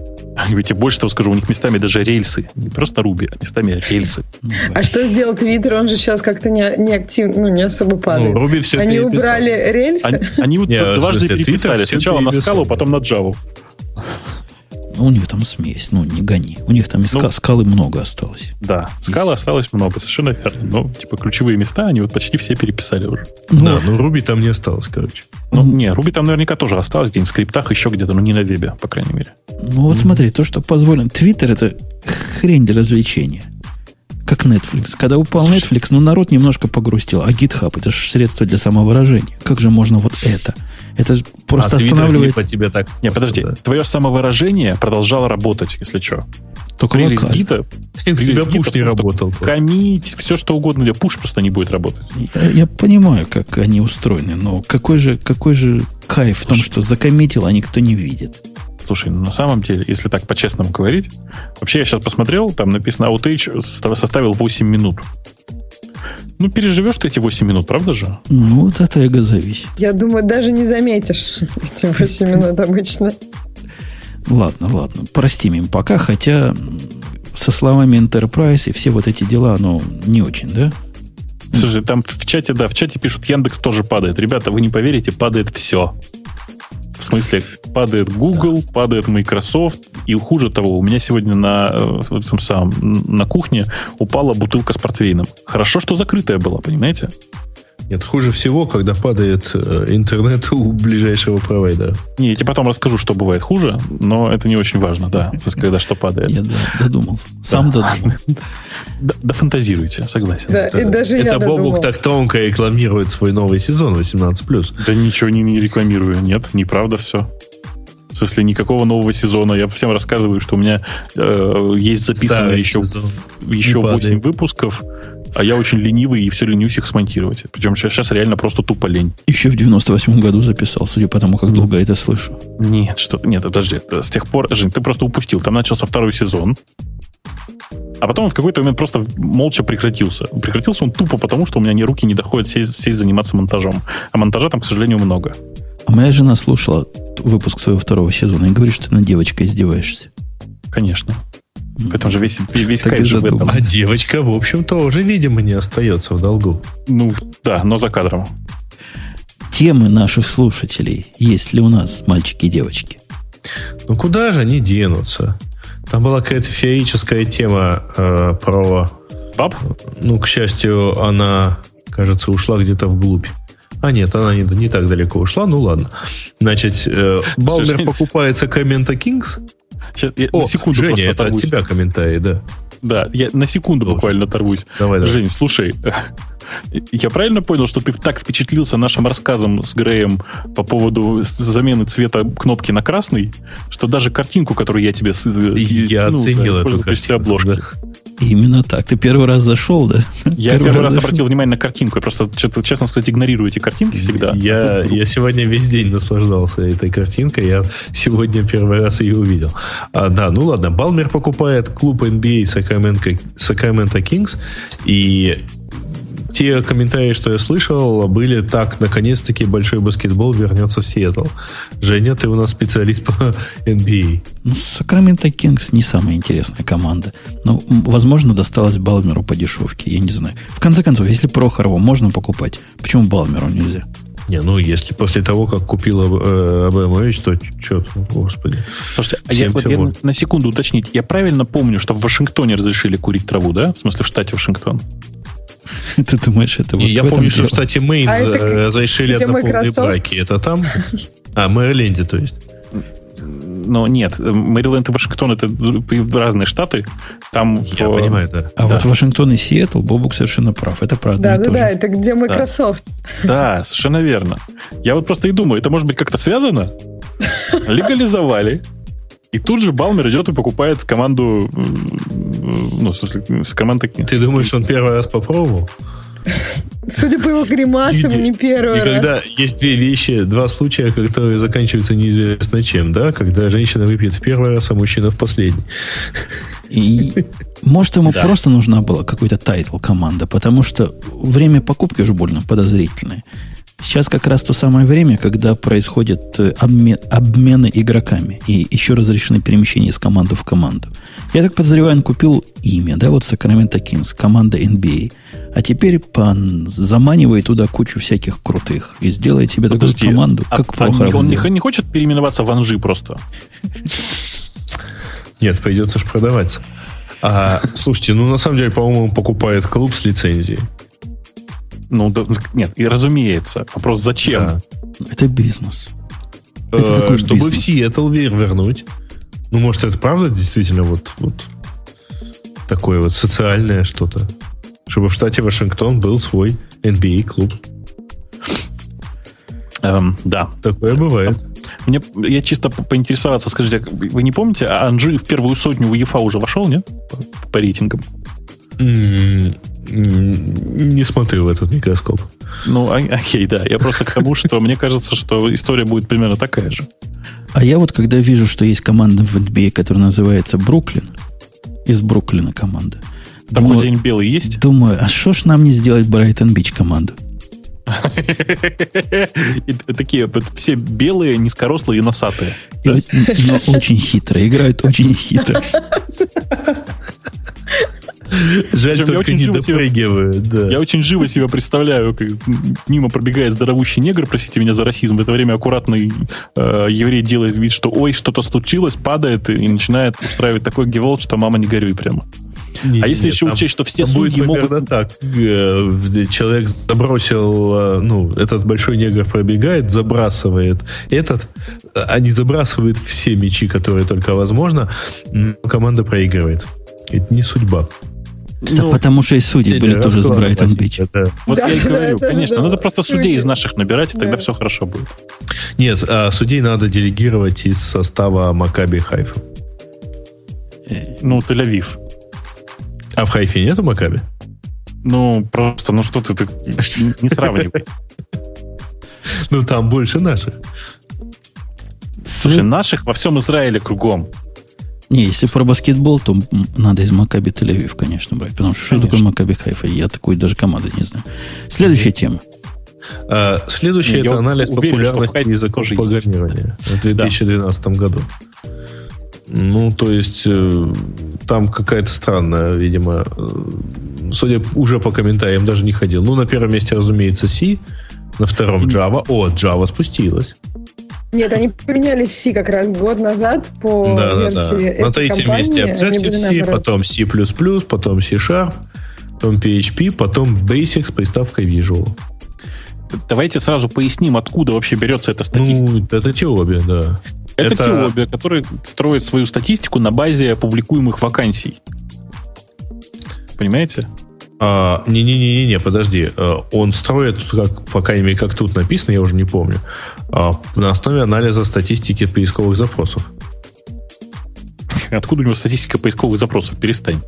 S2: Я тебе больше того скажу, у них местами даже рельсы. Не просто Руби, а местами рельсы.
S4: А что сделал Твиттер? Он же сейчас как-то не, не активно, ну, не особо
S3: Ну,
S4: падает.
S3: Руби все
S4: Они
S3: переписал.
S4: убрали рельсы?
S2: Они, они вот
S3: Не,
S2: дважды
S3: смысле,
S2: переписали. Сначала на скалу, потом на Java.
S1: Ну, у них там смесь, ну, не гони. У них там и ска-
S2: Ну.
S1: скалы много осталось.
S2: Да, скалы осталось много, совершенно верно. Но, типа, ключевые места они вот почти все переписали уже.
S1: Ну,
S3: Да, но Руби там не осталось, короче.
S2: Ну,
S1: Мгм.
S2: не, Руби там наверняка тоже осталось где-нибудь в скриптах, еще где-то, но не на вебе, по крайней мере.
S1: Ну вот смотри, то, что позволено. Твиттер это хрень для развлечения. Как Netflix. Когда упал Netflix, ну народ немножко погрустил. А GitHub это же средство для самовыражения. Как же можно вот это? Это просто
S3: а Твиттер
S1: останавливает
S3: типа тебя так...
S2: Не, подожди,
S3: Да.
S2: твое самовыражение продолжало работать, если что.
S1: только
S2: Прелесть
S1: локально.
S2: гита,
S3: У тебя пуш не работал.
S2: комить, все что угодно, у тебя пуш просто не будет работать.
S1: Я, я понимаю, как они устроены, но какой же, какой же кайф в том, что закоммитил, а никто не видит.
S2: Слушай, ну, на самом деле, если так по-честному говорить, вообще я сейчас посмотрел, там написано outage состав- составил 8 минут. Ну, переживешь ты эти 8 минут, правда же?
S1: Ну, вот это эго-зависит.
S4: Я думаю, даже не заметишь эти 8 минут обычно.
S1: Ладно, ладно, простим им пока, хотя со словами Enterprise и все вот эти дела, ну, не очень, да?
S2: Слушай, там в чате, да, в чате пишут, Яндекс тоже падает. Ребята, вы не поверите, падает все. В смысле, падает Google, падает Microsoft, и хуже того, у меня сегодня на, э, этом самом, на кухне упала бутылка с портвейном. Хорошо, что закрытая была, понимаете?
S3: Нет, хуже всего, когда падает э, интернет у ближайшего провайдера.
S2: Не, я тебе потом расскажу, что бывает хуже, но это не очень важно, да, то есть, когда что падает.
S1: Я додумал. Сам додумал.
S2: Да, да фантазируйте, согласен.
S4: Да, и даже я
S3: Это Бобук так тонко рекламирует свой новый сезон 18+.
S2: Да ничего не, рекламирую. Нет, неправда все. В смысле, никакого нового сезона. Я всем рассказываю, что у меня э, есть записано
S3: Старый
S2: еще,
S3: сезон.
S2: еще
S3: Не
S2: 8
S3: падает.
S2: выпусков, а я очень ленивый и все ленюсь их смонтировать. Причем сейчас, реально просто тупо лень.
S1: Еще в 98 году записал, судя по тому, как долго это слышу.
S2: Нет, что нет, подожди. С тех пор, Жень, ты просто упустил. Там начался второй сезон. А потом он в какой-то момент просто молча прекратился. Прекратился он тупо потому, что у меня ни руки не доходят сесть, сесть заниматься монтажом. А монтажа там, к сожалению, много.
S1: А моя жена слушала выпуск твоего второго сезона и говорит, что ты над девочкой издеваешься.
S2: Конечно. В этом же весь, весь
S1: Так
S2: кайф же в этом.
S3: А девочка, в общем, тоже, видимо, не остается в долгу.
S2: Ну, да, но за кадром.
S1: Темы наших слушателей есть ли у нас, мальчики и девочки?
S3: Ну куда же они денутся? Там была какая-то феерическая тема э, про...
S2: Баб?
S3: Ну, к счастью, она, кажется, ушла где-то вглубь. А нет, она не, не так далеко ушла, ну ладно. Значит, э, Балмер покупается Коммента Кингс.
S2: Сейчас я
S3: О,
S2: на секунду
S3: Женя,
S2: просто
S3: это от
S2: оторвусь.
S3: тебя комментарий, да.
S2: Да, я на секунду
S3: Должен.
S2: буквально оторвусь.
S3: Давай, давай.
S2: Жень, слушай, я правильно понял, что ты так впечатлился нашим рассказом с Греем по поводу замены цвета кнопки на красный, что даже картинку, которую я тебе с-
S3: Я
S2: скинул,
S3: оценил
S2: да,
S3: эту картинку,
S2: обложки.
S3: да.
S1: Именно так. Ты первый раз зашел, да?
S2: Я первый, раз
S1: зашел.
S2: обратил внимание на картинку. Я просто, честно сказать, игнорирую эти картинки всегда.
S3: Я,
S2: А
S3: я сегодня весь день наслаждался этой картинкой. Я сегодня первый раз ее увидел. А, да, ну ладно. Балмер покупает клуб NBA Sacramento, Sacramento Kings. И те комментарии, что я слышал, были так, наконец-таки большой баскетбол вернется в Сиэтл. Женя, ты у нас специалист по NBA.
S1: Ну, Сакраменто Кингс не самая интересная команда. Но, м, возможно, досталось Балмеру по дешевке. Я не знаю. В конце концов, если Прохорова можно покупать, почему Балмеру нельзя?
S3: Не, ну если после того, как купил э, Абрамович, то что, господи.
S2: Слушайте, а я, вот я
S3: можно.
S2: на секунду уточнить. Я правильно помню, что в Вашингтоне разрешили курить траву, да? В смысле, в штате Вашингтон.
S1: Ты думаешь, это вот
S3: И я помню, что в штате Мэйн
S4: А это
S3: разрешили однополые
S4: Microsoft?
S3: браки. Это там? А, Мэриленде, то есть.
S2: Но нет, Мэриленд и Вашингтон это разные штаты. Там
S3: Я
S2: в-
S3: понимаю, да.
S1: А
S2: Да.
S1: вот Вашингтон и Сиэтл, Бобук совершенно прав. Это правда.
S4: Да, да, да, это где Microsoft.
S2: Да, совершенно верно. Я вот просто и думаю, это может быть как-то связано? Легализовали. И тут же Балмер идет и покупает команду, м, ну, в смысле, с командой...
S3: Ты думаешь, он первый раз попробовал?
S4: Судя по его гримасам,
S3: И-
S4: не первый
S3: И когда
S4: раз.
S3: есть две вещи, два случая, которые заканчиваются неизвестно чем, да? Когда женщина выпьет в первый раз, а мужчина в последний.
S1: И, может, ему просто нужна была какой-то title команда, потому что время покупки уже больно подозрительное. Сейчас как раз то самое время, когда происходят э, обмен, обмены игроками и еще разрешены перемещения из команды в команду. Я так подозреваю, он купил имя, да, вот Sacramento Kings, команда NBA. А теперь пан заманивает туда кучу всяких крутых и сделает себе такую
S2: Подожди,
S1: команду,
S2: а-
S1: как
S2: а
S1: Прохоров
S2: он не,
S1: сделал.
S2: не хочет переименоваться в Анжи просто?
S3: Нет, придется же продаваться. А, слушайте, ну на самом деле, по-моему, он покупает клуб с лицензией.
S2: Ну, да, нет, и разумеется. Вопрос, зачем?
S3: Да.
S1: Это бизнес.
S3: Э,
S1: Это такой
S3: чтобы в
S1: бизнес.
S3: Сиэтл вер- вернуть. Ну, может, это правда действительно вот, вот такое вот социальное что-то. Чтобы в штате Вашингтон был свой NBA-клуб.
S2: Эм, да.
S3: Такое бывает.
S2: Мне, я чисто по- поинтересоваться, скажите, а вы не помните, а Анжи в первую сотню в ЕФА уже вошел, нет? По, по рейтингам.
S3: Не смотрю в этот микроскоп.
S2: Ну, а- окей, да. Я просто к тому, что мне кажется, что история будет примерно такая же.
S1: А я вот когда вижу, что есть команда в NBA, которая называется Бруклин, из Бруклина команда,
S2: Там
S1: думаю,
S2: день белый есть?
S1: думаю, а что ж нам не сделать Брайтон Бич команду?
S2: Такие вот все белые, низкорослые и носатые.
S1: Но очень хитро, играют очень хитро.
S3: Жаль,
S2: Причем я
S3: только
S2: очень
S3: не допрыгивают. Да.
S2: Я очень живо себя представляю, как мимо пробегает здоровущий негр, простите меня за расизм, в это время аккуратный э, еврей делает вид, что ой, что-то случилось, падает и начинает устраивать такой геволт, что мама не горюй прямо.
S3: Не-
S2: а если
S3: нет,
S2: еще
S3: там-
S2: учесть, что все
S3: будет
S2: судьи могут...
S3: так. Э, Человек забросил, э, ну, этот большой негр пробегает, забрасывает этот, а не забрасывает все мячи, которые только возможно, м, команда проигрывает. Это не судьба.
S1: Да
S2: Ну,
S1: потому что и судьи были тоже с Брайтон Бич.
S3: это-
S2: Вот
S4: Да,
S2: я и
S4: да,
S2: говорю,
S4: же,
S2: конечно,
S4: да,
S2: надо просто судей из наших набирать, и тогда
S4: Да.
S2: все хорошо будет.
S3: Нет, а судей надо делегировать из состава Макаби Хайфа.
S2: Ну, Тель-Авив.
S3: А в Хайфе нету Макаби?
S2: Ну, просто, ну что ты, ты не сравнивай.
S3: Ну, там больше наших.
S2: Слушай, наших во всем Израиле кругом.
S1: Не, если про баскетбол, то надо из Макаби Тель-Авив, конечно, брать. Потому что что
S2: Конечно.
S1: такое Макаби Хайфа? Я такой даже команды не знаю. Следующая тема.
S3: А, следующее
S2: Не, я
S3: это анализ
S2: уверен, что
S3: популярности языков программирования в 2012 году. Ну, то есть, э, там какая-то странная, видимо, э, судя уже по комментариям, даже не ходил. Ну, на первом месте, разумеется, C, на втором Java. О, Java спустилась.
S4: Нет, они поменяли C как раз год назад по
S3: да, да,
S4: версии
S3: да.
S4: этой
S3: На третьем
S4: компании.
S3: месте Objective-C,
S4: наоборот.
S3: потом C++, потом C-Sharp, потом PHP, потом Basic с приставкой Visual.
S2: Давайте сразу поясним, откуда вообще берется эта статистика.
S3: Ну, это теория, да.
S2: это
S3: это-
S2: Теобия, который строит свою статистику на базе публикуемых вакансий. Понимаете?
S3: А, Не-не-не-не, подожди. А, Он строит, как, по крайней мере, как тут написано, я уже не помню, а, на основе анализа статистики поисковых запросов.
S2: Откуда у него статистика поисковых запросов? Перестань.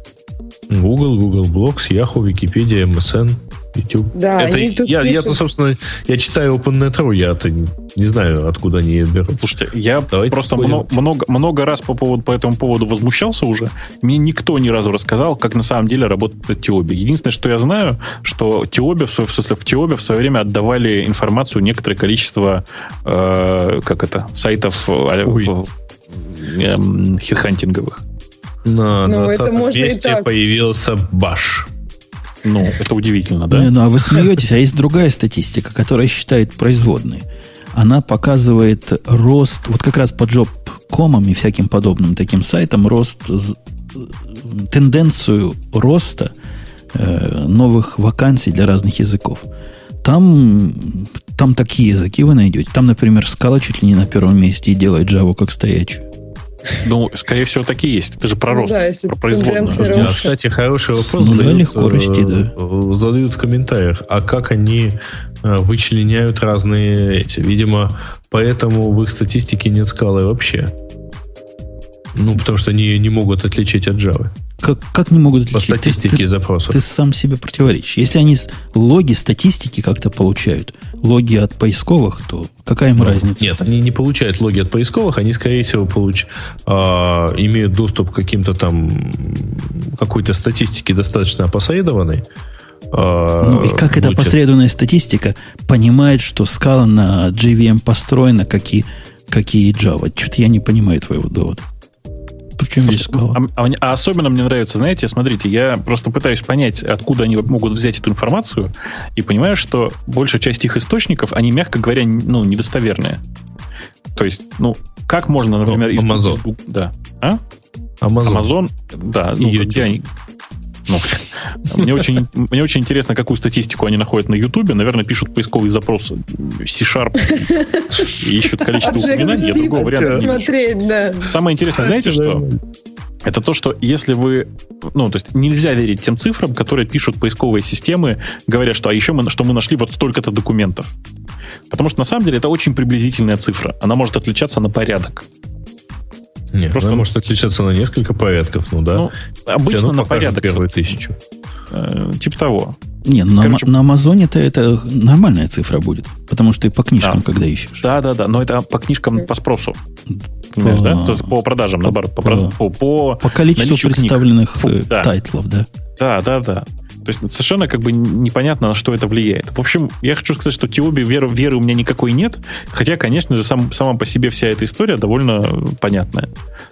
S3: Google, Google Blocks, Yahoo, Википедия, MSN, YouTube.
S4: Да,
S3: Это
S4: они
S3: я, я,
S4: пишут.
S3: собственно, я читаю OpenNet.ru, я-то не, не знаю, откуда они берут.
S2: Слушайте, я
S3: Давайте
S2: просто много, много, много раз по, поводу, по этому поводу возмущался уже. Мне никто ни разу рассказал, как на самом деле работает Теоби. Единственное, что я знаю, что Теоби, в, в смысле, в Теобе в свое время отдавали информацию некоторое количество э, как это, сайтов э, э, эм, хитхантинговых.
S3: На
S4: Ну, это
S3: 20
S4: можно и
S3: месте появился Баш.
S2: Ну, это удивительно, да?
S1: Ну, ну, а вы смеетесь, а есть другая статистика, которая считает производные. Она показывает рост, вот как раз по job.com и всяким подобным таким сайтам, рост, з- тенденцию роста э, новых вакансий для разных языков. Там, там такие языки вы найдете. Там, например, Scala чуть ли не на первом месте и делает Java как стоячую.
S2: Ну, скорее всего, такие есть. Это же про рост,
S4: да, если
S2: про производную.
S3: А, кстати, хороший вопрос
S1: Ну да,
S3: задают,
S1: легко расти, да.
S3: э, задают в комментариях. А как они э, вычленяют разные эти? Видимо, поэтому в их статистике нет скалы вообще. Ну, потому что они не могут отличить от Java.
S1: Как, как не могут
S3: По
S1: отличить? Ты-
S3: статистике
S1: ты,
S3: запросов.
S1: ты сам себе противоречишь. Если они логи статистики как-то получают, логи от поисковых, то какая им
S3: Ну,
S1: разница?
S3: Нет, они не получают логи от поисковых, они, скорее всего, получ... а, имеют доступ к каким-то там какой-то статистике достаточно опосредованной. А,
S1: Ну и как эта
S3: будь
S1: посредственная статистика понимает, что скала на JVM построена, как и, как и Java? Что-то я не понимаю твоего довода. Причем здесь скала?
S2: А, а- а особенно мне нравится, знаете, смотрите, я просто пытаюсь понять, откуда они могут взять эту информацию, и понимаю, что большая часть их источников, они, мягко говоря, ну, недостоверные. То есть, ну, как можно, например, из-
S3: Amazon.
S2: из да. А?
S3: Amazon.
S2: Amazon, да,
S3: И
S2: ну,
S3: YouTube.
S2: где они- ну, мне, очень, мне очень интересно, какую статистику они находят на YouTube. Наверное, пишут поисковые запросы C-Sharp и ищут количество упоминаний. Я другого варианта
S4: смотреть, да.
S2: Самое интересное, знаете что? Это то, что если вы... Ну, то есть нельзя верить тем цифрам, которые пишут поисковые системы, говоря, что а еще мы, что мы нашли вот столько-то документов. Потому что на самом деле это очень приблизительная цифра. Она может отличаться на порядок.
S3: Нет,
S2: Просто-
S3: она может отличаться на несколько порядков, ну да.
S2: Ну, обычно на порядок.
S3: первую
S2: всё-таки.
S3: тысячу.
S2: Э, типа того.
S1: Не, на,
S2: Короче-
S1: на Амазоне-то это нормальная цифра будет. Потому что ты по книжкам,
S2: Да.
S1: когда ищешь.
S2: Да, да, да. Но это по книжкам по спросу. Понимаешь, да?
S1: По-
S2: То есть По продажам, наоборот. По,
S1: по-
S2: по, по-
S1: По количеству
S2: книг.
S1: представленных
S2: Фу,
S1: э,
S2: да.
S1: тайтлов, да.
S2: Да, да, да. То есть совершенно как бы непонятно, на что это влияет. В общем, я хочу сказать, что теории веры, веры у меня никакой нет. Хотя, конечно же, сам, сама по себе вся эта история довольно понятная,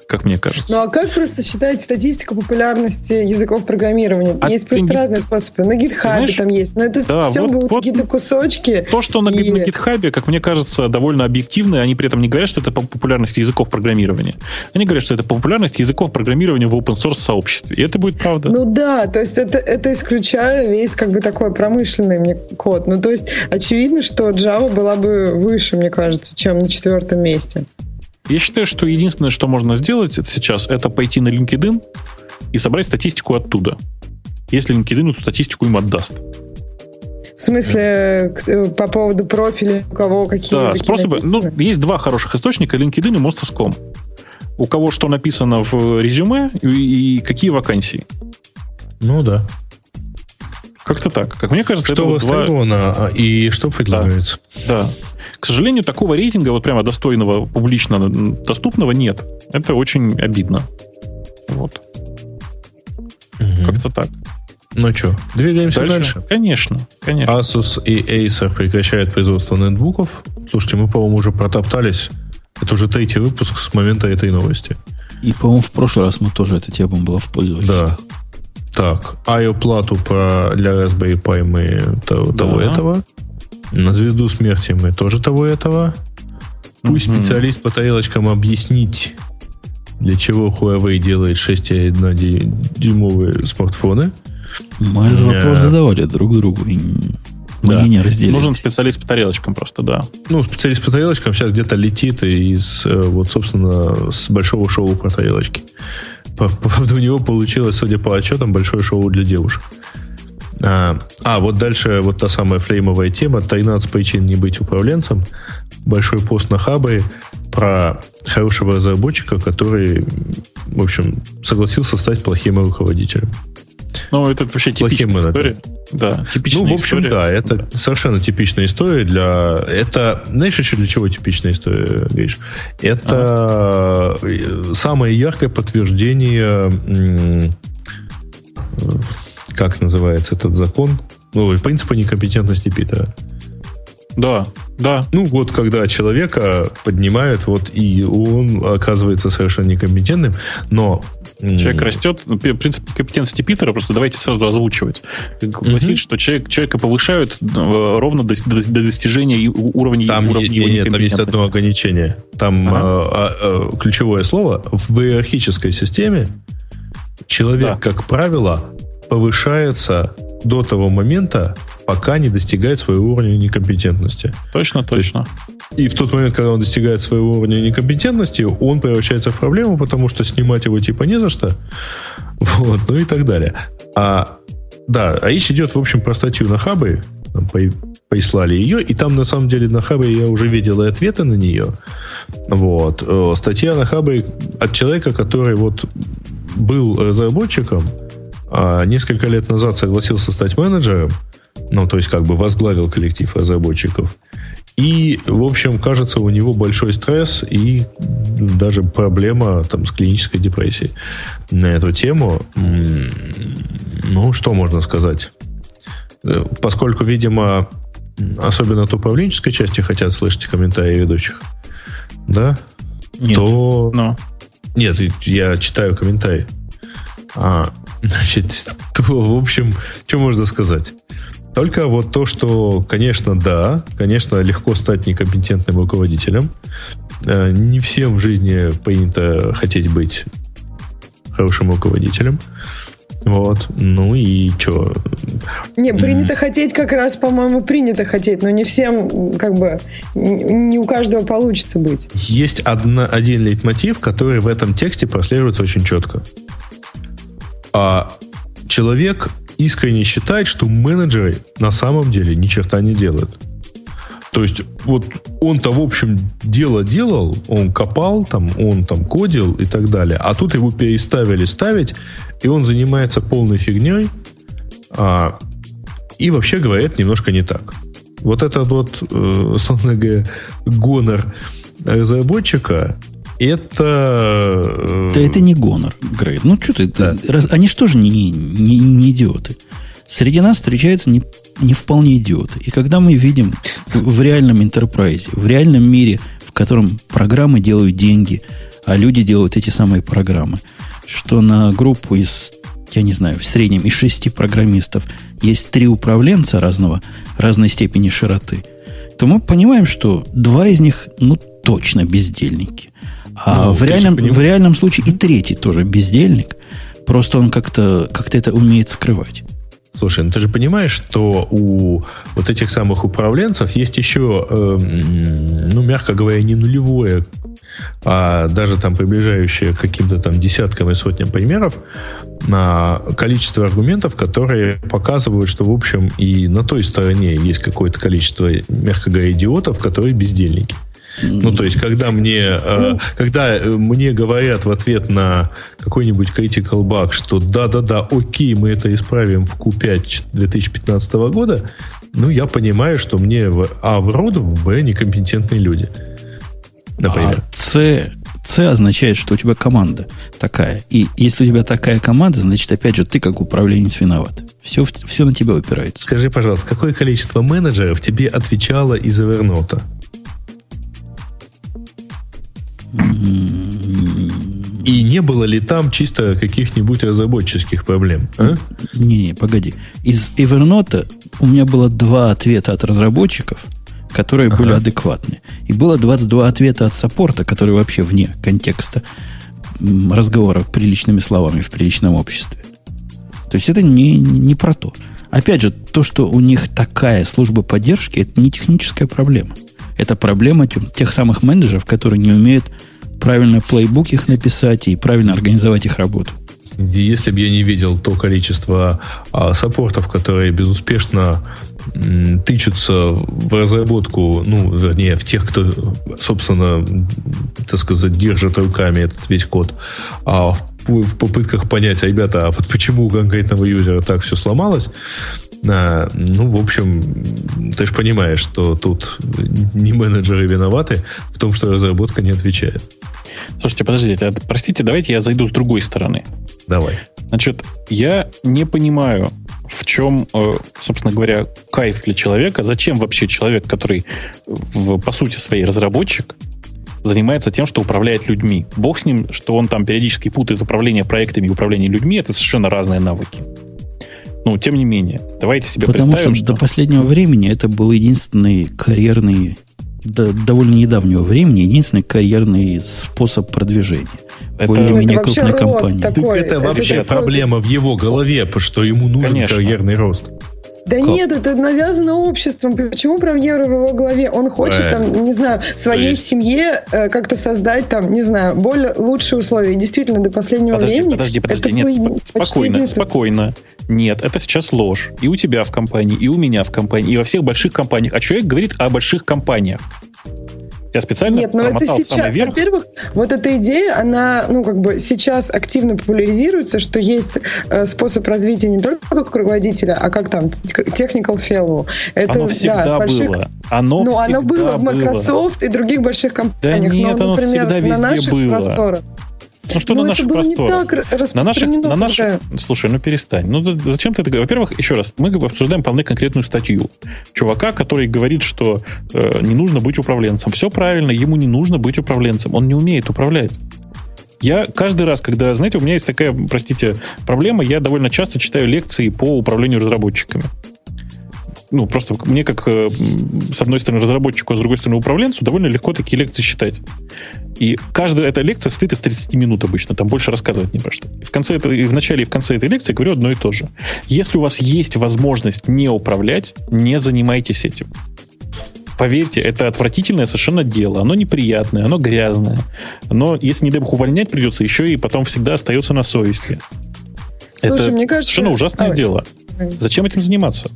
S2: как мне кажется.
S4: Ну а как просто считать статистику популярности языков программирования?
S2: А
S4: есть просто
S2: не-
S4: разные способы. На
S2: знаешь,
S4: там есть. Но это
S2: да,
S4: все
S2: вот-
S4: будут
S2: вот-
S4: какие-то кусочки.
S2: То, что на,
S4: И-
S2: на GitHub, как мне кажется, довольно объективно, они при этом не говорят, что это по популярности языков программирования. Они говорят, что это популярность языков программирования в open source сообществе. И это будет правда.
S4: Ну да, то есть это, это исключая весь как бы такой промышленный мне код. Ну то есть очевидно, что Java была бы выше, мне кажется, чем на четвертом месте.
S2: Я считаю, что единственное, что можно сделать это сейчас, это пойти на LinkedIn и собрать статистику оттуда. Если LinkedIn эту статистику им отдаст.
S4: В смысле, э, по поводу профиля, у кого какие
S2: Да,
S4: языки
S2: способы. Ну,
S4: написаны?
S2: есть два хороших источника: LinkedIn и Monster.com. У кого что написано в резюме и, и какие вакансии.
S3: Ну да.
S2: Как-то так. Как мне кажется, это
S3: Что
S2: вот два,
S3: востребовано а, и что предлагается?
S2: Да. К сожалению, такого рейтинга, вот прямо достойного, публично доступного, нет. Это очень обидно. Вот.
S3: Мгм.
S2: Как-то так.
S3: Ну что, двигаемся дальше.
S2: Конечно, конечно.
S3: Asus и Acer прекращают производство ноутбуков. Слушайте, мы, по-моему, уже протоптались. Это уже третий выпуск с момента этой новости.
S1: И, по-моему, в прошлый раз мы тоже эта тема была в пользовательствах.
S3: Так, IO плату про, для Raspberry Pi мы то- того
S2: Да.
S3: этого. На звезду смерти мы тоже того этого. Пусть
S2: Мгм.
S3: специалист по тарелочкам объяснить, для чего Huawei делает 6,1 ди- дюймовые смартфоны.
S1: Мы этот вопрос задавали друг другу. И
S2: Да.
S1: разделились.
S2: Нужен специалист по тарелочкам просто, да.
S3: Ну, специалист по тарелочкам сейчас где-то летит из, э, вот, собственно, с большого шоу про тарелочки. Правда, у него получилось, судя по отчетам, большое шоу для девушек. А, а, вот дальше вот та самая флеймовая тема. 13 причин не быть управленцем. Большой пост на Хабре про хорошего разработчика, который, в общем, согласился стать плохим руководителем.
S2: Ну, это вообще
S3: Плохим
S2: типичная
S3: менеджером.
S2: история. Да, типичная
S3: ну, в общем,
S2: история.
S3: да, это совершенно типичная история для... Это, знаешь, еще для чего типичная история, Гриш? Это э, самое яркое подтверждение, как называется этот закон, ну, принципа некомпетентности Питера.
S2: Да, да.
S3: Ну, вот когда человека поднимают, вот и он оказывается совершенно некомпетентным, но...
S2: Человек растет. Ну, Принцип компетентности Питера просто давайте сразу озвучивать. Гласит,
S3: Мгм.
S2: что человек, человека повышают э, ровно до, до- до достижения уровня,
S3: Там,
S2: уровня
S3: е-
S2: его
S3: нет, там есть одно ограничение. Там
S2: Ага.
S3: а, а, а, ключевое слово в иерархической системе человек,
S2: Да.
S3: как правило, повышается до того момента, пока не достигает своего уровня некомпетентности.
S2: Точно, точно.
S3: И в тот момент, когда он достигает своего уровня некомпетентности, он превращается в проблему, потому что снимать его типа не за что. Вот, ну и так далее. А, да, а речь идет, в общем, про статью на Хабы. Там прислали ее, и там, на самом деле, на Хабе я уже видел и ответы на нее. Вот. Э, статья на Хабе от человека, который вот был разработчиком, а несколько лет назад согласился стать менеджером, ну, то есть как бы возглавил коллектив разработчиков. И, в общем, кажется, у него большой стресс и даже проблема там, с клинической депрессией на эту тему. Ну, что можно сказать? Э, поскольку, видимо, особенно от управленческой части хотят слышать комментарии ведущих, да?
S2: Нет.
S3: То...
S2: Но.
S3: Нет, я читаю комментарии. А, значит, то, в общем, что можно сказать? Только вот то, что, конечно, да, конечно, легко стать некомпетентным руководителем. Э, не всем в жизни принято хотеть быть хорошим руководителем. Вот. Ну и что?
S4: Не, принято mm-hmm. хотеть как раз, по-моему, принято хотеть, но не всем, как бы, не у каждого получится быть.
S3: Есть одна, один лейтмотив, который в этом тексте прослеживается очень четко. А человек искренне считает, что менеджеры на самом деле ни черта не делают. То есть, вот он-то, в общем, дело делал, он копал, там, он там кодил и так далее, а тут его переставили ставить, и он занимается полной фигней, а, и вообще говорит немножко не так. Вот этот вот, э, условно говоря, гонор разработчика, это...
S1: Э, да это не гонор, Грей. Ну, что ты... Да. Раз, они же тоже не, не, не идиоты. Среди нас встречаются не, не вполне идиоты. И когда мы видим в реальном интерпрайзе, в реальном мире, в котором программы делают деньги, а люди делают эти самые программы, что на группу из, я не знаю, в среднем из шести программистов есть три управленца разного, разной степени широты, то мы понимаем, что два из них, ну, точно бездельники. А ну, в, реальном, в реальном случае и третий тоже бездельник. Просто он как-то как это умеет скрывать.
S3: Слушай, ну ты же понимаешь, что у вот этих самых управленцев есть еще, э, ну, мягко говоря, не нулевое, а даже там приближающее к каким-то там десяткам и сотням примеров на количество аргументов, которые показывают, что, в общем, и на той стороне есть какое-то количество, мягко говоря, идиотов, которые бездельники. Ну, то есть, когда мне, э, когда мне говорят в ответ на какой-нибудь critical bug, что да-да-да, окей, мы это исправим в Q5 2015 года, ну, я понимаю, что мне в, а, врут, в, б, некомпетентные люди.
S1: Например. А C, C означает, что у тебя команда такая. И если у тебя такая команда, значит, опять же, ты как управленец виноват. Все, все на тебя упирается.
S3: Скажи, пожалуйста, какое количество менеджеров тебе отвечало из Evernote? И не было ли там чисто каких-нибудь разработческих проблем? А?
S1: Не-не, погоди. Из Evernote у меня было два ответа от разработчиков, которые ага. были адекватны. И было 22 ответа от саппорта, которые вообще вне контекста разговора приличными словами в приличном обществе. То есть это не, не про то. Опять же, то, что у них такая служба поддержки, это не техническая проблема. Это проблема тех самых менеджеров, которые не умеют правильно плейбук их написать и правильно организовать их работу.
S3: Если бы я не видел то количество а, саппортов, которые безуспешно м, тычутся в разработку, ну, вернее, в тех, кто, собственно, так сказать, держит руками этот весь код, а в, в попытках понять, ребята, а вот почему у конкретного юзера так все сломалось, а, ну, в общем, ты же понимаешь, что тут не менеджеры виноваты в том, что разработка не отвечает.
S2: Слушайте, подождите, простите, давайте я зайду с другой стороны.
S3: Давай.
S2: Значит, я не понимаю, в чем, э, собственно говоря, кайф для человека. Зачем вообще человек, который в, по сути своей разработчик, занимается тем, что управляет людьми. Бог с ним, что он там периодически путает управление проектами и управление людьми, это совершенно разные навыки. Ну, тем не менее, давайте себе
S1: Потому
S2: представим,
S1: что, что до последнего времени это был единственный карьерный, до довольно недавнего времени, единственный карьерный способ продвижения.
S2: Это,
S1: более-менее
S4: это вообще
S1: крупной
S4: рост
S1: компании.
S4: такой.
S3: Так это
S4: Это
S3: вообще
S4: такой-
S3: проблема в его голове, что ему нужен
S2: Конечно.
S3: карьерный рост.
S4: Да
S1: Как?
S4: нет, это навязано обществом. Почему премьера в его голове? Он хочет
S3: Э,
S4: там, не знаю, своей
S3: есть-
S4: семье э, как-то создать там, не знаю, более лучшие условия. И действительно, до последнего
S2: Подожди,
S4: времени
S2: подожди, подожди.
S4: это
S2: Нет,
S4: почти
S2: спокойно, спокойно. Нет, это сейчас ложь. И у тебя в компании, и у меня в компании, и во всех больших компаниях. А человек говорит о больших компаниях. Я специально
S4: Нет, но это
S2: промотал
S4: сейчас. Во-первых, вот эта идея, она, ну, как бы сейчас активно популяризируется, что есть э, способ развития не только как руководителя, а как там technical fellow. Это,
S2: Оно
S4: да,
S2: всегда
S4: больших-
S2: было. Оно
S4: Ну, оно
S2: всегда
S4: было в
S2: было.
S4: Microsoft и других больших компаниях.
S2: нет,
S4: но,
S2: оно
S4: например,
S2: всегда
S4: на
S2: везде
S4: наших
S2: было.
S4: просторах.
S2: Ну что
S4: Ну,
S2: на наших просторах? На наших, на наших... Слушай, ну перестань. Ну зачем ты это говоришь? Во-первых, еще раз, мы обсуждаем вполне конкретную статью. Чувака, который говорит, что э, не нужно быть управленцем. Все правильно, ему не нужно быть управленцем. Он не умеет управлять. Я каждый раз, когда, знаете, у меня есть такая, простите, проблема, я довольно часто читаю лекции по управлению разработчиками. Ну, просто мне как, э, с одной стороны, разработчику, а с другой стороны, управленцу, довольно легко такие лекции читать. И каждая эта лекция состоит из 30 минут обычно, там больше рассказывать не про что. И в, конце этой, и в начале и в конце этой лекции говорю одно и то же. Если у вас есть возможность не управлять, не занимайтесь этим. Поверьте, это отвратительное совершенно дело. Оно неприятное, оно грязное. Но если, не дай бог, увольнять придется, еще и потом всегда остается на совести.
S4: Слушай,
S2: это
S4: мне кажется...
S2: совершенно ужасное
S4: Ой,
S2: дело. Зачем этим заниматься?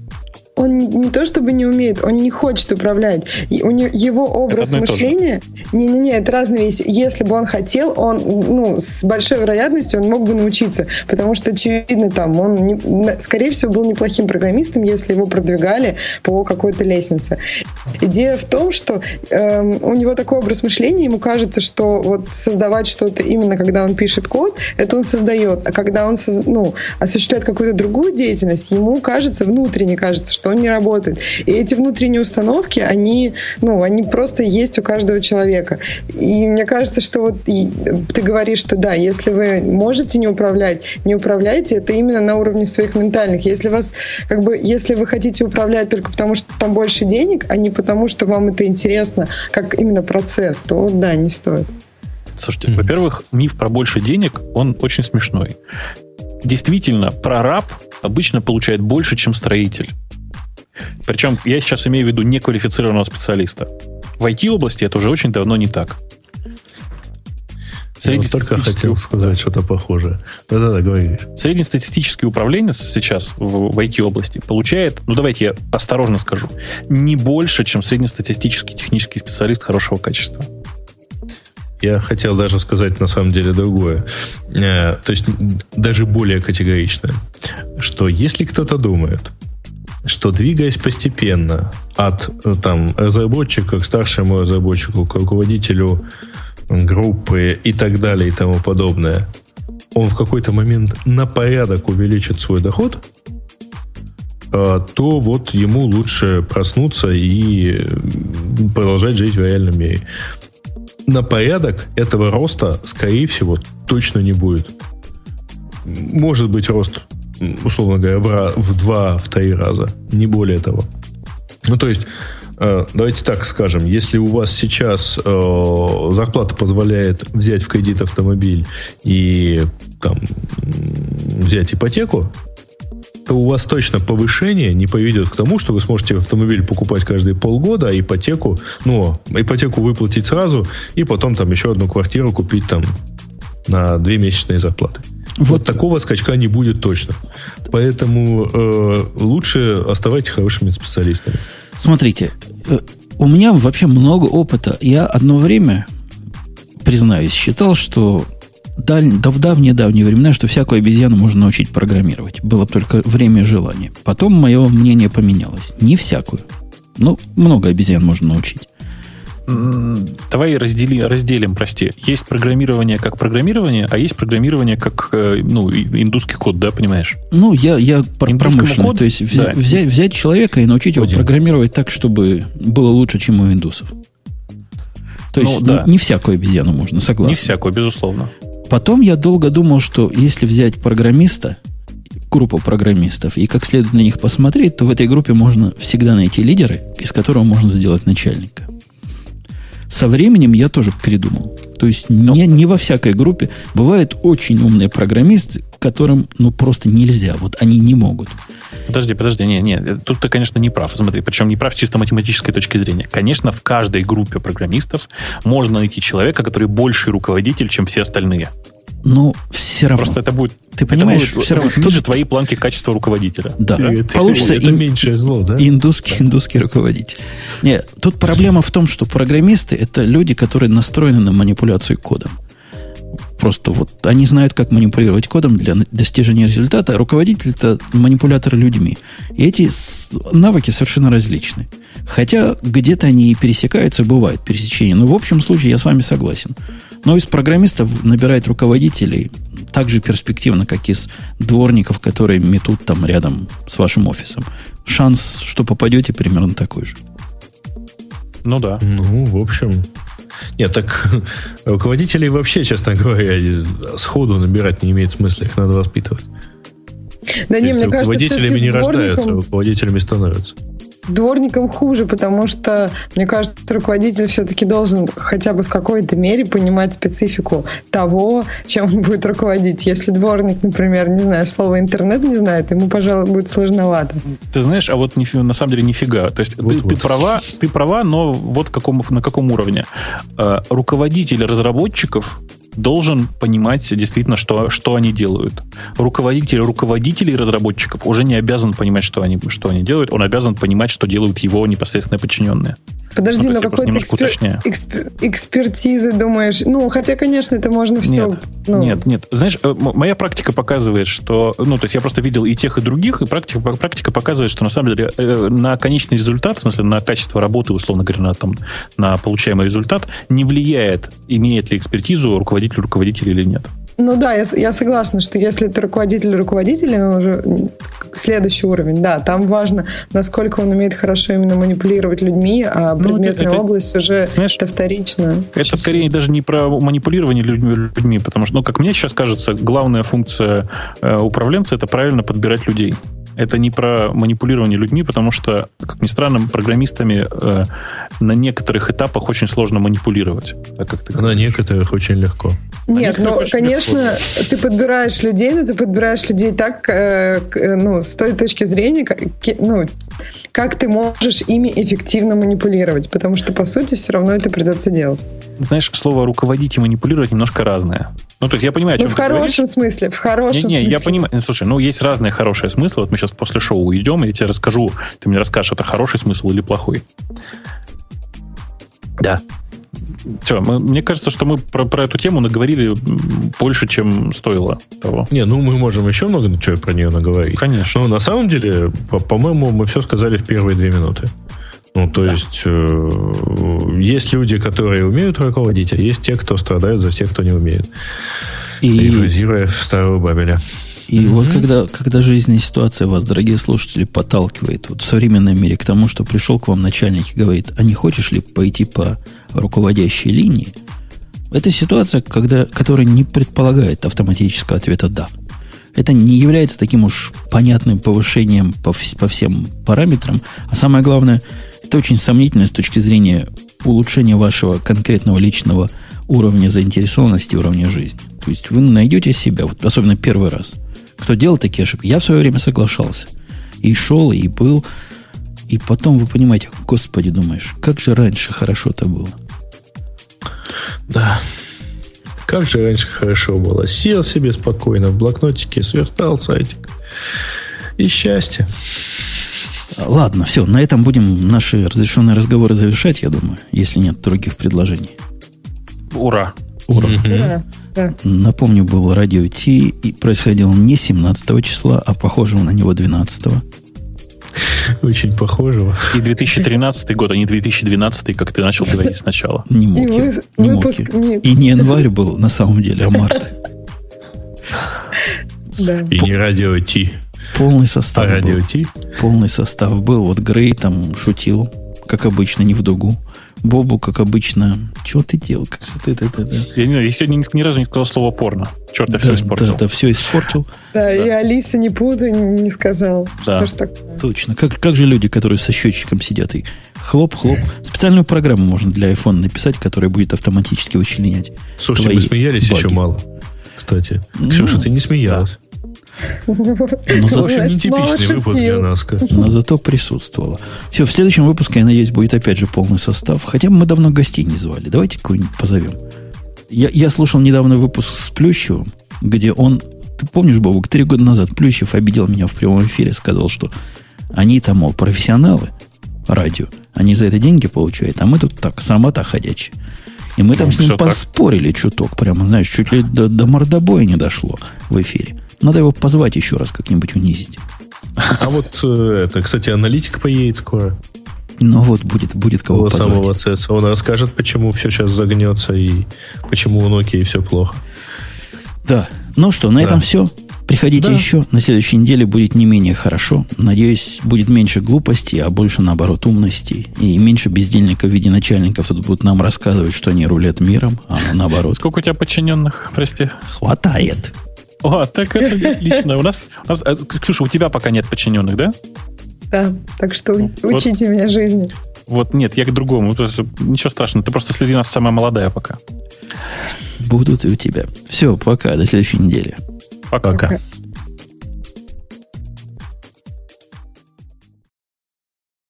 S4: Он не, то чтобы не умеет, он не хочет управлять. И у него, его образ мышления... Не-не-не, это разные вещи. Если бы он хотел, он, ну, с большой вероятностью он мог бы научиться. Потому что, очевидно, там, он, не- скорее всего, был неплохим программистом, если его продвигали по какой-то лестнице. Идея в том, что эм, у него такой образ мышления, ему кажется, что вот создавать что-то именно когда он пишет код, это он создает. А когда он ну, осуществляет какую-то другую деятельность, ему кажется, внутренне кажется, что он не работает. И эти внутренние установки, они, ну, они просто есть у каждого человека. И мне кажется, что вот ты говоришь, что да, если вы можете не управлять, не управляйте, это именно на уровне своих ментальных. Если вас, как бы, если вы хотите управлять только потому, что там больше денег, а не потому, что вам это интересно, как именно процесс, то вот да, не стоит.
S2: Слушайте,
S3: Мгм.
S2: во-первых, миф про больше денег, он очень смешной. Действительно, прораб обычно получает больше, чем строитель. Причем я сейчас имею в виду неквалифицированного специалиста. В IT-области это уже очень давно не так.
S3: Я вот только хотел сказать что-то похожее. Да-да-да, говори.
S2: Среднестатистический управленец сейчас в, в IT-области получает, ну давайте я осторожно скажу, не больше, чем среднестатистический технический специалист хорошего качества.
S3: Я хотел даже сказать на самом деле другое. Э, То есть даже более категоричное. Что если кто-то думает, что двигаясь постепенно от э, там, разработчика к старшему разработчику, к руководителю группы и так далее и тому подобное, он в какой-то момент на порядок увеличит свой доход, э, то вот ему лучше проснуться и продолжать жить в реальном мире на порядок этого роста, скорее всего, точно не будет. Может быть рост, условно говоря, в, два, в три раза, не более того. Ну, то есть, э, давайте так скажем, если у вас сейчас э, зарплата позволяет взять в кредит автомобиль и там, взять ипотеку, то у вас точно повышение не поведет к тому, что вы сможете автомобиль покупать каждые полгода, а ипотеку, ну, ипотеку выплатить сразу, и потом там еще одну квартиру купить там на две месячные зарплаты. Вот, такого скачка не будет точно. Поэтому э, лучше оставайтесь хорошими специалистами.
S1: Смотрите, э, у меня вообще много опыта. Я одно время, признаюсь, считал, что даль- да в давние-давние времена, что всякую обезьяну можно научить программировать. Было бы только время и желание. Потом мое мнение поменялось. Не всякую. Ну, много обезьян можно научить.
S2: Давай раздели, разделим, прости. Есть программирование как программирование, а есть программирование как э, ну, индусский код, да, понимаешь?
S1: Ну, я, я про промышленный. То есть
S2: Да.
S1: взять, взять человека и научить его
S3: Один.
S1: программировать так, чтобы было лучше, чем у индусов. То
S2: Ну,
S1: есть
S2: да.
S1: не всякую обезьяну можно, согласен.
S2: Не всякую, безусловно.
S1: Потом я долго думал, что если взять программиста, группу программистов, и как следует на них посмотреть, то в этой группе можно всегда найти лидеры, из которого можно сделать начальника. Со временем я тоже передумал. То есть не, не во всякой группе. Бывают очень умные программисты, которым ну просто нельзя. Вот они не могут.
S2: Подожди, подожди, не, не, тут ты, конечно, не прав. Смотри, причем не прав с чисто математической точки зрения. Конечно, в каждой группе программистов можно найти человека, который больший руководитель, чем все остальные.
S1: Но все равно.
S2: Просто это будет...
S1: Ты понимаешь,
S2: будет
S1: все равно.
S2: Ниже тут... твои планки качества руководителя.
S1: Да.
S3: Это, Получится это ин... меньшее зло, да?
S1: Индусский, да. индусский руководитель. Нет, тут проблема в том, что программисты это люди, которые настроены на манипуляцию кодом. Просто вот они знают, как манипулировать кодом для достижения результата. Руководитель это манипулятор людьми. И эти навыки совершенно различны. Хотя где-то они и пересекаются, бывает пересечение. Но в общем случае я с вами согласен. Но из программистов набирает руководителей так же перспективно, как из дворников, которые метут там рядом с вашим офисом. Шанс, что попадете, примерно такой же.
S2: Ну да.
S3: Ну, в общем. Нет, так руководителей вообще, честно говоря, сходу набирать не имеет смысла, их надо воспитывать.
S4: Да не, мне кажется,
S3: руководителями не рождаются, руководителями становятся
S4: дворникам хуже, потому что, мне кажется, руководитель все-таки должен хотя бы в какой-то мере понимать специфику того, чем он будет руководить. Если дворник, например, не знаю, слово интернет не знает, ему, пожалуй, будет сложновато.
S2: Ты знаешь, а вот на самом деле нифига. То есть вот, ты, вот. ты права, ты права, но вот какому, на каком уровне. Э, руководитель разработчиков должен понимать действительно, что, что они делают. Руководитель руководителей разработчиков уже не обязан понимать, что они, что они делают, он обязан понимать, что делают его непосредственно подчиненные.
S4: Подожди, ну, но какой-то экспер... экспер... экспертизы думаешь? Ну, хотя, конечно, это можно все...
S2: Нет, ну... нет, нет. Знаешь, э, моя практика показывает, что... Ну, то есть я просто видел и тех, и других, и практика, практика показывает, что на самом деле э, на конечный результат, в смысле на качество работы, условно говоря, на, там, на получаемый результат, не влияет, имеет ли экспертизу руководитель руководитель или нет.
S4: Ну да, я, я согласна, что если ты руководитель руководителя, ну, уже следующий уровень, да, там важно, насколько он умеет хорошо именно манипулировать людьми, а ну, предметная это, область уже знаешь, это вторично.
S2: Это скорее даже не про манипулирование людьми, людьми, потому что, ну, как мне сейчас кажется, главная функция э, управленца это правильно подбирать людей. Это не про манипулирование людьми, потому что, как ни странно, программистами э, на некоторых этапах очень сложно манипулировать.
S3: Так как ты на некоторых очень легко.
S4: Нет, ну, конечно, легко. ты подбираешь людей, но ты подбираешь людей так, э, ну, с той точки зрения, как, ну, как ты можешь ими эффективно манипулировать, потому что, по сути, все равно это придется делать.
S2: Знаешь, слово «руководить» и «манипулировать» немножко разное. Ну, то есть я понимаю, о
S4: чем ну, в хорошем говоришь. смысле, в хорошем
S2: не, не,
S4: смысле.
S2: я понимаю. Слушай, ну, есть разные хорошие смыслы. Вот мы сейчас после шоу уйдем, и я тебе расскажу, ты мне расскажешь, это хороший смысл или плохой. Да. Все, мы, мне кажется, что мы про, про эту тему наговорили больше, чем стоило того.
S3: Не, ну мы можем еще много чего про нее наговорить.
S2: Конечно.
S3: Но на самом деле, по- по-моему, мы все сказали в первые две минуты. Ну, то да. есть, э, есть люди, которые умеют руководить, а есть те, кто страдают за тех, кто не умеет. И... Рефразируя старого Бабеля.
S1: И mm-hmm. вот когда, когда жизненная ситуация вас, дорогие слушатели, подталкивает вот в современном мире к тому, что пришел к вам начальник и говорит, а не хочешь ли пойти по руководящей линии, это ситуация, когда, которая не предполагает автоматического ответа «да». Это не является таким уж понятным повышением по, по всем параметрам, а самое главное – это очень сомнительно с точки зрения улучшения вашего конкретного личного уровня заинтересованности, уровня жизни. То есть вы найдете себя, вот особенно первый раз. Кто делал такие ошибки? Я в свое время соглашался. И шел, и был. И потом вы понимаете, господи, думаешь, как же раньше хорошо-то было.
S3: Да. Как же раньше хорошо было. Сел себе спокойно в блокнотике, сверстал сайтик. И счастье.
S1: Ладно, все, на этом будем наши разрешенные разговоры завершать, я думаю, если нет других предложений.
S2: Ура!
S1: Ура! Ура. Да. Напомню, был радио Ти, и происходил не 17 числа, а похожего на него 12 -го.
S3: Очень похожего.
S2: И 2013 год, а не 2012, как ты начал говорить сначала.
S1: Не мог. И я, не выпуск... мог я. И не январь был на самом деле, а март.
S3: И не радио Ти.
S1: Полный состав а был. Полный состав был. Вот Грей там шутил, как обычно, не в дугу. Бобу, как обычно, что ты делал? Как же ты, ты, ты, ты?
S2: Я, не, я сегодня ни, ни разу не сказал слово порно. Черт, я
S1: да,
S2: все испортил.
S1: Да, да, все испортил.
S4: Да, да. и Алиса не путай, не сказал.
S2: Да.
S1: Точно. Как, как же люди, которые со счетчиком сидят и хлоп-хлоп. Специальную программу можно для iPhone написать, которая будет автоматически вычленять.
S3: Слушайте, мы смеялись баги. еще мало, кстати. Ну, Ксюша, ты не смеялась.
S1: Но
S3: за... В общем, нетипичный выпуск для нас.
S1: Но зато присутствовала. Все, в следующем выпуске, я надеюсь, будет опять же полный состав. Хотя мы давно гостей не звали. Давайте кого-нибудь позовем. Я, я слушал недавно выпуск с Плющевым, где он... Ты помнишь, Бобук, три года назад Плющев обидел меня в прямом эфире, сказал, что они там, мол, профессионалы радио. Они за это деньги получают, а мы тут так, срамота ходячая. И мы там ну, с ним поспорили так. чуток, прямо, знаешь, чуть ли до, до мордобоя не дошло в эфире. Надо его позвать еще раз как-нибудь унизить.
S3: А вот э, это, кстати, аналитик поедет скоро.
S1: Ну вот будет, будет кого
S3: Того
S1: позвать.
S3: самого ЦЕЦа. Он расскажет, почему все сейчас загнется и почему у Nokia все плохо.
S1: Да. Ну что, на да. этом все. Приходите да. еще. На следующей неделе будет не менее хорошо. Надеюсь, будет меньше глупостей, а больше, наоборот, умностей. И меньше бездельников в виде начальников тут будут нам рассказывать, что они рулят миром, а наоборот.
S2: Сколько у тебя подчиненных, прости?
S1: Хватает.
S2: О, так это отлично. У нас, у нас, э, Ксюша, у тебя пока нет подчиненных, да?
S4: Да, так что вот. учите меня жизни.
S2: Вот нет, я к другому. Ничего страшного, ты просто среди нас самая молодая пока.
S1: Будут и у тебя. Все, пока, до следующей недели.
S2: Пока. пока.